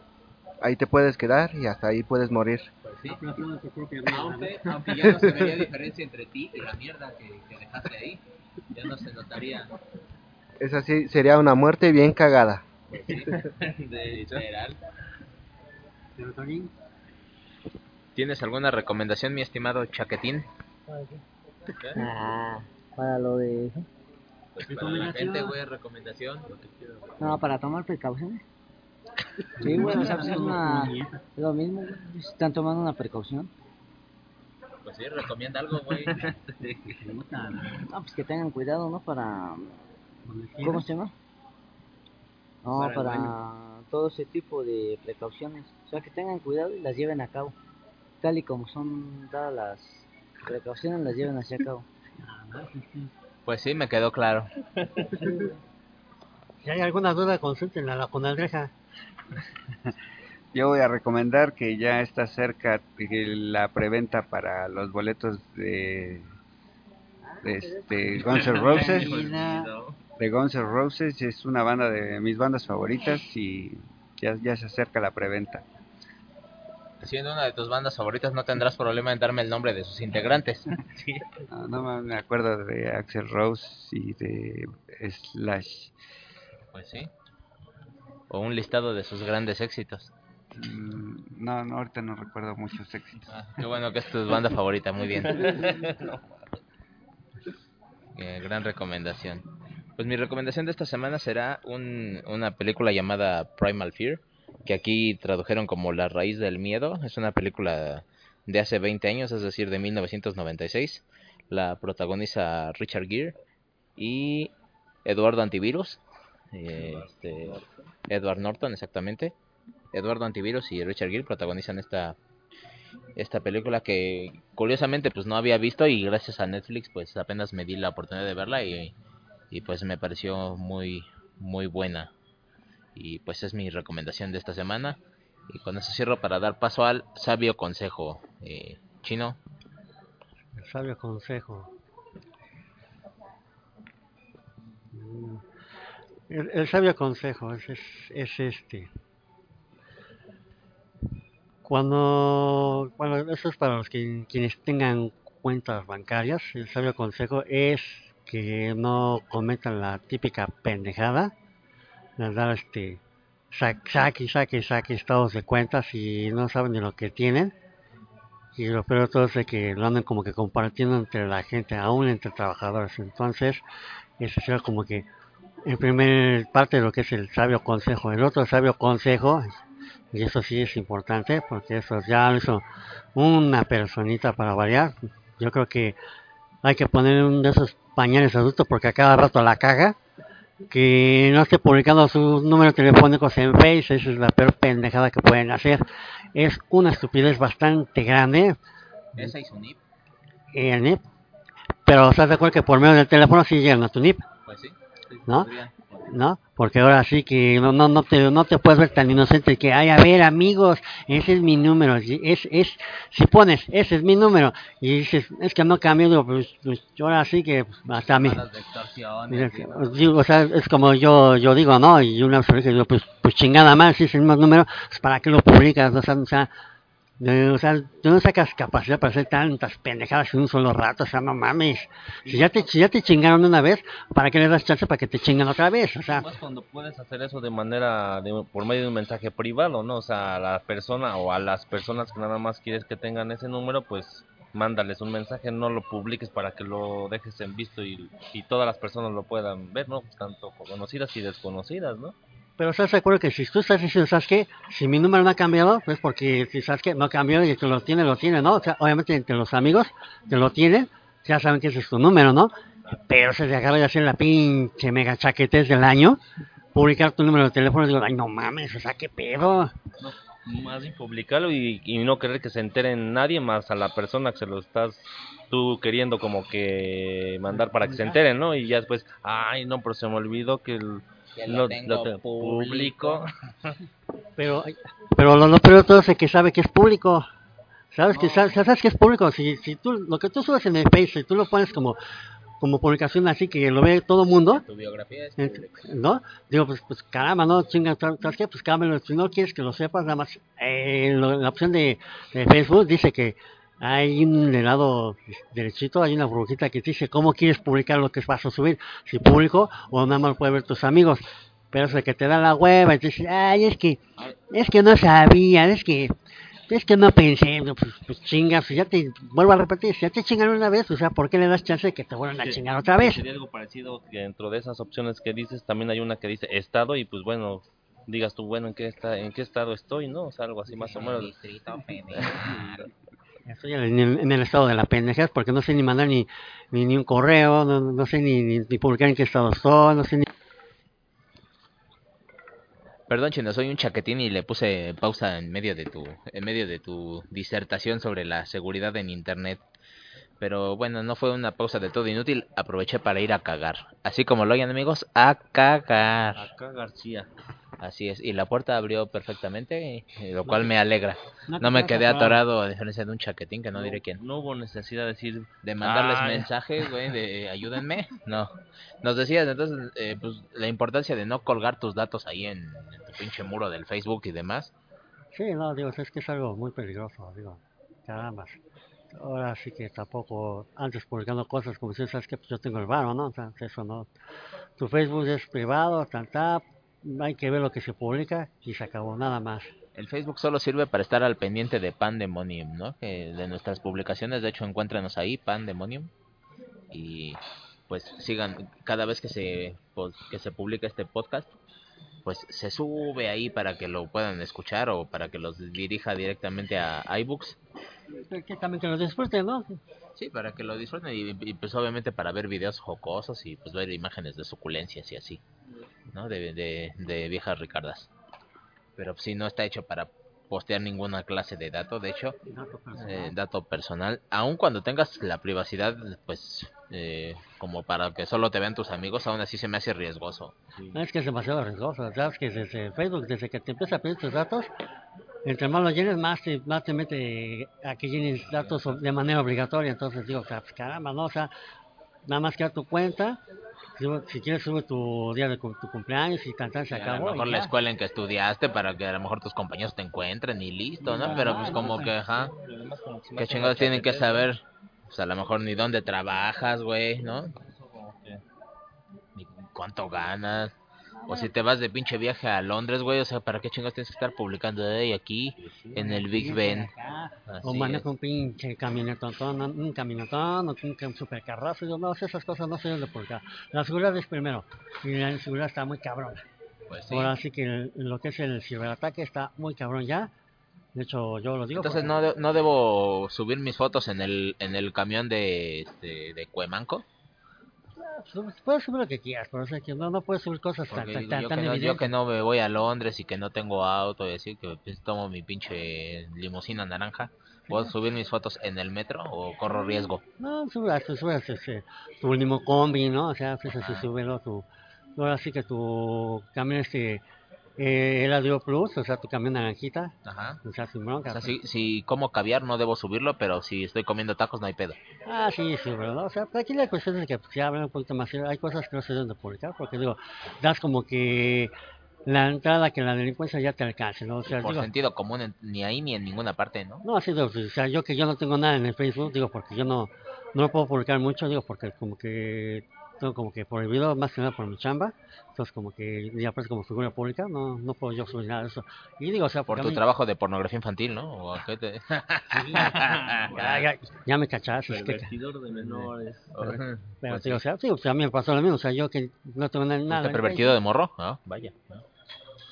ahí te puedes quedar y hasta ahí puedes morir. Pues sí. aplastando tu propia mierda. Aunque, aunque ya no se vería diferencia entre ti y la mierda que, que dejaste ahí. Ya no se notaría. Esa sí sería una muerte bien cagada. Literal. Serotonin. ¿Tienes alguna recomendación, mi estimado chaquetín? Ah, para lo de... Pues para la gente, güey, recomendación. lo que quieras. No, para tomar precauciones. Sí, güey, o sea, pues es, una, es lo mismo, güey. Están tomando una precaución. Pues sí, recomienda algo, güey. No, pues que tengan cuidado, ¿no? Para... ¿Cómo se llama? No, Para todo ese tipo de precauciones. O sea, que tengan cuidado y las lleven a cabo. Tal y como son dadas las precauciones, las lleven hacia cabo. Pues sí, me quedó claro. Si hay alguna duda, consulten a la Conaldreja. Yo voy a recomendar que ya está cerca la preventa para los boletos de, de este Guns N' Roses. De Guns N' Roses es una banda de mis bandas favoritas y ya, ya se acerca la preventa. Siendo una de tus bandas favoritas, no tendrás problema en darme el nombre de sus integrantes. Sí. No, me acuerdo de Axel Rose y de Slash. Pues sí. O un listado de sus grandes éxitos. Mm, No, no, ahorita no recuerdo muchos éxitos. Ah, qué bueno que es tu banda favorita, muy bien. Eh, gran recomendación. Pues mi recomendación de esta semana será un- una película llamada Primal Fear, que aquí tradujeron como La raíz del miedo. Es una película de hace 20 años, es decir, de 1996. La protagoniza Richard Gere y Eduardo Antivirus. eh, este, Edward Norton, exactamente. Eduardo Antivirus y Richard Gere protagonizan esta esta película que curiosamente pues no había visto y gracias a Netflix pues apenas me di la oportunidad de verla y, y pues me pareció muy muy buena y pues es mi recomendación de esta semana y con eso cierro para dar paso al sabio consejo eh, chino sabio consejo. Mm. El, sabio consejo es, es, es este. Cuando, bueno, eso es para los que, quienes tengan cuentas bancarias, el sabio consejo es que no cometan la típica pendejada, de dar este, sa- saque, saque, saque estados de cuentas y no saben ni lo que tienen. Y lo peor todo es de que lo andan como que compartiendo entre la gente, aún entre trabajadores. Entonces, ese será como que en primer parte lo que es el sabio consejo. El otro sabio consejo, y eso sí es importante, porque eso ya lo hizo una personita para variar. Yo creo que hay que poner un de esos pañales adultos porque a cada rato la caga. Que no esté publicando sus números telefónicos en Face, esa es la peor pendejada que pueden hacer. Es una estupidez bastante grande. esa su NIP el NIP. Pero estás de acuerdo que por medio del teléfono sí llegan a tu NIP, pues sí, ¿No? ¿no? Porque ahora sí que no, no, no, te, no te puedes ver tan inocente que, ay, a ver, amigos, ese es mi número. Es, es, si pones, ese es mi número, y dices, es que no cambió, pues, pues ahora sí que pues, hasta a mí. Digo, o sea, es como yo yo digo, ¿no? Y una vez que digo, pues, pues chingada más, si es el mismo número, pues ¿para qué lo publicas? O sea, o sea, o sea, tú no sacas capacidad para hacer tantas pendejadas en un solo rato, o sea, no mames. Si ya te, si ya te chingaron una vez, ¿para qué le das chance para que te chingan otra vez? O sea, cuando puedes hacer eso de manera, de, por medio de un mensaje privado, ¿no? O sea, a la persona o a las personas que nada más quieres que tengan ese número, pues mándales un mensaje, no lo publiques para que lo dejes en visto y, y todas las personas lo puedan ver, ¿no? Tanto conocidas y desconocidas, ¿no? Pero estás de acuerdo que si tú estás diciendo, ¿sabes qué? Si mi número no ha cambiado, pues porque si sabes que no cambió y el que lo tiene, lo tiene, ¿no? O sea, obviamente entre los amigos que lo tienen, ya saben que ese es tu número, ¿no? Pero se te acaba de hacer la pinche mega chaquetes del año, publicar tu número de teléfono y digo, ay, no mames, o sea, qué pedo. Más bien publicarlo y, y no querer que se entere nadie más a la persona que se lo estás tú queriendo como que mandar para que se enteren, ¿no? Y ya después, ay, no, pero se me olvidó que el, Que lo lo, tengo lo público. Pero, pero lo, lo peor de todo es que sabe que es público. Sabes que sabes, sabes que es público. Si, si tú lo que tú subes en el Face, si tú lo pones como como publicación así que lo ve todo el mundo, tu biografía es pública. ¿no? Digo, pues, pues caramba, no, chinga, ¿sabes qué? Pues cámbialo, si no quieres que lo sepas, nada más, eh, lo- la opción de, de Facebook dice que hay un lado derechito, hay una burbujita que dice cómo quieres publicar lo que vas a subir, si público o nada más lo pueden ver tus amigos. Pero eso que te da la hueva y te dice, ay, es que, es que no sabía, es que, es que no pensé, pues, pues chingas, si ya te, vuelvo a repetir, si ya te chingaron una vez, o sea, ¿por qué le das chance de que te vuelvan a Sí, chingar otra vez? Sería algo parecido que dentro de esas opciones que dices también hay una que dice estado y pues bueno, digas tú, bueno, ¿en qué, está, en qué estado estoy, no? O sea, algo así más o menos. Estoy en el, en el estado de la pendejez porque no sé ni mandar ni, ni, ni un correo, no, no sé ni, ni, ni publicar en qué estado estoy, no sé ni... Perdón, Chino, soy un chaquetín y le puse pausa en medio de tu en medio de tu disertación sobre la seguridad en internet. Pero bueno, no fue una pausa de todo inútil, aproveché para ir a cagar. Así como lo oyen amigos, a cagar. Acá García. Así es, y la puerta abrió perfectamente, lo cual me alegra. No me quedé atorado a diferencia de un chaquetín que no diré quién. No hubo necesidad de decir, De mandarles Ay. mensajes, güey, de ayúdenme. No. Nos decías entonces, eh, pues la importancia de no colgar tus datos ahí en, en tu pinche muro del Facebook y demás. Sí, no, digo, es que es algo muy peligroso, digo, caramba. Ahora sí que tampoco, antes publicando cosas como si sabes que pues yo tengo el varo, ¿no? O sea, eso no. Tu Facebook es privado, tal, tal, hay que ver lo que se publica y se acabó, nada más. El Facebook solo sirve para estar al pendiente de Pandemonium, ¿no? Que de nuestras publicaciones, de hecho, encuéntranos ahí, Pandemonium. Y pues sigan, cada vez que se, pues, que se publica este podcast, pues se sube ahí para que lo puedan escuchar o para que los dirija directamente a iBooks. Que también que lo disfruten, ¿no? Sí, para que lo disfruten y, y, pues obviamente para ver videos jocosos y pues ver imágenes de suculencias y así, ¿no? De, de, de viejas ricardas. Pero sí, no está hecho para postear ninguna clase de dato, de hecho, Dato personal. eh, dato personal, aun cuando tengas la privacidad, pues eh, como para que solo te vean tus amigos, aún así se me hace riesgoso. Es que es demasiado riesgoso, sabes que desde Facebook, desde que te empieza a pedir tus datos, entre más los llenes, más te, más te mete a que llenes datos de manera obligatoria, entonces digo, pues, caramba, no, o sea, nada más que a tu cuenta, si, quieres sube tu día de tu cumpleaños y tan, tan, se Y a acabó. lo mejor la escuela en que estudiaste para que a lo mejor tus compañeros te encuentren y listo, ¿no? Pero pues ¿no? como que, ajá, qué chingados tienen que saber, pues a lo mejor ni dónde trabajas, güey, ¿no? Ni cuánto ganas. O si te vas de pinche viaje a Londres, güey, o sea, ¿para qué chingados tienes que estar publicando de ahí aquí en el Big Ben? Acá, O es. un pinche camionetón, un camionetón, o un supercarrazo. Yo, no, esas cosas no se de publicar. La seguridad es primero, y la inseguridad está muy cabrón. Pues sí. Ahora sí que el- lo que es el ciberataque está muy cabrón ya. De hecho, yo lo digo. Entonces porque- no, de- no debo subir mis fotos en el en el camión de este, de Cuemanco, Puedes subir lo que quieras, pero o sea, que no, no puedes subir cosas tan, tan, tan, yo, tan que no, yo que no me voy a Londres y que no tengo auto y así que pues, tomo mi pinche limusina naranja, ¿puedo subir mis fotos en el metro o corro riesgo? No, sube hasta ese- tu último combi, ¿no? O sea, pues así súbelo. Tu, ahora sí que tu camión este, eh, el Audio Plus, o sea, tu camión naranjita, Ajá. o sea, sin O bronca. sea, pues. si, si como caviar no debo subirlo, pero si estoy comiendo tacos no hay pedo. Ah, sí, sí, ¿verdad? O sea, pero aquí la cuestión es que pues, ya hablan un poquito más. Hay cosas que no se deben de publicar, porque digo, das como que la entrada que la delincuencia ya te alcance, ¿no? O sea, Por digo, sentido común, en- ni ahí ni en ninguna parte, ¿no? No, así de, o sea, yo que yo no tengo nada en el Facebook, digo, porque yo no, no lo puedo publicar mucho, digo, porque como que tengo como que prohibido, más que nada por mi chamba, entonces como que ya pues como figura pública, no, no puedo yo subir nada de eso. Y digo, o sea, Por tu mí- trabajo de pornografía infantil, ¿no? ¿O a qué te... Sí, ya, ya, ya me cachaste, es que, Pervertidor de menores. Ujú. pero Pues digo, o sea, sí, pues a mí me pasó lo mismo, o sea, yo que no tengo na- nada. ¿Fuiste en pervertido de morro? Ah, vaya.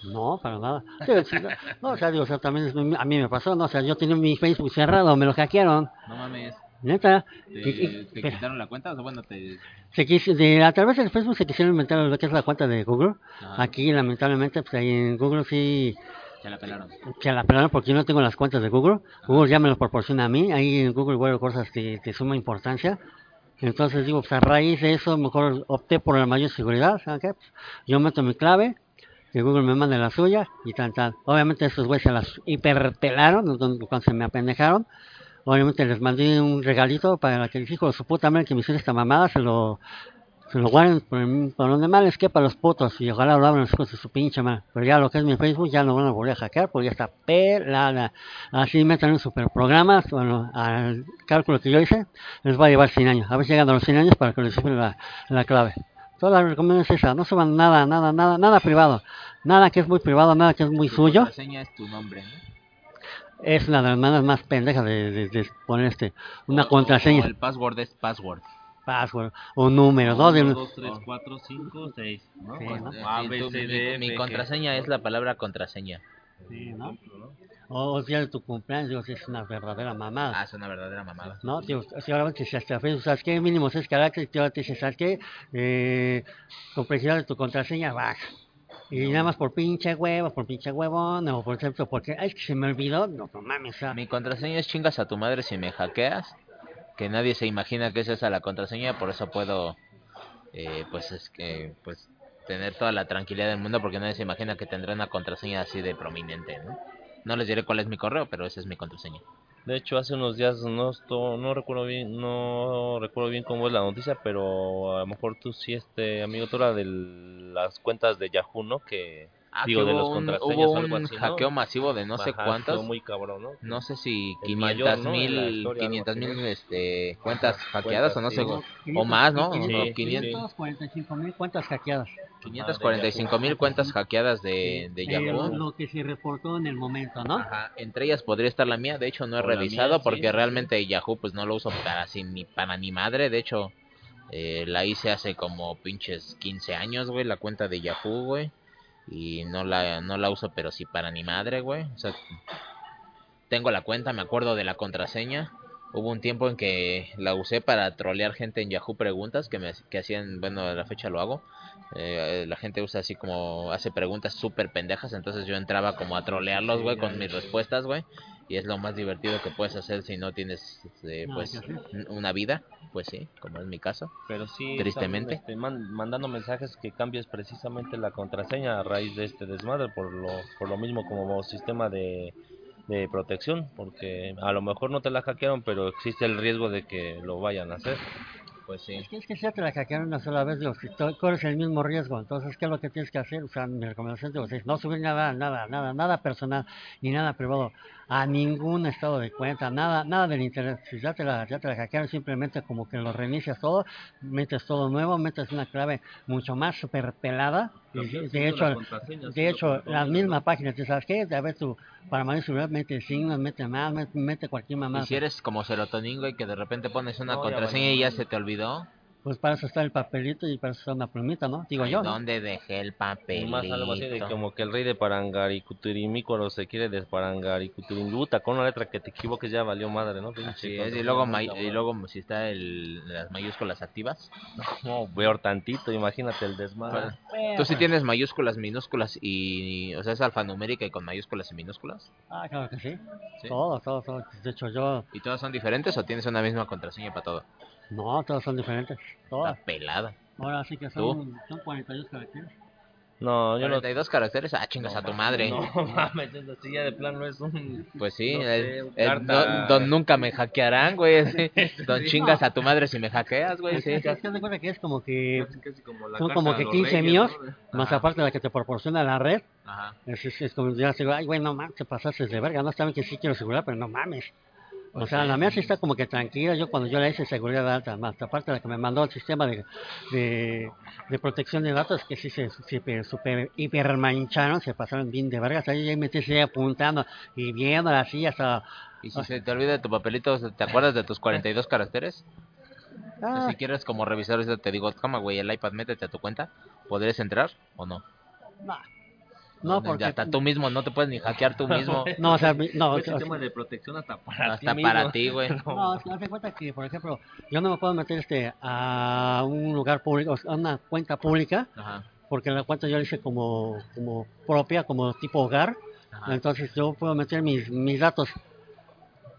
No, para nada. Sí, sí, no, o sea, digo, o sea, también a mí me pasó, no, o sea, yo tenía mi Facebook cerrado, me lo hackearon, No mames. Neta. ¿Te, Y- te quitaron la cuenta? O sea, bueno, te... Se quis- de- a través del Facebook se quisieron inventar lo que es la cuenta de Google. Ajá, Aquí, lamentablemente, pues ahí en Google sí se la pelaron. se la pelaron porque yo no tengo las cuentas de Google. Google ya me lo proporciona a mí. Ahí en Google guardo cosas de, de suma importancia. Entonces digo, pues a raíz de eso, mejor opté por la mayor seguridad. ¿saben qué? Pues, yo meto mi clave, que Google me mande la suya y tal, tal. Obviamente estos güeyes se las hiperpelaron cuando se me apendejaron. Obviamente les mandé un regalito para que les dijo su puta madre que me hiciera esta mamada, se lo, se lo guarden por, por donde mal les quepa los putos y ojalá lo abran los hijos de su pinche madre. Pero ya lo que es mi Facebook ya no van a volver a hackear porque ya está pelada. Así metan un super programa, bueno, al cálculo que yo hice, les va a llevar 100 años. A ver si llegan a los 100 años para que les suban la, la clave. Toda la recomendación es esa, no suban nada, nada, nada, nada privado. Nada que es muy privado, nada que es muy suyo. contraseña es tu nombre, ¿no? Es una de las maneras más pendejas de, de- de poner este, una O- contraseña, o el password es password. password o número, ¿no? De- 2, 3, 4, 5, 6. ¿no? Sí, Con- ¿no? Eh, A, B, C, mi- D, mi, contraseña es la palabra contraseña. Sí, ¿no? O día de tu cumpleaños, digo, sí, es una verdadera mamada. Ah, es una verdadera mamada. ¿No? Digo, si ahora que si hasta Facebook, ¿sabes qué? Mínimo seis caracteres, y ahora te dice, ¿sabes qué? Eh, complejidad de tu contraseña baja. Y nada más por pinche huevo, por pinche huevón, o por ejemplo, porque, ay, es que se me olvidó, no, no mames, Mi contraseña es chingas a tu madre si me hackeas. Que nadie se imagina que es esa la contraseña, por eso puedo, eh, pues es que, pues tener toda la tranquilidad del mundo, porque nadie se imagina que tendré una contraseña así de prominente, ¿no? No les diré cuál es mi correo, pero esa es mi contraseña. De hecho, hace unos días no esto, no recuerdo bien, no recuerdo bien cómo es la noticia, pero a lo mejor tú sí, este amigo, tú la de las cuentas de Yahoo, ¿no? Que Ah, Digo, de hubo los un, contraseñas hubo o algo un así, ¿no? hackeo masivo de no sé Ajá, cuántos. estuvo muy cabrón, ¿no? No sé si El mayor, 500 ¿no? en la mil 500 mil ¿no? este, cuentas hackeadas o no sí. sé, Como o más, ¿no? 500, Sí, 500 sí. 545 mil cuentas hackeadas. 545 mil cuentas hackeadas de, de Eh, lo, Yahoo. lo que se reportó en el momento, ¿no? Ajá, entre ellas podría estar la mía, de hecho no he O revisado mía, porque sí. realmente Yahoo pues no lo uso para así ni para ni madre, de hecho eh, la hice hace como pinches 15 años, güey, la cuenta de Yahoo, güey, y no la no la uso pero sí para ni madre, güey, o sea, tengo la cuenta, me acuerdo de la contraseña. Hubo un tiempo en que la usé para trolear gente en Yahoo Preguntas que me que hacían, bueno, a la fecha lo hago. Eh, la gente usa así como hace preguntas súper pendejas, entonces yo entraba como a trolearlos, güey, con mis respuestas, güey. Y es lo más divertido que puedes hacer si no tienes, eh, Nada pues, una vida, pues sí, como es mi caso. Pero sí, Tristemente. están, este, man- mandando mensajes que cambies precisamente la contraseña a raíz de este desmadre, por lo, por lo mismo como sistema de, de protección, porque a lo mejor no te la hackearon, pero existe el riesgo de que lo vayan a hacer. Pues sí. Es que, es que si ya te la hackearon una sola vez, tú corres el mismo riesgo, entonces, ¿qué es lo que tienes que hacer? O sea, mi recomendación es no subir nada, nada, nada, nada personal, ni nada privado, a ningún estado de cuenta, nada, nada del internet. Si ya te la, ya te la hackearon, simplemente como que lo reinicias todo, metes todo nuevo, metes una clave mucho más super pelada, y de hecho, de hecho, las mismas páginas, ¿tú ¿sabes qué? A ver, tú, para mayor seguridad, mete signos, mete más, mete, mete cualquier mamá. Y si eres como serotonin, güey, que de repente pones una No, ya contraseña y ya se te olvidó. Pues para eso está el papelito y para eso está una plumita, ¿no? Digo Ay, yo. ¿no? ¿Dónde dejé el Y papelito? más algo así de como que el rey de Parangaricutirimícuaro se quiere desparangaricutirimbuta con una letra que te equivoques ya valió madre, ¿no? Así es, y luego, y luego si está el, las mayúsculas activas. No, peor tantito, imagínate el desmadre. ¿Tú sí tienes mayúsculas, minúsculas y... O sea, es alfanumérica y con mayúsculas y minúsculas? Ah, claro que sí. ¿Sí? Todo, todo, todo. De hecho, yo... ¿Y todas son diferentes o tienes una misma contraseña para todo? No, todas son diferentes. Todas. Está pelada. Ahora sí que son, son 42 caracteres. No, yo no. 42 caracteres, ah, chingas a tu madre. No mames, eso sí ya de plano es un. Pues sí, No el- sé, el carta- don, don nunca me hackearán, güey. sí. Don chingas a tu madre si me hackeas, güey. Es que cuenta es como que Casi, casi como la son como que los 15 reyes, míos, ¿no? más aparte de la que te proporciona la red. Ajá. Es, es, es como ya digo, ay, güey, no mames, te pasaste de verga. No está bien que sí quiero seguridad, pero no mames. O sea, la mía sí está como que tranquila. Yo cuando yo la hice seguridad alta, más aparte de la que me mandó el sistema de, de, de protección de datos, que sí se super, super hiper mancharon, se pasaron bien de vergas. Ahí ya me estoy apuntando y viendo así hasta. Y si se te olvida tu papelito, ¿te acuerdas de tus 42 caracteres? Ah, Si quieres como revisar eso, te digo, toma, güey, el iPad, métete a tu cuenta. ¿Podrías entrar o no? no, no, porque. Hasta tú mismo, no te puedes ni hackear tú mismo. No, o sea, no, sea, sistema de protección hasta para ti Hasta mismo. para ti, güey. No, es que haz de cuenta que, por ejemplo, yo no me puedo meter este a un lugar público, o sea, a una cuenta pública, Ajá. porque la cuenta yo la hice como, como propia, como tipo hogar, Ajá. entonces yo puedo meter mis, mis datos,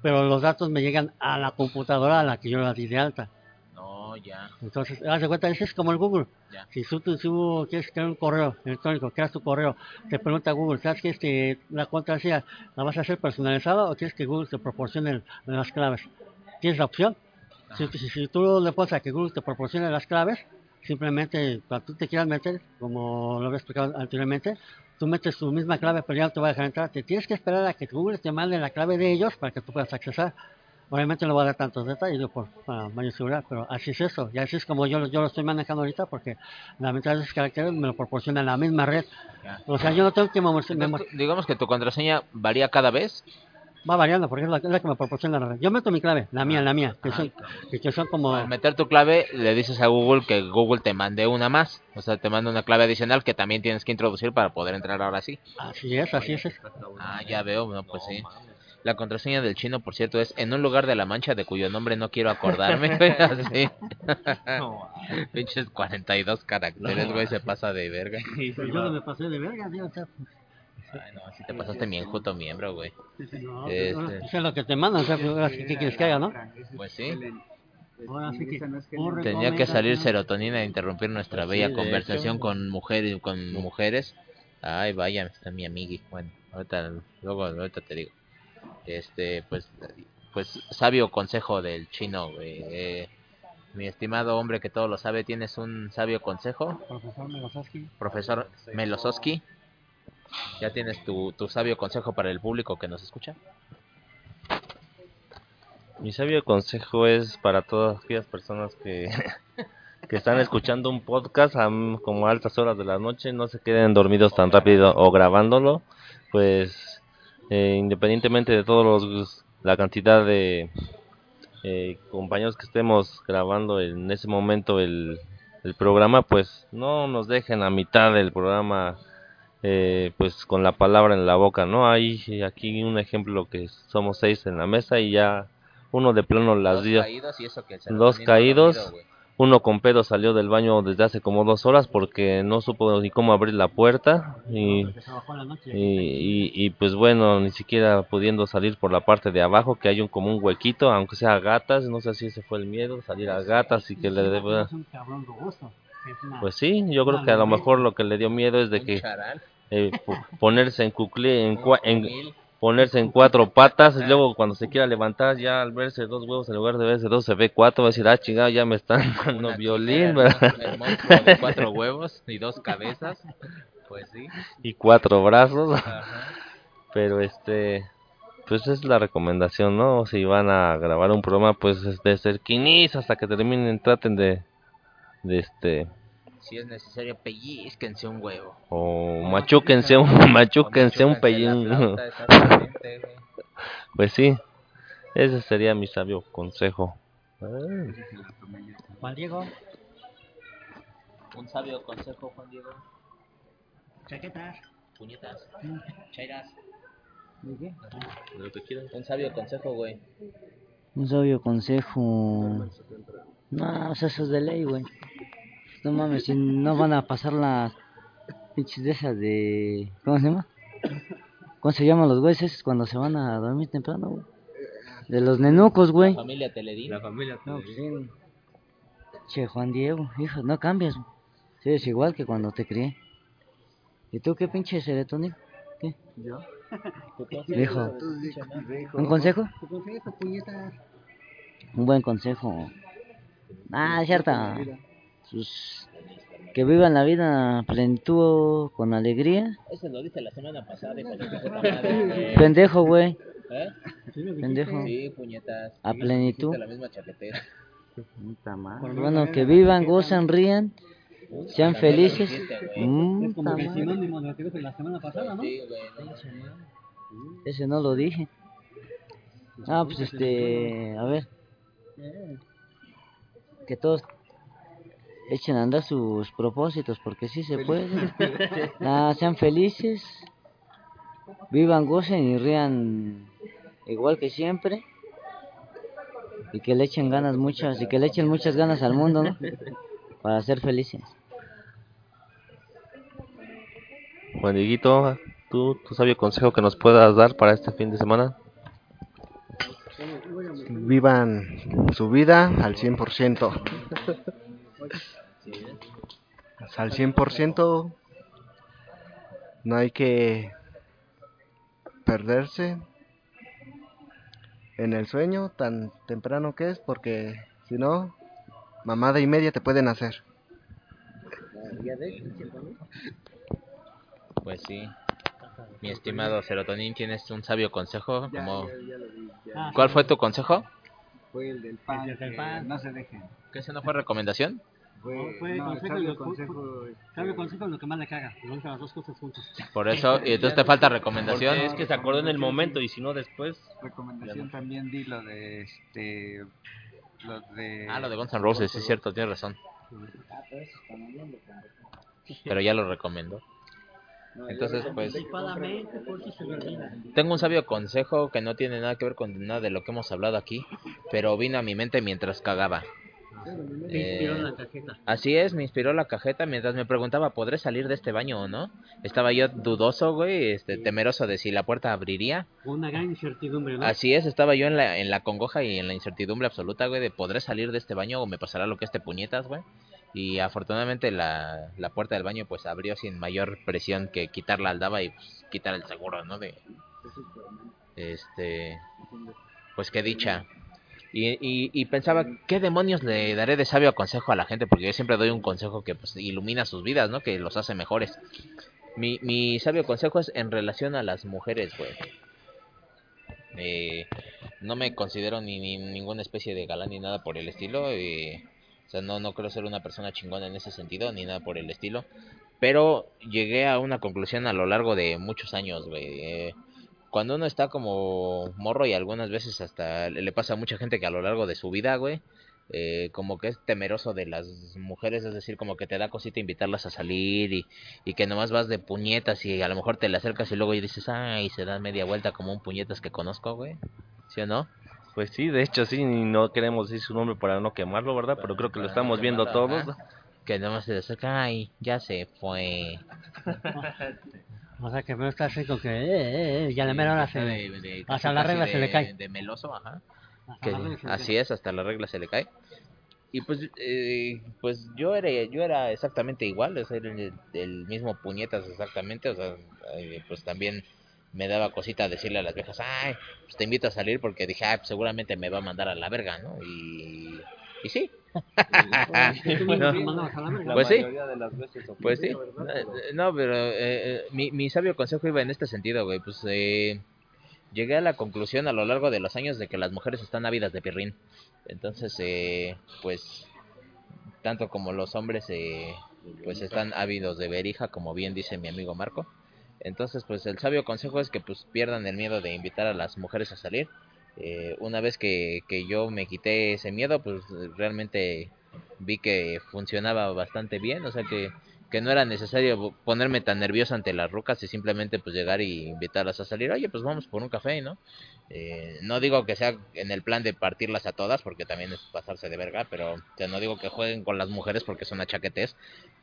pero los datos me llegan a la computadora a la que yo la di de alta. Ya. Entonces, haz de cuenta, ese es como el Google. Ya. Si tú, tú, tú quieres crear un correo electrónico, creas tu correo, te pregunta Google, ¿sabes que este, la contraseña la vas a hacer personalizada o quieres que Google te proporcione las claves? Tienes la opción. Si, si, si tú le pones a que Google te proporcione las claves, simplemente cuando tú te quieras meter, como lo había explicado anteriormente, tú metes tu misma clave, pero ya no te va a dejar entrar. Te tienes que esperar a que Google te mande la clave de ellos para que tú puedas accesar. Obviamente no voy a dar tantos detalles por, para mayor seguridad, pero así es eso. Y así es como yo, lo- yo lo estoy manejando ahorita, porque la mitad de esos caracteres me lo proporciona la misma red. O sea, yo no tengo que memorizar. Digamos que tu contraseña varía cada vez. Va variando, porque es la, es la que me proporciona la red. Yo meto mi clave, la mía, la mía, que Ajá. son, que, que son como... Al meter tu clave, le dices a Google que Google te mande una más. O sea, te manda una clave adicional que también tienes que introducir para poder entrar ahora sí. Así es, así es. Ah, ya veo, no, pues sí. La contraseña del chino, por cierto, es en un lugar de la mancha de cuyo nombre no quiero acordarme. güey, Así. No, Pinches 42 caracteres, güey, se pasa de verga. Pero yo no me pasé de verga, tío, Ay, no, si te pasaste mi enjuto miembro, güey. no, Este. eso es lo que te mandan, o sea, pues, ahora sí, ¿qué quieres que haga, no? Pues sí. Ahora sí que... Tenía que salir serotonina e interrumpir nuestra Pues bella sí, conversación hecho. con mujeres, con mujeres. Ay, vaya, está mi amigui. Bueno, ahorita, luego, ahorita te digo. Este, pues, pues, sabio consejo del chino, güey. Eh, mi estimado hombre que todo lo sabe, ¿tienes un sabio consejo? Profesor Melosowski. Profesor Melosowski. ¿Ya tienes tu, tu sabio consejo para el público que nos escucha? Mi sabio consejo es para todas aquellas personas que, que están escuchando un podcast a, como a altas horas de la noche, no se queden dormidos tan rápido o grabándolo, pues eh, independientemente de todos los la cantidad de eh, compañeros que estemos grabando en ese momento el, el programa, pues no nos dejen a mitad del programa eh, pues con la palabra en la boca, ¿no? Hay aquí un ejemplo que somos seis en la mesa y ya uno de plano las Dos dio, caídos y eso que el dos caídos, dormido. Uno con pedo salió del baño desde hace como dos horas porque no supo ni cómo abrir la puerta y, y, y, y, pues bueno, ni siquiera pudiendo salir por la parte de abajo, que hay un como un huequito, aunque sea gatas, no sé si ese fue el miedo, salir a gatas y que le deba... Es un cabrón robusto. Es una- Pues sí, yo creo que a lo mejor lo que le dio miedo es de que eh, po- ponerse en cuclé, en, en. Ponerse en cuatro patas y luego cuando se quiera levantar ya al verse dos huevos en lugar de verse dos se ve cuatro va a decir ah chingado ya me están dando Una violín ¿verdad? ¿no? El monstruo de cuatro huevos y dos cabezas. Pues sí. y cuatro brazos Ajá. pero este pues es la recomendación no si van a grabar un programa pues es de cerquinis hasta que terminen traten de de este Si es necesario, pellizquense un huevo. o machuquense un machuquense un pellín pues sí ese sería mi sabio consejo Juan Diego, Un sabio consejo, Juan Diego. chaquetas. Puñetas. Chairas. ¿Y qué? lo que quieran Un sabio consejo, güey. Un sabio consejo. No, o sea, eso es de ley, güey. No mames, si no van a pasar las pinches de esas de. ¿Cómo se llama? ¿Cómo se llaman los güeyes esos cuando se van a dormir temprano, güey? De los nenucos, güey. Familia Teledín. familia No, pues sí. Che, Juan Diego, hijo, no cambias. güey. Sí, es igual que cuando te crié. ¿Y tú qué pinche serotonina? ¿Qué? Yo. Dijo. ¿Un consejo? Tu consejo, puñetas. Un buen consejo. Ah, es cierto. Pues, que vivan la vida a plenitud, con alegría. Eso lo dice la semana pasada, hijo de güey. Pendejo, güey. ¿Eh? Pendejo. Sí, puñetas. A plenitud. la misma chaquetera. Bueno, que vivan, gozan, rían, sean felices. Mm, Es como madre. sinónimo de lo que dijo la semana pasada, ¿no? Sí, güey, no. Ese no lo dije. Ah, pues este, a ver. Que todos echen a andar sus propósitos, porque sí se puede. Ah, sean felices, vivan, gocen y rían igual que siempre. Y que le echen ganas muchas, y que le echen muchas ganas al mundo, ¿no? Para ser felices. Juan Dieguito, ¿tú, tu sabio consejo que nos puedas dar para este fin de semana? Vivan su vida al 100%. Al 100%. No hay que perderse en el sueño tan temprano que es, porque si no, mamada y media te pueden hacer. Pues sí. Mi estimado Serotonín, ¿tienes un sabio consejo? Como... ¿Cuál fue tu consejo? Fue el del pan, El del que pan. no se dejen. ¿Que ese no fue recomendación? Fue, Fue no, el consejo lo- consejo, Sabio este, consejo es lo que más le caga. Lo las dos cosas juntas. Por eso, y entonces te falta recomendación. Porque es que se acordó en el momento y si no después... recomendación también di lo de este lo de Ah, lo de Guns N' Roses, sí es cierto, tienes razón. Pero ya lo recomendó. Entonces, pues, Anticipadamente, porque se me olvida. tengo un sabio consejo que no tiene nada que ver con nada de lo que hemos hablado aquí, pero vino a mi mente mientras cagaba. Me inspiró en la cajeta. Así es, me inspiró la cajeta mientras me preguntaba, ¿podré salir de este baño o no? Estaba yo dudoso, güey, este, temeroso de si la puerta abriría. Una gran incertidumbre, ¿no? Así es, estaba yo en la, en la congoja y en la incertidumbre absoluta, güey, de ¿podré salir de este baño o me pasará lo que este puñetas, güey? Y afortunadamente la, la puerta del baño pues abrió sin mayor presión que quitarla al daba y pues, quitar el seguro, ¿no? De, este, pues qué dicha. Y, y, y pensaba, ¿qué demonios le daré de sabio consejo a la gente? Porque yo siempre doy un consejo que pues ilumina sus vidas, ¿no? Que los hace mejores. Mi, mi sabio consejo es en relación a las mujeres, güey. Eh, no me considero ni, ni ninguna especie de galán ni nada por el estilo. o sea, no, no creo ser una persona chingona en ese sentido, ni nada por el estilo. Pero llegué a una conclusión a lo largo de muchos años, güey. eh, cuando uno está como morro y algunas veces hasta le pasa a mucha gente que a lo largo de su vida, güey, eh, como que es temeroso de las mujeres, es decir, como que te da cosita invitarlas a salir y, y que nomás vas de puñetas y a lo mejor te le acercas y luego y dices, ay, se da media vuelta como un puñetas que conozco, güey. ¿Sí o no? Pues sí, de hecho sí, y no queremos decir su nombre para no quemarlo, ¿verdad? Pero creo que lo estamos viendo todos. Que nomás se le acerca, ay, ya se fue. O sea que no está así con que, eh, eh, ya la mera hora se... De- de- hasta la regla de- se le cae. De meloso, ajá. Que la así es hasta la regla se le cae y pues eh, pues yo era yo era exactamente igual o sea, era el, el mismo puñetas exactamente o sea eh, pues también me daba cosita decirle a las viejas ay pues te invito a salir porque dije ah, pues seguramente me va a mandar a la verga no y y sí. Pues sí. Pues sí, Eh, no, pero eh, eh, mi, mi sabio consejo iba en este sentido, güey. Pues eh, llegué a la conclusión a lo largo de los años de que las mujeres están ávidas de pirrín. Entonces, eh, pues, tanto como los hombres, eh, pues están ávidos de verija, como bien dice mi amigo Marco. Entonces, pues el sabio consejo es que pues pierdan el miedo de invitar a las mujeres a salir. Eh, una vez que, que yo me quité ese miedo, pues realmente vi que funcionaba bastante bien, o sea que, que no era necesario ponerme tan nervioso ante las rucas y simplemente pues llegar y invitarlas a salir, oye pues vamos por un café, ¿no? Eh, no digo que sea en el plan de partirlas a todas, porque también es pasarse de verga, pero no digo que jueguen con las mujeres porque son achaquetes,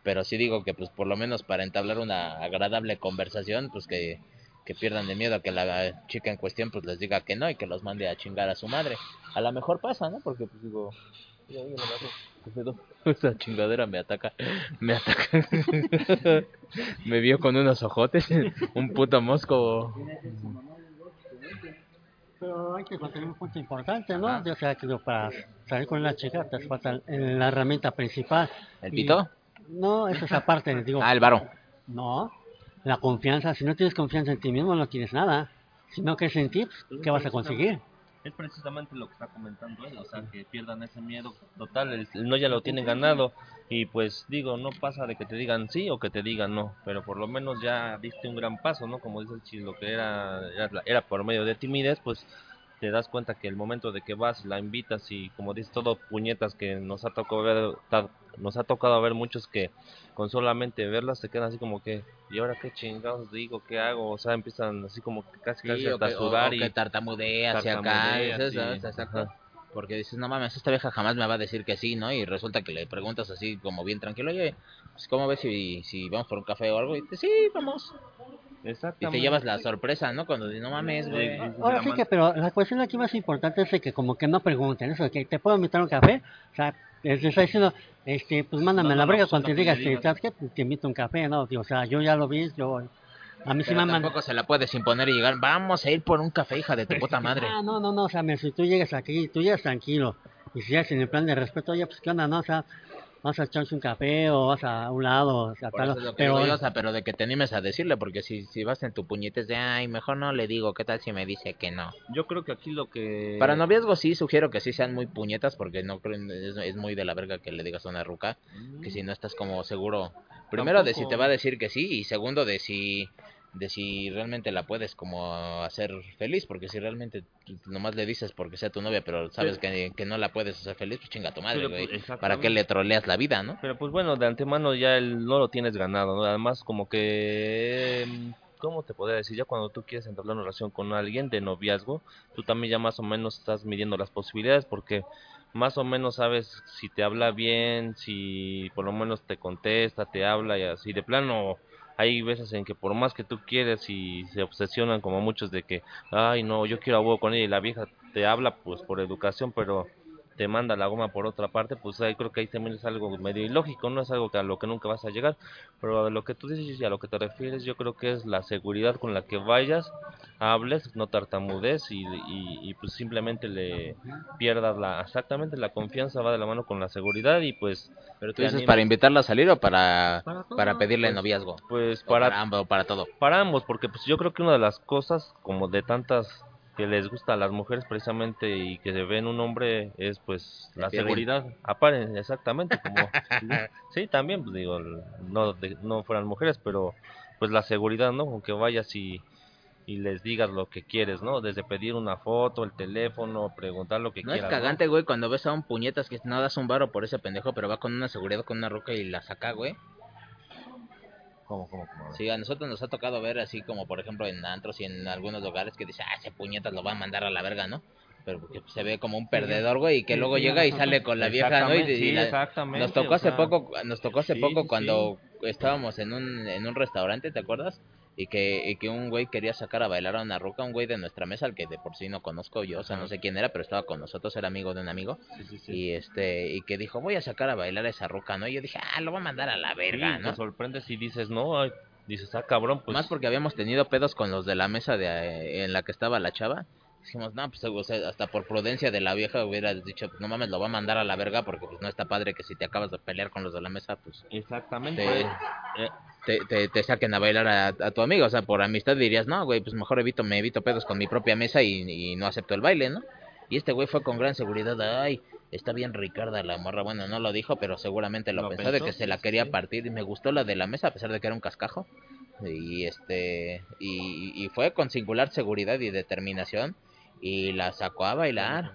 pero sí digo que pues por lo menos para entablar una agradable conversación, pues que, que pierdan de miedo a que la chica en cuestión pues les diga que no y que los mande a chingar a su madre. A lo mejor pasa, ¿no? Porque pues digo, "Mira, mira, mira, ¿qué pedo? esa chingadera me ataca, me ataca. me vio con unos ojotes, un puto mosco. Pero hay que mantener un punto importante, ¿no? O sea, que para salir con una chica te falta la herramienta principal. ¿El Y- pito? No, eso es aparte, digo. Ah, el varo. No, la confianza. Si no tienes confianza en ti mismo, no tienes nada. Si no crees en ti, pues, ¿qué vas a conseguir? Es precisamente lo que está comentando él, o sea, que pierdan ese miedo total, el, no ya lo tienen ganado y pues digo, no pasa de que te digan sí o que te digan no, pero por lo menos ya diste un gran paso, ¿no? Como dice el chis, lo que era, era, era por medio de timidez, pues te das cuenta que el momento de que vas, la invitas y como dices todo puñetas que nos ha tocado ver, ta- nos ha tocado ver muchos que con solamente verlas se quedan así como que, ¿y ahora qué chingados digo? ¿Qué hago? O sea, empiezan así como que casi casi Sí, a sudar y que tartamudeas hacia acá, ajá. Porque dices, no mames, esta vieja jamás me va a decir que sí, ¿no? Y resulta que le preguntas así como bien tranquilo, oye, pues ¿cómo ves si, si vamos por un café o algo? Y dices, sí, vamos. Y Exactamente. te llevas la sorpresa, ¿no? Cuando dices, no mames, güey. Ahora sí que, pero la cuestión aquí más importante es de que como que no pregunten, eso de que te puedo invitar un café, o sea, les está diciendo, este, pues mándame No, la brega no, cuando te digas. ¿sabes qué? Te invito un café, ¿no? O sea, yo ya lo vi, yo, a mí sí me tampoco se la puedes imponer y llegar, vamos a ir por un café, hija de tu puta madre. Ah, no, no, no, o sea, si tú llegas aquí, tú llegas tranquilo, y si llegas en el plan de respeto, oye, pues qué onda, ¿no? O sea, vas a echarse un café o vas a un lado, o sea, tal, eso es lo que pero, digo o sea, pero de que te animes a decirle, porque si, si vas en tu puñetes de, ay, mejor no le digo, ¿qué tal si me dice que no? Yo creo que aquí lo que... Para noviazgo sí sugiero que sí sean muy puñetas, porque no creo, es, es muy de la verga que le digas a una ruca, que si no estás como seguro, primero de si te va a decir que sí, y segundo de si de si realmente la puedes como hacer feliz, porque si realmente nomás le dices porque sea tu novia, pero sabes que, que no la puedes hacer feliz, pues chinga tu madre, güey. pues. ¿Para qué le troleas la vida, no? Pero pues bueno, de antemano ya el, no lo tienes ganado, ¿no? Además como que... mm, ¿Cómo te podría decir? Ya cuando tú quieres entablar una relación con alguien de noviazgo, tú también ya más o menos estás midiendo las posibilidades porque más o menos sabes si te habla bien, si por lo menos te contesta, te habla y así. De plano, hay veces en que por más que tú quieres y se obsesionan como muchos de que, ay no, yo quiero a huevo con ella y la vieja te habla pues por educación, pero te manda la goma por otra parte, pues ahí creo que ahí también es algo medio ilógico, no es algo que a lo que nunca vas a llegar, pero a lo que tú dices y a lo que te refieres, yo creo que es la seguridad con la que vayas, hables, no tartamudes y, y, y, pues simplemente le pierdas la, exactamente la confianza va de la mano con la seguridad y pues... Pero tú dices animas. para invitarla a salir o para, Para todo, para pedirle pues, noviazgo. Pues para, para ambos, para todo. para ambos, porque pues yo creo que una de las cosas como de tantas que les gusta a las mujeres precisamente y que se ve en un hombre es pues la seguridad, aparen, exactamente, como sí, también pues digo, no de- no fueran mujeres, pero pues la seguridad, ¿no? Aunque vayas y y les digas lo que quieres, ¿no? Desde pedir una foto, el teléfono, preguntar lo que No es quieras. cagante, güey, cuando ves a un puñetas que no das un varo por ese pendejo, pero va con una seguridad, con una roca y la saca, güey. ¿Cómo, cómo, cómo? Sí, a nosotros nos ha tocado ver así como, por ejemplo, en antros y en algunos lugares que dice, ah, ese puñetas lo va a mandar a la verga, ¿no? Pero porque se ve como un perdedor, güey, y que luego llega y sale con la vieja, ¿no? Y, sí, la- exactamente, nos tocó hace sea, poco, nos tocó hace poco cuando estábamos en un, en un restaurante, ¿te acuerdas? Y que, y que un güey quería sacar a bailar a una ruca, un güey de nuestra mesa, al que de por sí no conozco yo, o sea, no sé quién era, pero estaba con nosotros, era amigo de un amigo, sí, sí, sí. y este, y que dijo, voy a sacar a bailar a esa ruca, ¿no? Y yo dije, ah, lo voy a mandar a la verga, ¿no? Te sorprendes y dices, no, ay, dices, ah, cabrón, pues... Más porque habíamos tenido pedos con los de la mesa de eh, en la que estaba la chava. Dijimos, no, pues o sea, hasta por prudencia de la vieja hubieras dicho, pues, no mames, lo va a mandar a la verga porque pues no está padre que si te acabas de pelear con los de la mesa, pues Exactamente. te, Eh, te, te, te saquen a bailar a, a tu amigo. O sea, por amistad dirías, no, güey, pues mejor evito, me evito pedos con mi propia mesa y, y no acepto el baile, ¿no? Y este güey fue con gran seguridad, ay, está bien Ricarda la morra. Bueno, no lo dijo, pero seguramente lo, Lo pensó, de que se la quería sí. partir. Y me gustó la de la mesa, a pesar de que era un cascajo. Y este y, y fue con singular seguridad y determinación y la sacó a bailar.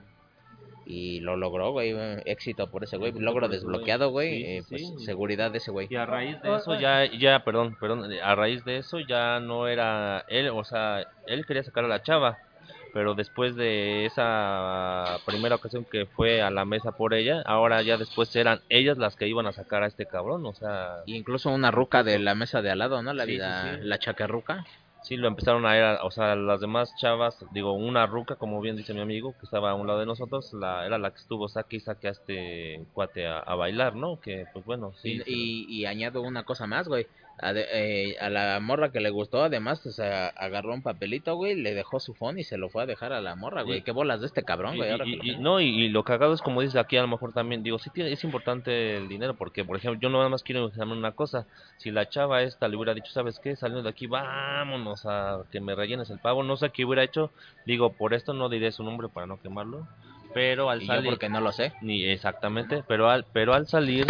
Y lo logró, güey. Éxito por ese güey. Logro desbloqueado, güey. Sí, eh, pues sí. seguridad de ese güey. Y a raíz de eso ya, ya, perdón, perdón, a raíz de eso ya no era él, o sea, él quería sacar a la chava, pero después de esa primera ocasión que fue a la mesa por ella, ahora ya después eran ellas las que iban a sacar a este cabrón, o sea, Y incluso una ruca de la mesa de al lado, ¿no? La, Sí, sí, la, sí. la chacarruca. Sí lo empezaron a ir, a- o sea, las demás chavas, digo, una ruca, como bien dice mi amigo, que estaba a un lado de nosotros, la, era la que estuvo saque y saque a este cuate a, a bailar, ¿no? Que, pues bueno, sí. y, y, y añado una cosa más, güey. A, de- eh, a la morra que le gustó, además, o sea, agarró un papelito, güey, le dejó su phone y se lo fue a dejar a la morra, güey. Qué bolas de este cabrón, Y- güey. y- ahora que y- lo y- no, y, lo cagado es como dice aquí, a lo mejor también, digo, sí tiene- es importante el dinero, porque, por ejemplo, yo no nada más quiero examinar una cosa, si la chava esta le hubiera dicho, ¿sabes qué? Saliendo de aquí, vámonos a que me rellenes el pago, no sé qué hubiera hecho, digo, por esto no diré su nombre para no quemarlo, pero al Y yo salir, porque no lo sé. ni exactamente, pero al, pero al salir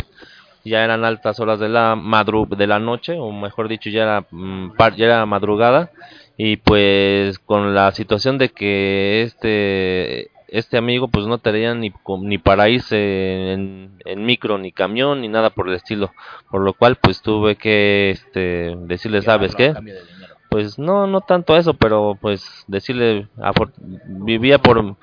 ya eran altas horas de la madru de la noche, o mejor dicho, ya era, mm, ya era madrugada, y pues con la situación de que este este amigo pues no tenía ni, ni para irse en, en micro ni camión ni nada por el estilo por lo cual pues tuve que este decirle sabes qué pues no no tanto eso pero pues decirle vivía por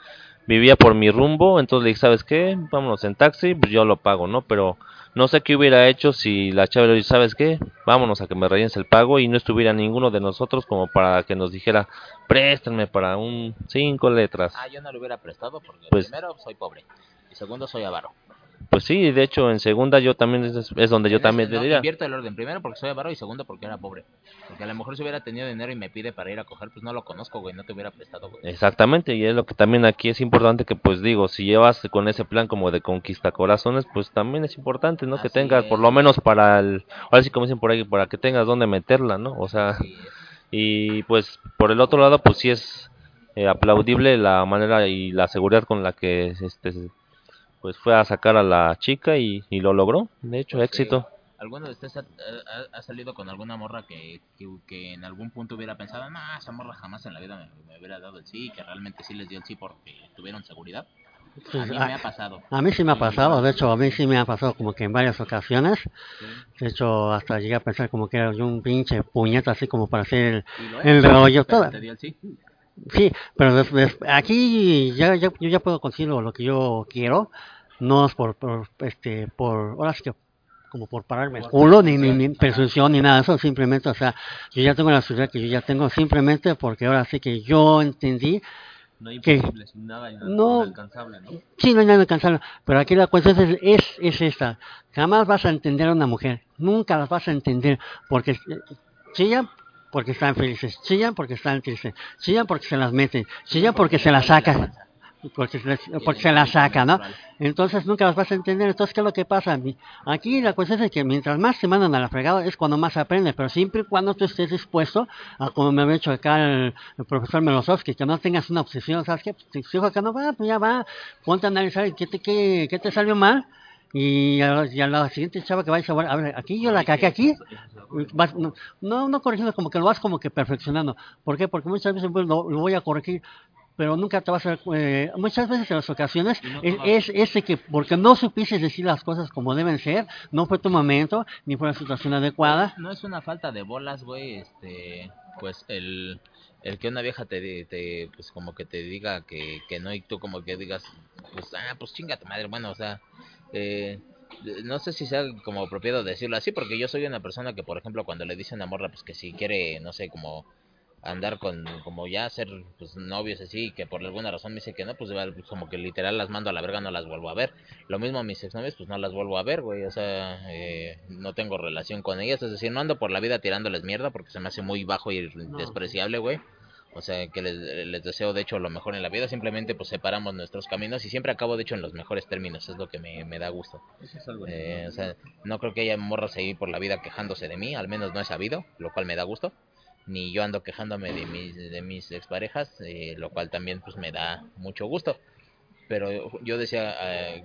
vivía por mi rumbo entonces le dije sabes qué vámonos en taxi pues yo lo pago no pero no sé qué hubiera hecho si la chava le dice sabes qué vámonos a que me rellenes el pago y no estuviera ninguno de nosotros como para que nos dijera préstenme para un cinco letras Ah, yo no lo hubiera prestado porque Pues- primero soy pobre y segundo soy avaro. Pues sí de hecho en segunda yo también es, es donde yo también ese- no, diría invierto el orden. Primero porque soy avaro y segundo porque era pobre. Porque a lo mejor si hubiera tenido dinero y me pide para ir a coger, pues no lo conozco, güey. No te hubiera prestado, güey. Exactamente, y es lo que también aquí es importante que pues digo, si llevas con ese plan como de conquista corazones, pues también es importante, ¿no? que tengas por lo menos para el, ahora sí como dicen por ahí, para que tengas donde meterla, ¿no? O sea, y pues por el otro lado pues sí es eh, aplaudible la manera y la seguridad con la que este pues fue a sacar a la chica y, y lo logró, de hecho, Pues sí. éxito. ¿Alguno de ustedes ha, ha- ha salido con alguna morra que, que, que en algún punto hubiera pensado, no, esa morra jamás en la vida me, me hubiera dado el sí, y que realmente sí les dio el sí porque tuvieron seguridad? A Pues, mí a- me ha pasado. A mí sí me ha pasado, de hecho a mí sí me ha pasado como que en varias ocasiones. Sí. De hecho hasta llegué a pensar como que era yo un pinche puñeta así como para hacer el... El rollo, pero toda- te dio el sí. Sí, pero aquí ya, ya, yo ya puedo conseguir lo, que yo quiero. No es por, por este, por, ahora sí que como por pararme el culo, ni, ni, ni presunción, ni nada de eso, simplemente, o sea, yo ya tengo la seguridad que yo ya tengo, simplemente porque ahora sí que yo entendí No hay imposible, sin nada No. inalcanzable, ¿no? Sí, no hay nada inalcanzable, pero aquí la cuestión es, es, es esta. Jamás vas a entender a una mujer, nunca las vas a entender, porque eh, chillan porque están felices, chillan porque están tristes, chillan porque se las meten, chillan porque se las sacan, porque se, las sacan, ¿no? Entonces nunca las vas a entender. Entonces, ¿qué es lo que pasa? Aquí la cuestión es que mientras más te mandan a la fregada es cuando más aprendes, pero siempre y cuando tú estés dispuesto a, como me había dicho acá el, profesor Melosovsky, que no tengas una obsesión, ¿sabes qué? Pues, si hijo acá no va, pues ya va, ponte a analizar qué te, qué, qué te salió mal. Y a, y a la siguiente chava que vayas a a ver, aquí yo la cagué aquí, vas- no, no, no corrigiendo, como que lo vas como que perfeccionando. ¿Por qué? Porque muchas veces pues, lo, lo voy a corregir, pero nunca te vas a... Eh, muchas veces en las ocasiones es, es ese que, porque no supiste decir las cosas como deben ser, no fue tu momento, ni fue la situación adecuada. No es una falta de bolas, güey, este, pues el, el que una vieja te, te, pues como que te diga que, que no y tú como que digas, pues, ah, pues chinga tu madre, bueno, o sea, eh, no sé si sea como apropiado decirlo así, porque yo soy una persona que, por ejemplo, cuando le dice a morra, pues que si quiere, no sé, como andar con, como ya ser, pues novios así, que por alguna razón me dice que no, pues, pues, como que literal las mando a la verga, no las vuelvo a ver. Lo mismo a mis exnovias, pues no las vuelvo a ver, güey. O sea, eh, no tengo relación con ellas. Es decir, no ando por la vida tirándoles mierda porque se me hace muy bajo y despreciable, güey. O sea, que les, les deseo, de hecho, lo mejor en la vida. Simplemente, pues separamos nuestros caminos y siempre acabo, de hecho, en los mejores términos. Es lo que me, me da gusto. Eso es algo Eh, o sea, no creo que haya morras ahí por la vida quejándose de mí. Al menos no he sabido, lo cual me da gusto. Ni yo ando quejándome de mis, de mis exparejas, eh, lo cual también, pues, me da mucho gusto pero yo decía eh,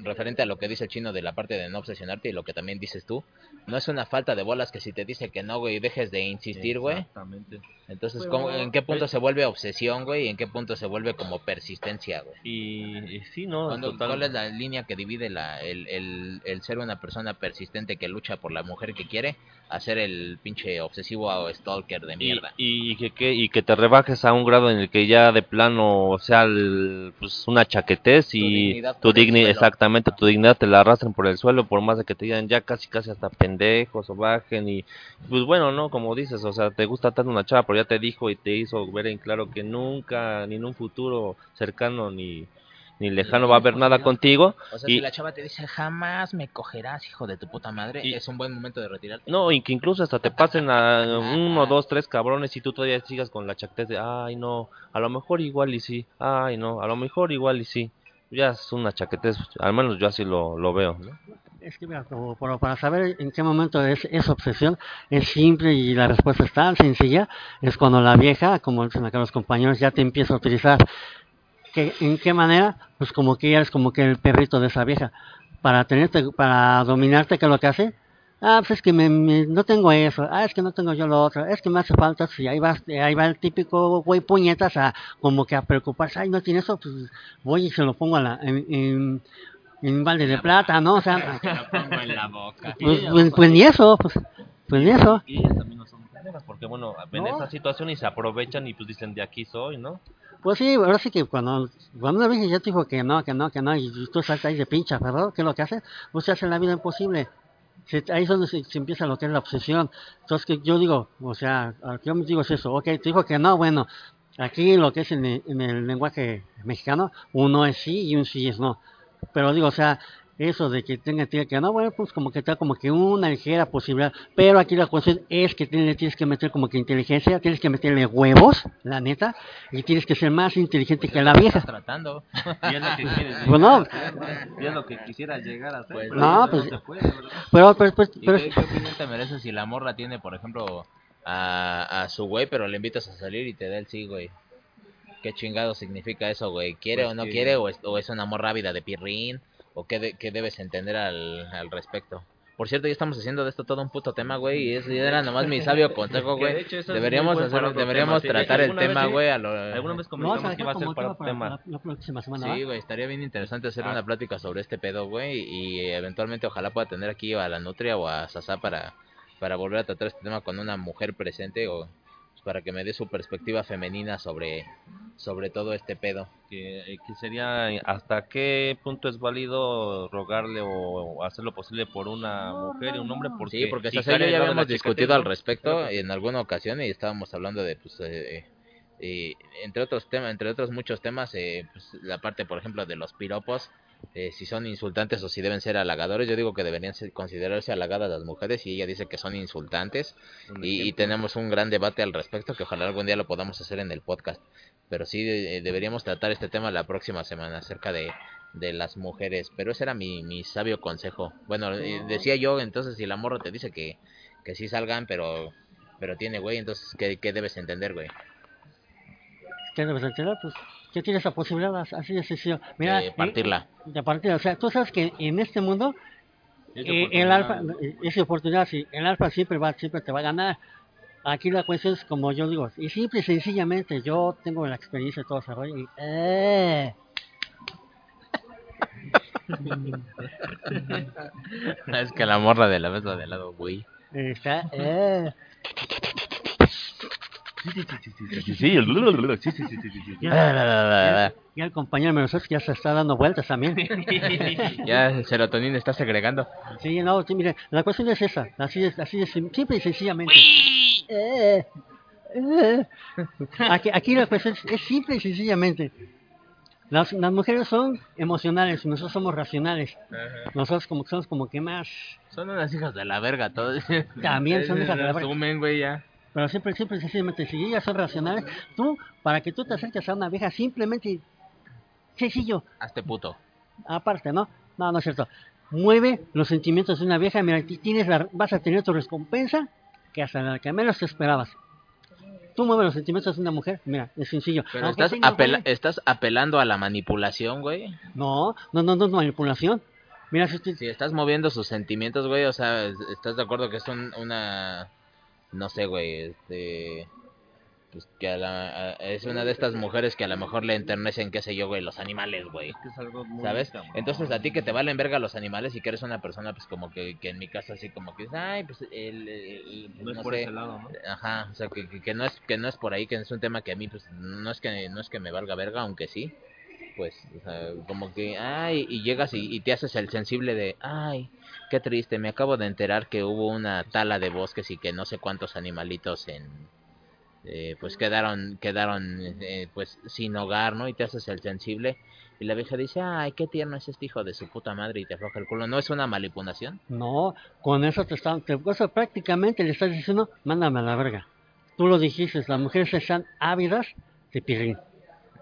referente a lo que dice el chino de la parte de no obsesionarte y lo que también dices tú, no es una falta de bolas que si te dice que no, güey, dejes de insistir, güey. Exactamente. Entonces, Pero- ¿cómo- ¿en qué punto se vuelve obsesión, güey? ¿Y en qué punto se vuelve como persistencia, güey? Y, y sí, no, ¿Cuándo- total- ¿Cuál es la línea que divide la, el, el, el ser una persona persistente que lucha por la mujer que quiere a ser el pinche obsesivo o stalker de y, mierda? y, y que, que- y que te rebajes a un grado en el que ya de plano o sea el- pues una chaquetez y dignidad tu dignidad exactamente tu dignidad te la arrastran por el suelo por más de que te digan ya casi casi hasta pendejos o bajen y pues bueno no como dices o sea te gusta tanto una chava pero ya te dijo y te hizo ver en claro que nunca ni en un futuro cercano ni ni lejano va a haber nada contigo O sea, y- si la chava te dice jamás me cogerás, hijo de tu puta madre, Y- es un buen momento de retirarte. No, y que incluso hasta te pasen a uno, dos, tres cabrones y tú todavía sigas con la chaquetez de, ay, no, a lo mejor igual y sí, ay, no, a lo mejor igual y sí. Ya es una chaquetez, al menos yo así lo, lo veo, ¿no? Es que mira, como para, para saber en qué momento es esa obsesión, es simple y la respuesta es tan sencilla, es cuando la vieja, como dicen acá los compañeros, ya te empieza a utilizar. ¿Qué- ¿En qué manera? Pues como que ella es como que el perrito de esa vieja. Para tenerte, para dominarte, ¿qué es lo que hace? Ah, pues es que me, me- no tengo eso, ah, es que no tengo yo lo otro, es que me hace falta, si ahí va, ahí va el típico güey puñetas a como que a preocuparse, ay, no tiene eso, pues voy y se lo pongo a la, en, en, en balde de plata, ¿no? O sea, lo pongo en la boca. pues, pues, pues ni eso, pues, pues ni eso. Y ellas también no son porque bueno, ven No. esa situación y se aprovechan y pues dicen, de aquí soy, ¿no? Pues sí, ahora sí que cuando, cuando una vez ya te dijo que no, que no, que no, y tú saltas ahí de pincha, ¿verdad? ¿Qué es lo que hace? Pues se hace la vida imposible. Ahí es donde se, se empieza lo que es la obsesión. Entonces, que yo digo, o sea, yo me digo es eso, ok, te dijo que no, bueno, aquí lo que es en el, en el lenguaje mexicano, un no es sí y un sí es no. Pero digo, o sea, eso de que tenga que que no, bueno, pues como que está como que una ligera posibilidad. Pero aquí la cuestión es que tienes que meter como que inteligencia, tienes que meterle huevos, la neta, y tienes que ser más inteligente que la vieja. Estás tratando. Y es lo que quieres Pues no. y es lo que quisiera llegar a hacer. Pues pero no, pues-. Pero, pero, pues, ¿Y pero, qué, qué opinión te merece si la morra tiene, por ejemplo, a, a su güey, pero le invitas a salir y te da el sí, güey? ¿Qué chingado significa eso, güey? ¿Quiere Pues o no que- quiere? O es, o es una morra ávida de pirrín? ¿O qué, de- qué debes entender al, al respecto? Por cierto, ya estamos haciendo de esto todo un puto tema, güey, y ese era nomás mi sabio consejo, de güey. hecho eso es Deberíamos hacer, deberíamos tema, sí. De hecho, tratar el tema, güey, a lo... Alguna vez no, comentamos que iba a ser para para tema. la, la próxima semana, Sí, ¿va? güey, estaría bien interesante hacer Ah. una plática sobre este pedo, güey, y eventualmente ojalá pueda tener aquí a la Nutria o a Sasa para, para volver a tratar este tema con una mujer presente o para que me dé su perspectiva femenina sobre, sobre todo este pedo. que, eh, que sería hasta qué punto es válido rogarle o hacer lo posible por una mujer y un hombre porque Sí, porque en ya habíamos discutido al respecto Pero, en alguna ocasión y estábamos hablando de, pues, eh, eh, entre otros temas, entre otros muchos temas, eh, pues, la parte, por ejemplo, de los piropos, eh, si son insultantes o si deben ser halagadores. Yo digo que deberían ser- considerarse halagadas las mujeres y ella dice que son insultantes. Y, y tenemos un gran debate al respecto que ojalá algún día lo podamos hacer en el podcast. Pero sí eh, deberíamos tratar este tema la próxima semana acerca de, de las mujeres. Pero ese era mi, mi sabio consejo. Bueno, eh, decía yo, entonces si la morra te dice que, que sí salgan, pero pero tiene güey, entonces ¿qué, qué debes entender, güey? ¿Qué debes entender? Pues que tienes la posibilidad, así de sencillo. Mira, De partirla. eh, De partirla. O sea, tú sabes que en este mundo eh, el alfa, esa oportunidad, sí, el alfa siempre va, siempre te va a ganar. Aquí la cuestión es como yo digo, y simple y sencillamente, yo tengo la experiencia de todo ese rollo y... eh, es que la morra de la mesa de lado, güey. está, eh. Sí, sí. Ya, el compañero de nosotros ya se está dando vueltas también. ya el serotonina está segregando. Sí, no, sí, mire, la cuestión es esa, así es, así es, simple y sencillamente. Eh, eh. Aquí, aquí la cuestión es, es simple y sencillamente. Las, las mujeres son emocionales, nosotros somos racionales. Nosotros como somos como que más, Son unas hijas de la verga todos. También son hijas de la verga. Resumen, güey, ya. Pero siempre, siempre sencillamente, si ellas son racionales, tú, para que tú te acerques a una vieja, simplemente, sencillo, Hazte puto. aparte, ¿no? No, no es cierto. Mueve los sentimientos de una vieja, mira, ti- tienes la, vas a tener tu recompensa que hasta la que menos te esperabas. Tú mueves los sentimientos de una mujer, mira, es sencillo. Pero estás, apela- estás apelando a la manipulación, güey. No, no, no, no es manipulación. Mira, si Si estás moviendo sus sentimientos, güey, o sea, es- ¿estás de acuerdo que es un- una... No sé, güey, este... Pues que a la- a- es una de estas mujeres que a lo mejor le enternecen, qué sé yo, güey, los animales, güey. ¿Sabes? Entonces a ti que te valen verga los animales y que eres una persona, pues como que, que en mi caso así como que ay, pues el... No es por sé, ese lado, ¿no? Ajá, o sea, que, que, que no es que no es por ahí, que es un tema que a mí pues no es que no es que me valga verga, aunque sí. Pues, como que ay, y llegas y, y te haces el sensible de, ay, qué triste, me acabo de enterar que hubo una tala de bosques y que no sé cuántos animalitos en eh, pues quedaron quedaron eh, pues sin hogar, ¿no? Y te haces el sensible y la vieja dice, "Ay, qué tierno es este hijo de su puta madre" y te afloja el culo. ¿No es una manipulación? no, con eso te están, te, eso prácticamente le estás diciendo, mándame a la verga. Tú lo dijiste, las mujeres están ávidas de pirrín.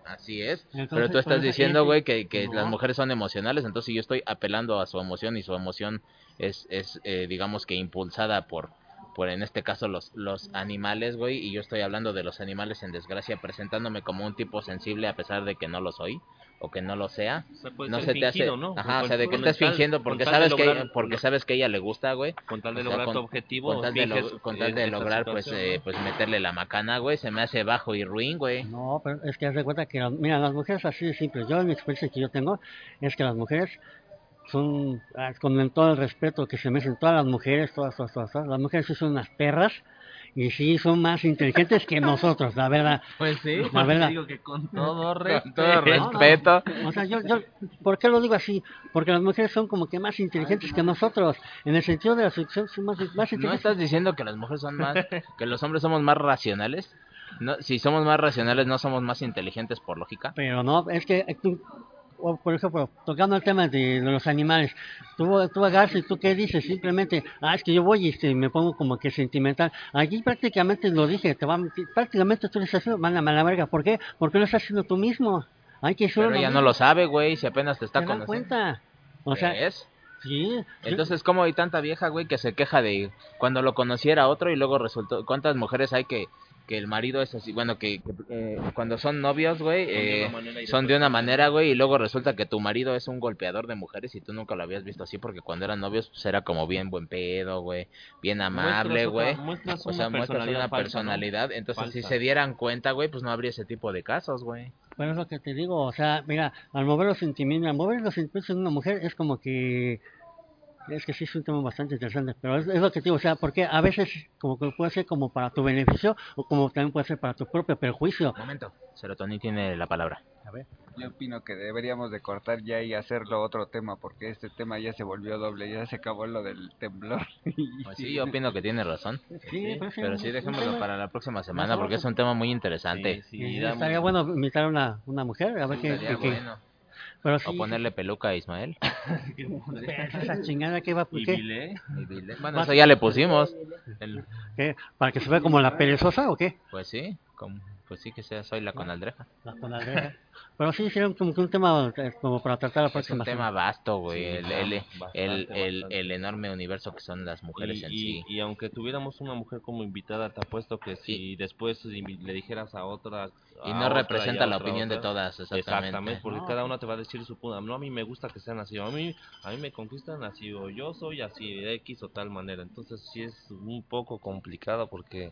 Así es. Entonces, Pero tú estás eso- diciendo, güey, que, que las mujeres son emocionales, entonces yo estoy apelando a su emoción y su emoción es, es eh, digamos que impulsada por, por en este caso los, los animales, güey, y yo estoy hablando de los animales en desgracia, presentándome como un tipo sensible a pesar de que no lo soy o que no lo sea. O sea, puede No ser se te hace, fingido, ¿no? ajá, o sea, de que mental, fingiendo porque sabes que porque sabes que a ella le gusta, güey. Con tal de O sea, lograr con- tu objetivo, Con tal, de, lo- con tal de lograr, pues, eh, ¿no? pues meterle la macana, güey, se me hace bajo y ruin, güey. No, pero es que haz de cuenta que, las- mira, las mujeres así de simple. Yo, en mi experiencia que yo tengo, es que las mujeres son, ah, con todo el respeto que se merecen todas las mujeres, todas, todas, todas, todas, las mujeres sí son unas perras y sí son más inteligentes que nosotros, la verdad. Pues sí. La verdad. Digo que con todo Con todo No, no, respeto. O sea, yo, yo, ¿por qué lo digo así? Porque las mujeres son como que más inteligentes que nosotros. En el sentido de la selección son más, más ¿No inteligentes. estás diciendo que las mujeres son más, que los hombres somos más racionales? No, si somos más racionales, ¿no somos más inteligentes por lógica? Pero no, es que tú, o, por ejemplo, tocando el tema de, los animales, tú, tú agarras y tú qué dices, simplemente, ah, es que yo voy y este, me pongo como que sentimental. Aquí prácticamente lo dije, te va, prácticamente tú le estás haciendo mala, mala verga. ¿Por qué? Porque lo estás haciendo tú mismo. Hay que Pero ella no lo sabe, güey, si apenas te está ¿Te conociendo. cuenta? O sea, sí. sí. Entonces, ¿cómo hay tanta vieja, güey, que se queja de cuando lo conociera otro y luego resultó... ¿Cuántas mujeres hay que, que el marido es así? Bueno, que, que, eh, cuando son novios, güey, eh, son de una manera, güey, y luego resulta que tu marido es un golpeador de mujeres y tú nunca lo habías visto así porque cuando eran novios pues, era como bien buen pedo, güey, bien amable, güey. O sea, una muestras una personalidad. Entonces, si se dieran cuenta, güey, pues no habría ese tipo de casos, güey. Bueno, es lo que te digo, o sea, mira, al mover los sentimientos, al mover los sentimientos en una mujer es como que, es que sí es un tema bastante interesante, pero es, es lo que te digo, o sea, porque a veces como que puede ser como para tu beneficio o como también puede ser para tu propio perjuicio. Momento. Serotonin tiene la palabra. A ver. Yo opino que deberíamos de cortar ya y hacerlo otro tema porque este tema ya se volvió doble, ya se acabó lo del temblor. Pues sí, yo opino que tiene razón. Sí, pues sí, Pero sí, dejémoslo para la próxima semana porque es un tema muy interesante. Sí, Sí, estaría bueno invitar a una, una mujer, a ver qué... Estaría qué- qué- bueno. Pero sí, O ponerle peluca a Ismael. esa chingada que va, Y ¿qué? Vile, Y dile- Bueno, eso ya le pusimos. ¿Para que se vea como la perezosa o qué? Pues sí, como, pues sí que sea, soy la conaldreja. La conaldeja. Pero sí, sería como que un tema como para tratar la Es un próxima tema vasto, güey. Sí, el, el, bastante, el, el, bastante. el enorme universo que son las mujeres y, en y- sí. y aunque tuviéramos una mujer como invitada, te apuesto que si después le dijeras a otra... Y a no otra representa a la otra, opinión de todas, exactamente. Exactamente, porque No, cada una te va a decir su punto. No, a mí me gusta que sean así. A mí, a mí me conquistan así, o yo soy así, de X o tal manera. Entonces sí es un poco complicado porque,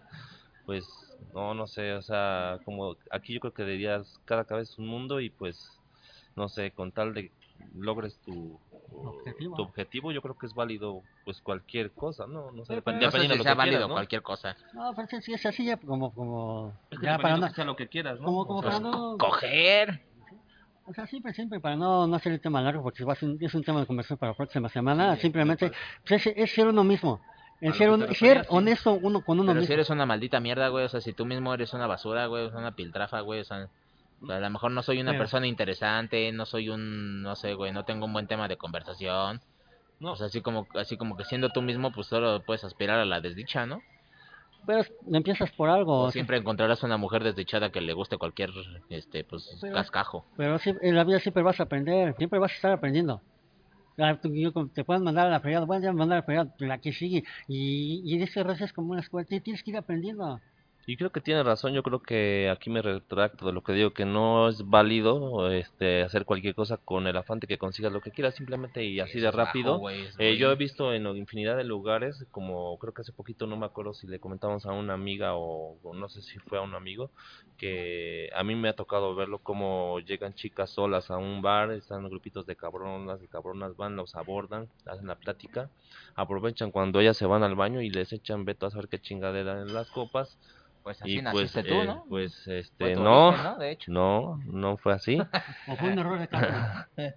pues, no, no sé, o sea, como aquí yo creo que dirías cada cabeza es un mundo y pues, no sé, con tal de logres tu Objetivo. tu objetivo, yo creo que es válido pues cualquier cosa, ¿no? No sé, Sí, No sé dependiendo si de lo sea que válido quieras, ¿no? cualquier cosa. No, pero sí, sí, es así ya como, como, Es que ya para no, sea lo que quieras, ¿no? como, como O sea, para no, Coger. o sea, siempre, siempre, para no, no hacer el tema largo, porque va a ser- es un tema de conversación para la próxima semana, simplemente, pues es, es ser uno mismo, Lo ser, un- honesto uno con uno Pero si eres una maldita mierda, güey, o sea, si tú mismo eres una basura, güey, es una piltrafa, güey, o sea, a lo mejor no soy una persona interesante, no soy un, no sé, güey, no tengo un buen tema de conversación. No. O sea, así como, así como que siendo tú mismo, pues solo puedes aspirar a la desdicha, ¿no? Pero empiezas por algo, O o sea, siempre encontrarás una mujer desdichada que le guste cualquier, este, pues, Pero- cascajo. pero sí, en la vida siempre vas a aprender, siempre vas a estar aprendiendo. Ah, tú- yo como te pueden mandar a la fregada, bueno, mandar a la fregada, la que sigue, y, y ese raza es como una escuela, ti- tienes que ir aprendiendo. Y creo que tiene razón, yo creo que aquí me retracto de lo que digo, que no es válido este hacer cualquier cosa con el afán de que consigas lo que quieras, simplemente y así de Es rápido. Eh, yo he visto en infinidad de lugares, como creo que hace poquito, no me acuerdo si le comentamos a una amiga o, o no sé si fue a un amigo, que a mí me ha tocado verlo como llegan chicas solas a un bar, están grupitos de cabronas, de cabronas van, los abordan, hacen la plática, aprovechan cuando ellas se van al baño y les echan veto a saber qué chingadera en las copas. Pues así Y pues, naciste tú, eh, ¿no? pues Fue este, tu no, origen, ¿no? De hecho. no, no fue así. O fue un error de cálculo.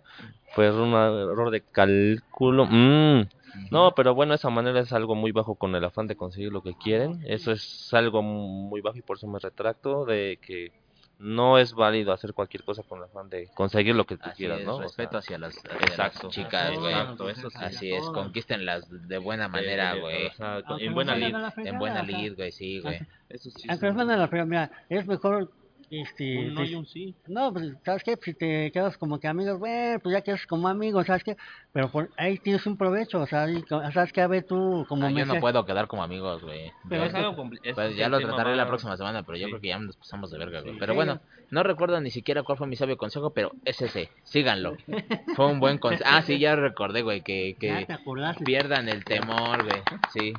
Fue un error de cálculo. Mm. No, pero bueno, esa manera es algo muy bajo con el afán de conseguir lo que quieren. Eso es algo muy bajo y por eso me retracto de que no es válido hacer cualquier cosa con el afán de conseguir lo que tú Así quieras, es, ¿no? O respeto sea, hacia las, hacia las Exacto. chicas, güey. Exacto, eso sí. Así es, conquístenlas de buena manera, güey. o sea, Aunque en buena lid. la En buena lid, güey, sí, güey. Eso sí. Aunque a la fregada, mira, es mejor, este, Un no pues, y un sí. No, pues, ¿sabes qué? Si te quedas como que amigos, bueno, pues ya quedas como amigos, ¿sabes qué? Pero por ahí tienes un provecho, o sea, ¿sabes qué? A ver tú, como Ah, yo no puedo quedar como amigos, güey. Pero Yo- es algo compli- ese pues es ya lo trataré la próxima semana, pero yo Sí. creo que ya nos pasamos de verga, güey. Sí. Pero Sí. bueno, no recuerdo ni siquiera cuál fue mi sabio consejo, pero es ese, síganlo. Fue un buen consejo. Ah, sí, ya recordé, güey, que, Ya que pierdan el temor, güey. Sí.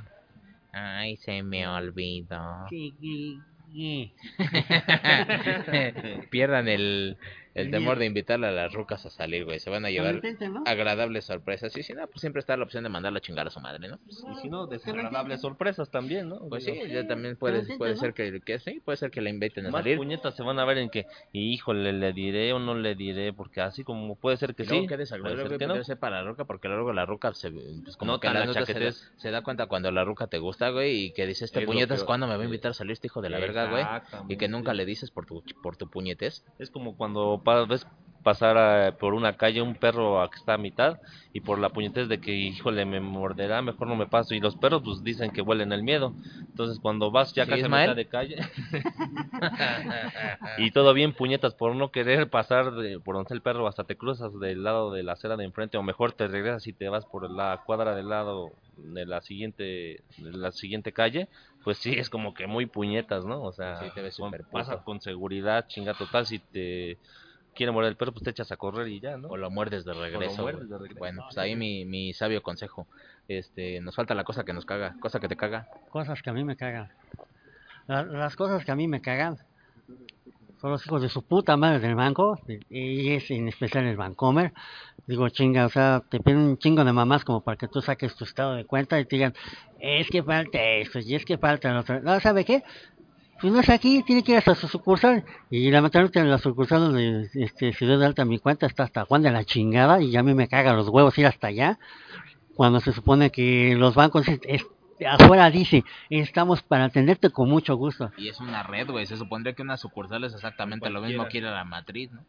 Ay, se me olvidó. Sí. pierdan el, el temor miedo. de invitarle a las rucas a salir, güey. Se van a llevar agradables sorpresas. Y si no, pues siempre está la opción de mandarla a chingar a su madre, ¿no? Y si no, desagradables sorpresas también, ¿no? Pues sí, ya también puede, puede ser que, que sí, puede ser que la inviten a Más salir. puñetas se van a ver en que, híjole, le diré o no le diré, porque así como puede ser que Y sí, qué puede desagradable, ser que no. para la ruca, porque luego la ruca se, pues como No que la se, da, chaquetes. se da cuenta cuando la ruca te gusta, güey, y que dice este Es puñetas. ¿cuándo me va a invitar a salir este hijo de la verga, güey? Y que nunca le dices por tu, por tu puñetes. Es como cuando ves pasar a- por una calle un perro a que está a mitad y por la puñetez de que, híjole, me morderá, mejor no me paso. Y los perros, pues dicen que huelen el miedo. Entonces, cuando vas ya ¿Sí, casi a mitad de calle y todo bien puñetas por no querer pasar de, por donde el perro, hasta te cruzas del lado de la acera de enfrente, o mejor te regresas y te vas por la cuadra del lado de la siguiente de la siguiente calle, pues sí, es como que muy puñetas, ¿no? O sea, Sí, te ves con- pasa con seguridad, chinga total, si te quiere morder el perro, pues te echas a correr y ya, ¿no? O lo muerdes de regreso. muerdes güey. de regreso. Bueno, pues ahí mi, mi sabio consejo. Este, nos falta la cosa que nos caga, cosa que te caga. Cosas que a mí me cagan. La- las cosas que a mí me cagan son los hijos de su puta madre del banco, y es en especial el Bancomer. Digo, chinga, o sea, te piden un chingo de mamás como para que tú saques tu estado de cuenta y te digan, es que falta esto y es que falta lo otro. No, ¿sabe qué? Pues no es aquí, tiene que ir hasta su sucursal. Y lamentablemente en la sucursal donde este, de alta mi cuenta está hasta Juan de la chingada y ya a mí me caga los huevos ir hasta allá. Cuando se supone que los bancos es- es- afuera dice, estamos para atenderte con mucho gusto. Y es una red, güey. Se supondría que una sucursal es exactamente lo mismo que ir a la matriz, ¿no?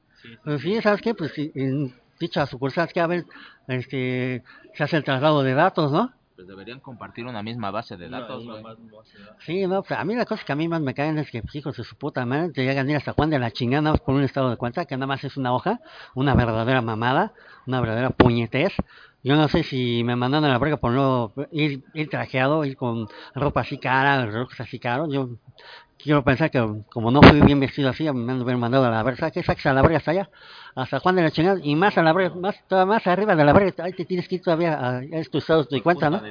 Pues sí, ¿sabes qué? Pues sí, en dicha sucursal que a ver, este, se hace el traslado de datos, ¿no? Pues deberían compartir una misma base de datos, güey. Sí, no, pues a mí la cosa que a mí más me caen es que, pues, hijos de su puta madre, te llegan a ir hasta Juan de la chingada por un estado de cuenta, que nada más es una hoja, una verdadera mamada, una verdadera puñetez. Yo no sé si me mandan a la verga por no ir, ir trajeado, ir con ropa así cara, relojes así caros. Yo quiero pensar que como no fui bien vestido así, me han mandado a la verga. ¿Sabes qué? Saques a la verga hasta allá, hasta Juan de la chingada, y más a la verga, más, más arriba de la verga, ahí te tienes que ir todavía a, es tu estado de cuenta, ¿no?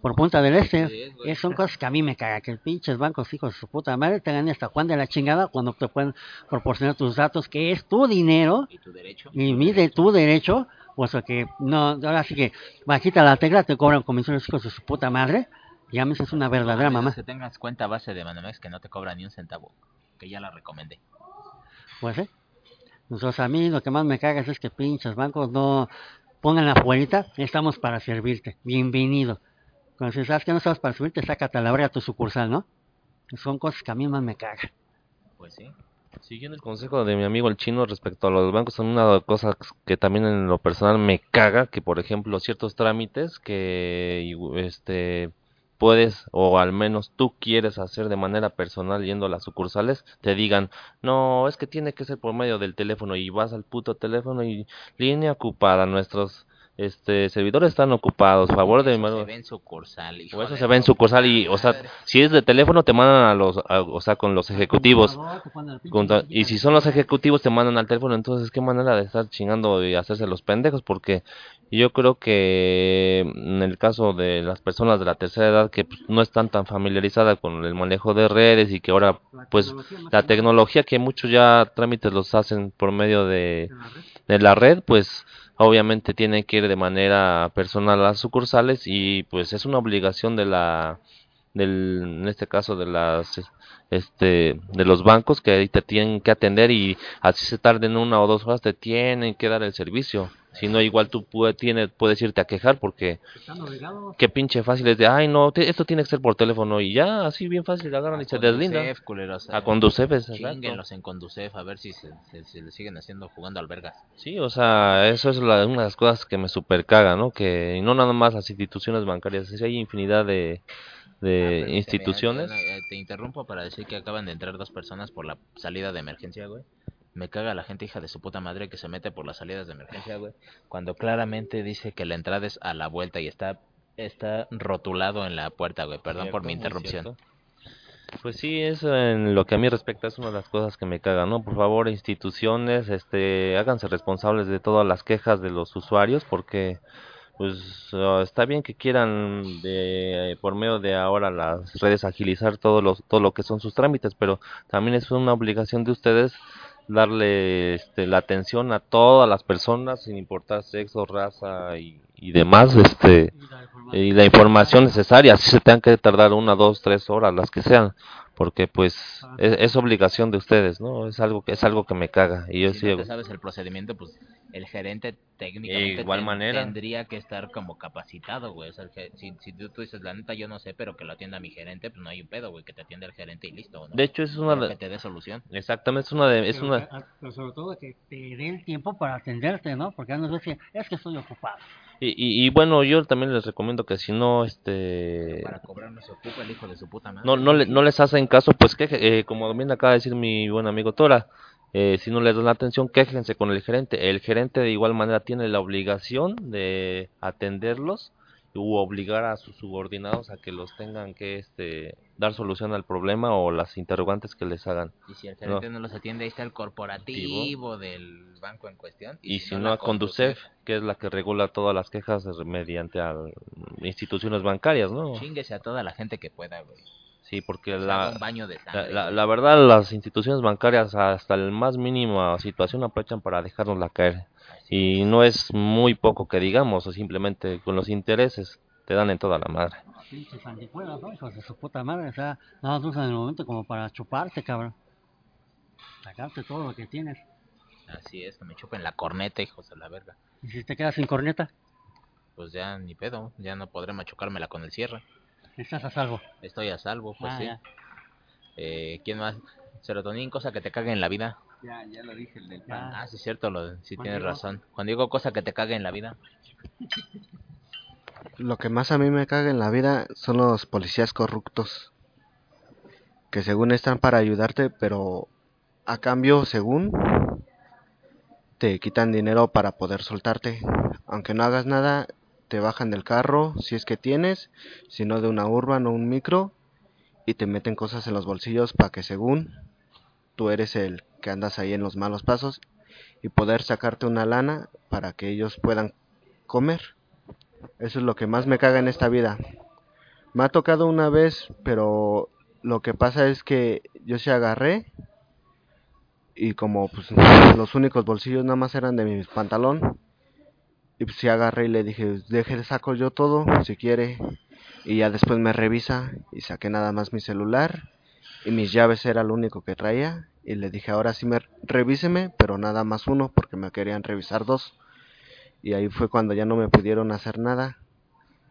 por Punta del Este. Sí, es. Eh, son cosas que a mí me caga, que pinches bancos, hijos de su puta madre, te ganen hasta Juan de la chingada cuando te pueden proporcionar tus datos, que es tu dinero ¿Y tu derecho? y mi de tu derecho, puesto que no, ahora sí que bajita la tecla, te cobran comisiones hijos de su puta madre, y a mí eso es una verdadera A mamá. que tengas cuenta base de Banamex que no te cobra ni un centavo. Que ya la recomendé. Pues sí. Entonces a mí lo que más me caga es que pinches bancos no pongan afuera, estamos para servirte, bienvenido. Cuando si sabes que no estamos para servirte, sácate a la verga tu sucursal, ¿no? Son cosas que a mí más me cagan. Pues sí. Siguiendo el consejo de mi amigo el chino respecto a los bancos, son una cosa que también en lo personal me caga, que por ejemplo ciertos trámites que este puedes o al menos tú quieres hacer de manera personal yendo a las sucursales, te digan, no, es que tiene que ser por medio del teléfono y vas al puto teléfono y línea ocupada, nuestros este servidores están ocupados, favor de Eso se ve en sucursal, hijo o eso se ve en tu sucursal y, o sea, si es de teléfono te mandan a los, a- o sea, con los ejecutivos. Y si son los ejecutivos te mandan al teléfono, entonces qué manera de estar chingando y hacerse los pendejos, porque yo creo que en el caso de las personas de la tercera edad que pues, no están tan familiarizadas con el manejo de redes y que ahora pues la tecnología que muchos ya trámites los hacen por medio de, de la red, pues obviamente tienen que ir de manera personal a las sucursales y pues es una obligación de la del en este caso de las este de los bancos que te tienen que atender y así se tarden una o dos horas te tienen que dar el servicio si no igual tú puede, tiene, puedes irte a quejar porque qué pinche fácil es de ay no te- esto tiene que ser por teléfono y ya así bien fácil agarran y se deslindan a eh, Conducef. Chinguenlos en Conducef a ver si se, se- se le siguen haciendo jugando albergas. Sí, o sea, eso es la- una de las cosas que me super caga, ¿no? Que no nada más las instituciones bancarias, sí hay infinidad de, Ah, de permíteme, instituciones. eh, eh, Te interrumpo para decir que acaban de entrar dos personas por la salida de emergencia, güey. Me caga la gente hija de su puta madre que se mete por las salidas de emergencia, güey. Cuando claramente dice que la entrada es a la vuelta y está está rotulado en la puerta, güey. Perdón por mi interrupción. Pues sí, eso en lo que a mí respecta es una de las cosas que me cagan, ¿no? Por favor, instituciones, este, háganse responsables de todas las quejas de los usuarios porque pues ah, está bien que quieran de, por medio de ahora las redes agilizar todo lo, todo lo que son sus trámites, pero también es una obligación de ustedes darle este, la atención a todas las personas sin importar sexo, raza y, y demás, este, y la información necesaria, así se tengan que tardar una, dos, tres horas, las que sean, porque pues es, es obligación de ustedes, ¿no? Es algo que es algo que me caga y yo si sí, no te sabes el procedimiento, pues el gerente técnicamente igual ten- manera. tendría que estar como capacitado, güey. O sea, si, si tú, tú dices, la neta, yo no sé, pero que lo atienda mi gerente, pues no hay un pedo, güey, que te atienda el gerente y listo, ¿no? de hecho es una Pero que de, te dé solución. exactamente es una de, es Pero una, pero sobre todo que te dé el tiempo para atenderte, ¿no? Porque a veces es que estoy ocupado. Y, y, y bueno yo también les recomiendo que si no este Para cobrar no se ocupa el hijo de su puta madre. no no le- no les hacen caso pues que eh, como bien acaba de decir mi buen amigo Tora eh, si no les dan la atención quéjense con el gerente el gerente de igual manera tiene la obligación de atenderlos u obligar a sus subordinados a que los tengan que este dar solución al problema o las interrogantes que les hagan Y si el gerente no, los atiende, ahí está el corporativo del banco en cuestión. y si no a Conducef que es la que regula todas las quejas mediante a instituciones bancarias no Chinguese a toda la gente que pueda, güey. sí porque Se la baño de sangre. la verdad, las instituciones bancarias hasta el más mínima situación aprovechan para dejarnos la caer. Y no es muy poco que digamos, o simplemente con los intereses te dan en toda la madre. Pinches sanguijuelas, ¿no? Hijos de su puta madre. O sea, nada más usan el momento como para chuparse, cabrón. Sacarte todo lo que tienes. Así es, que me chupen la corneta, hijos de la verga. Y si te quedas sin corneta, Pues ya ni pedo, ya no podré machucármela con el cierre. estás a salvo. Estoy a salvo, pues Ah, sí. ya. Eh, ¿Quién más? Serotonín, cosa que te cague en la vida. Ya, ya lo dije, el del pan. Ah, sí, es cierto, lo, sí tienes Diego. razón. Juan Diego, cosa que te cague en la vida. Lo que más a mí me caga en la vida son los policías corruptos. Que según están para ayudarte, pero a cambio, según, te quitan dinero para poder soltarte. Aunque no hagas nada, te bajan del carro, si es que tienes, si no de una urban o un micro, y te meten cosas en los bolsillos para que según tú eres el que andas ahí en los malos pasos y poder sacarte una lana para que ellos puedan comer. Eso es lo que más me caga en esta vida. Me ha tocado una vez, pero lo que pasa es que yo se agarré y como pues los únicos bolsillos nada más eran de mi pantalón y pues sí agarré y le dije, deje saco yo todo si quiere y ya después me revisa y saqué nada más mi celular y mis llaves era lo único que traía y le dije ahora sí me revíseme pero nada más uno porque me querían revisar dos y ahí fue cuando ya no me pudieron hacer nada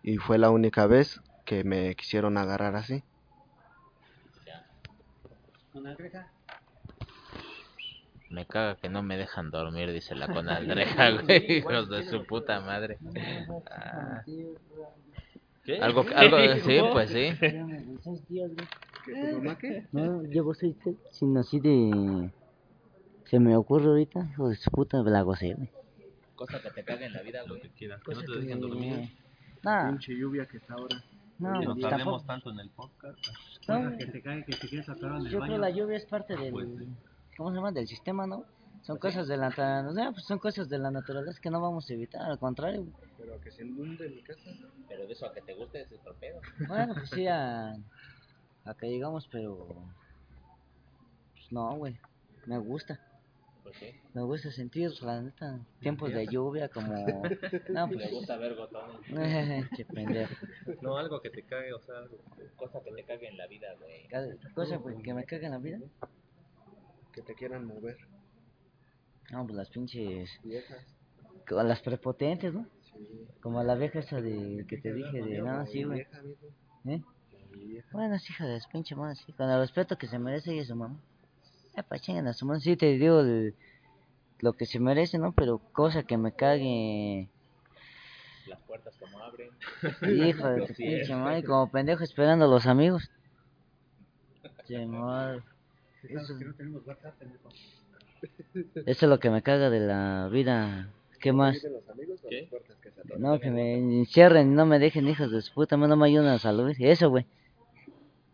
y fue la única vez que me quisieron agarrar así Me caga que no me dejan dormir, dice la conaldreja, güey. Hijos de su puta madre. Ah, ¿Qué? algo, algo, sí, pues sí. Seis días, güey. No, llevo seis días sin así de... Se me ocurre ahorita, hijo de su puta, me la gocé, güey. Cosa que te caga en la vida, Lo güey. que quieras, que no te dejen que- dormir. Nah, lluvia que está ahora no, que pues, tardemos tampoco. tanto en el podcast. No, Que te cae, que te quieres atorar en el Yo baño. creo la lluvia es parte del, Pues sí. ¿cómo se llama? Del sistema, ¿no? Son cosas de la, sea, pues son cosas de la naturaleza que no vamos a evitar, al contrario. güey. pero que se inunde mi casa Pero de eso a que te guste ese torpedo. Bueno, pues sí, a, a que llegamos, pero, pues no, güey, me gusta. Pues sí. Me gusta sentir, la neta, tiempos de lluvia como... No, Le pues... gusta ver botones. Qué pendejo. No, algo que te cague, o sea, algo. Cosa que te cague en la vida, güey. Cosa güey, que me caga en la vida. que te quieran mover No, pues las pinches... viejas las prepotentes, ¿no? Como la vieja esa de que te dije de... No, sí, güey. ¿Eh? Bueno, es hija de su pinche madre, sí. Con el respeto que se merece ella y su mamá. Eh, pa' chinguen a su madre. Sí, te digo el- lo que se merece, ¿no? Pero cosa que me cague... Las puertas como abren. Hijo de tu pinche madre, como pendejo esperando a los amigos. Che, madre. Eso, eso es lo que me caga de la vida. ¿Qué más? ¿Qué? No, que me encierren y no me dejen hijos de su puta, madre, no me ayudan a salud. Eso, güey.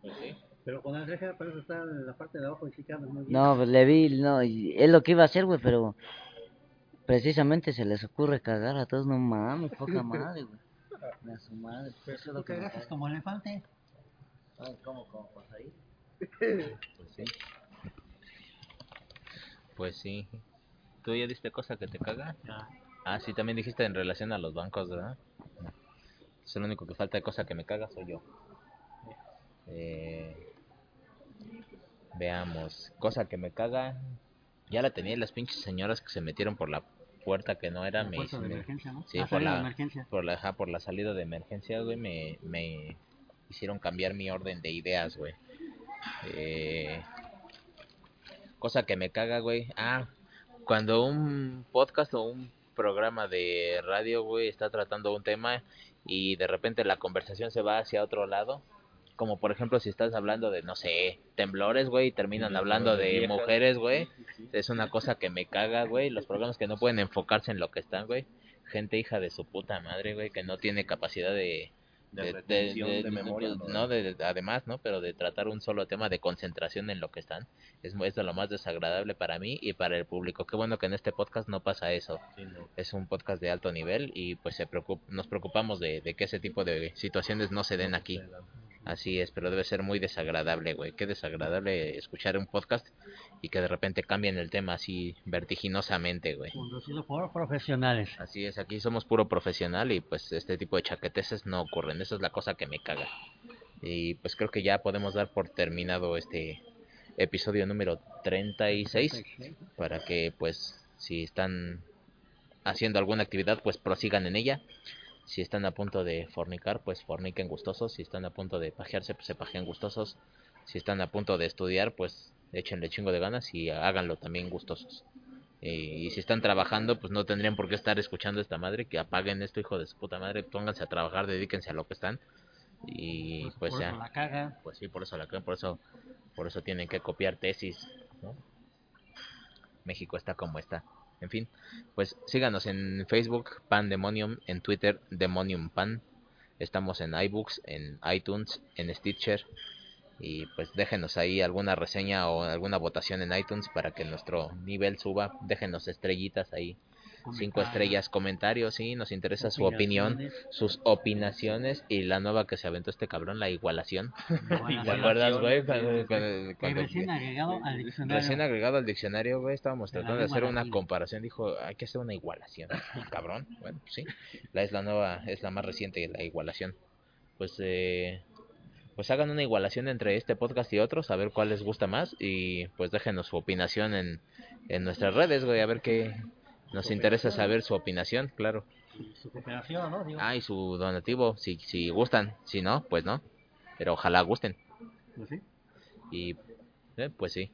Pues sí. Pero con la reja, por eso está en la parte de abajo quedas muy bien. No, pues, le vi, no, y es lo que iba a hacer, güey, pero precisamente se les ocurre cagar a todos, no mames, poca madre, güey. A su madre, pues, eso es lo que cagaste caga. como elefante. Ay, ¿cómo, cómo, pues ahí? Pues sí. Pues sí. ¿Tú ya diste cosa que te caga? Ya. Ah, sí, también dijiste en relación a los bancos, ¿verdad? Es el único que falta de cosa que me caga soy yo. Eh, veamos, cosa que me caga. Ya la tenía las pinches señoras que se metieron por la puerta que no era. La Me, puerta de me- emergencia, ¿no? sí, La por salida de la- emergencia. por la, ajá, por la salida de emergencia, güey, me, me hicieron cambiar mi orden de ideas, güey. Eh, cosa que me caga, güey. Ah, cuando un podcast o un programa de radio, güey, está tratando un tema y de repente la conversación se va hacia otro lado. Como por ejemplo si estás hablando de, no sé, temblores, güey, y terminan hablando de viejas. mujeres, güey. Es una cosa que me caga, güey. Los programas que no pueden enfocarse en lo que están, güey. Gente hija de su puta madre, güey, que no tiene capacidad de... De retención, de memoria, no, de- de- además, ¿no? Pero de tratar un solo tema de concentración en lo que están. Es, es de lo más desagradable para mí y para el público. Qué bueno que en este podcast no pasa eso. Sí, no. Es un podcast de alto nivel y pues se preocup- nos preocupamos de, de que ese tipo de situaciones no se den aquí. Así es, pero debe ser muy desagradable, güey. Qué desagradable escuchar un podcast y que de repente cambien el tema así vertiginosamente, güey. Conducido por profesionales. Así es, aquí somos puro profesional y pues este tipo de chaqueteces no ocurren. Esa es la cosa que me caga. Y pues creo que ya podemos dar por terminado este episodio número 36 para que pues si están haciendo alguna actividad pues prosigan en ella. Si están a punto de fornicar pues forniquen gustosos. Si están a punto de pajearse pues se pajean gustosos. Si están a punto de estudiar pues échenle chingo de ganas y háganlo también gustosos. Y si están trabajando, pues no tendrían por qué estar escuchando esta madre. Que apaguen esto, hijo de su puta madre. Pónganse a trabajar, dedíquense a lo que están. Y pues, por ya. eso la cagan. Pues sí, por eso la cagan, por eso, por eso tienen que copiar tesis. ¿no? México está como está. En fin, pues síganos en Facebook, Pandemonium, en Twitter, Demonium Pan. Estamos en iBooks, en iTunes, en Stitcher. Y pues déjenos ahí alguna reseña o alguna votación en iTunes para que nuestro nivel suba. Déjenos estrellitas ahí. Cinco estrellas, comentarios, sí, nos interesa su opinión, sus opinaciones y la nueva que se aventó este cabrón, la igualación. ¿Te acuerdas, güey? Recién agregado al diccionario. Recién agregado al diccionario, güey, estábamos tratando de hacer una comparación. Dijo, hay que hacer una igualación. Cabrón, bueno, pues sí. La es la nueva, es la más reciente, la igualación. Pues, eh, pues hagan una igualación entre este podcast y otros, a ver cuál les gusta más. Y pues déjenos su opinación en, en nuestras redes, güey, a ver qué. Nos interesa saber su opinación, claro. Su cooperación, ¿no? Digo, Ah, y su donativo, si, si gustan. Si no, pues no. Pero ojalá gusten. pues sí. Y eh, pues sí.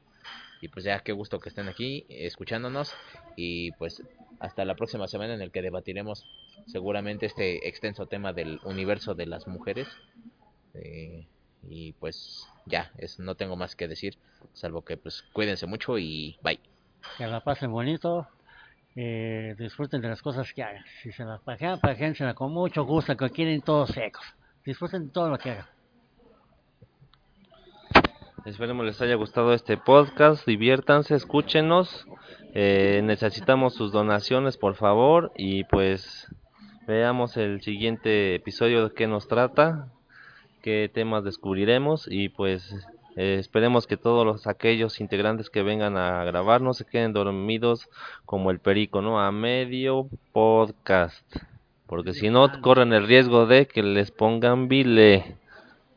Y pues ya qué gusto que estén aquí escuchándonos. Y pues hasta la próxima semana en el que debatiremos seguramente este extenso tema del universo de las mujeres. Eh, y pues ya, es, no tengo más que decir. Salvo que pues cuídense mucho y bye. Que la pasen bonito. Eh, disfruten de las cosas que hagan. Si se las pajean, pajeánsela con mucho gusto, que quieren todos secos. Disfruten de todo lo que hagan. Esperemos les haya gustado este podcast, diviértanse, escúchenos. Eh, necesitamos sus donaciones, por favor, y pues veamos el siguiente episodio de qué nos trata, qué temas descubriremos y pues eh, esperemos que todos los aquellos integrantes que vengan a grabar no se queden dormidos como el perico, ¿no? A medio podcast, porque si no corren el riesgo de que les pongan bile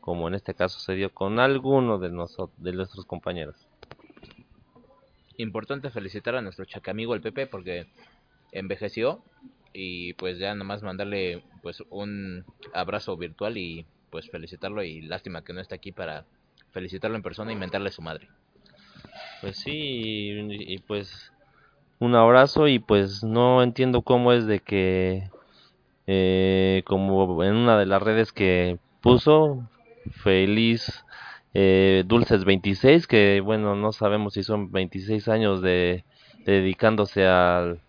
como en este caso se dio con alguno de, de nuestros compañeros. Importante felicitar a nuestro chacamigo el Pepe porque envejeció y pues ya nomás mandarle pues un abrazo virtual y pues felicitarlo y lástima que no está aquí para felicitarlo en persona y mentarle a su madre. Pues sí, y, pues un abrazo y pues no entiendo cómo es de que eh, como en una de las redes que puso feliz eh, dulces 26 que bueno no sabemos si son 26 años de, dedicándose al-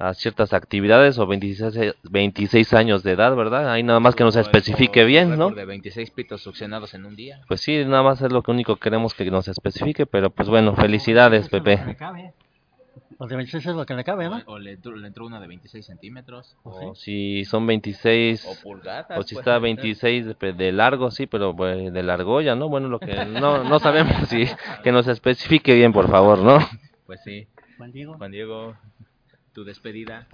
a ciertas actividades o 26, 26 años de edad, ¿verdad? Ahí nada más que nos Su- especifique bien, ¿no? De 26 pitos succionados en un día. Pues sí, nada más es lo que único que queremos que nos especifique, pero pues bueno, felicidades, Pepe. cabe. Los de 26 es lo que le cabe, ¿no? O, o le, entró- le entró una de 26 centímetros. O si son 26, O pulgadas. o si pues, está 26 de, de largo, sí, pero pues, de largolla, ¿no? Bueno, lo que no, no sabemos, si que nos especifique bien, por favor, ¿no? Pues sí. Juan Diego. Juan Diego, tu despedida.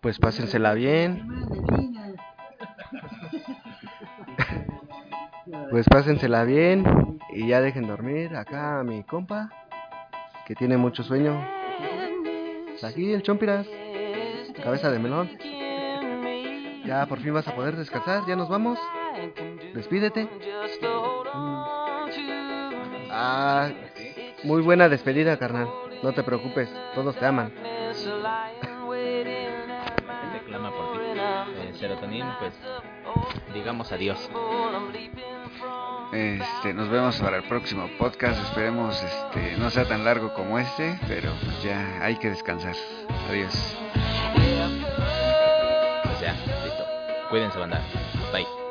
Pues pásensela bien. Pues pásensela bien y ya dejen dormir acá a mi compa que tiene mucho sueño. Aquí el Chompiras, cabeza de melón. Ya por fin vas a poder descansar, ya nos vamos. Despídete. Ah, muy buena despedida, carnal. No te preocupes, todos te aman. Él clama por ti. Eh, serotonin, pues digamos adiós. Este, nos vemos para el próximo podcast. Esperemos este no sea tan largo como este, pero pues ya hay que descansar. Adiós. Pues ya, listo. Cuídense, banda. Bye.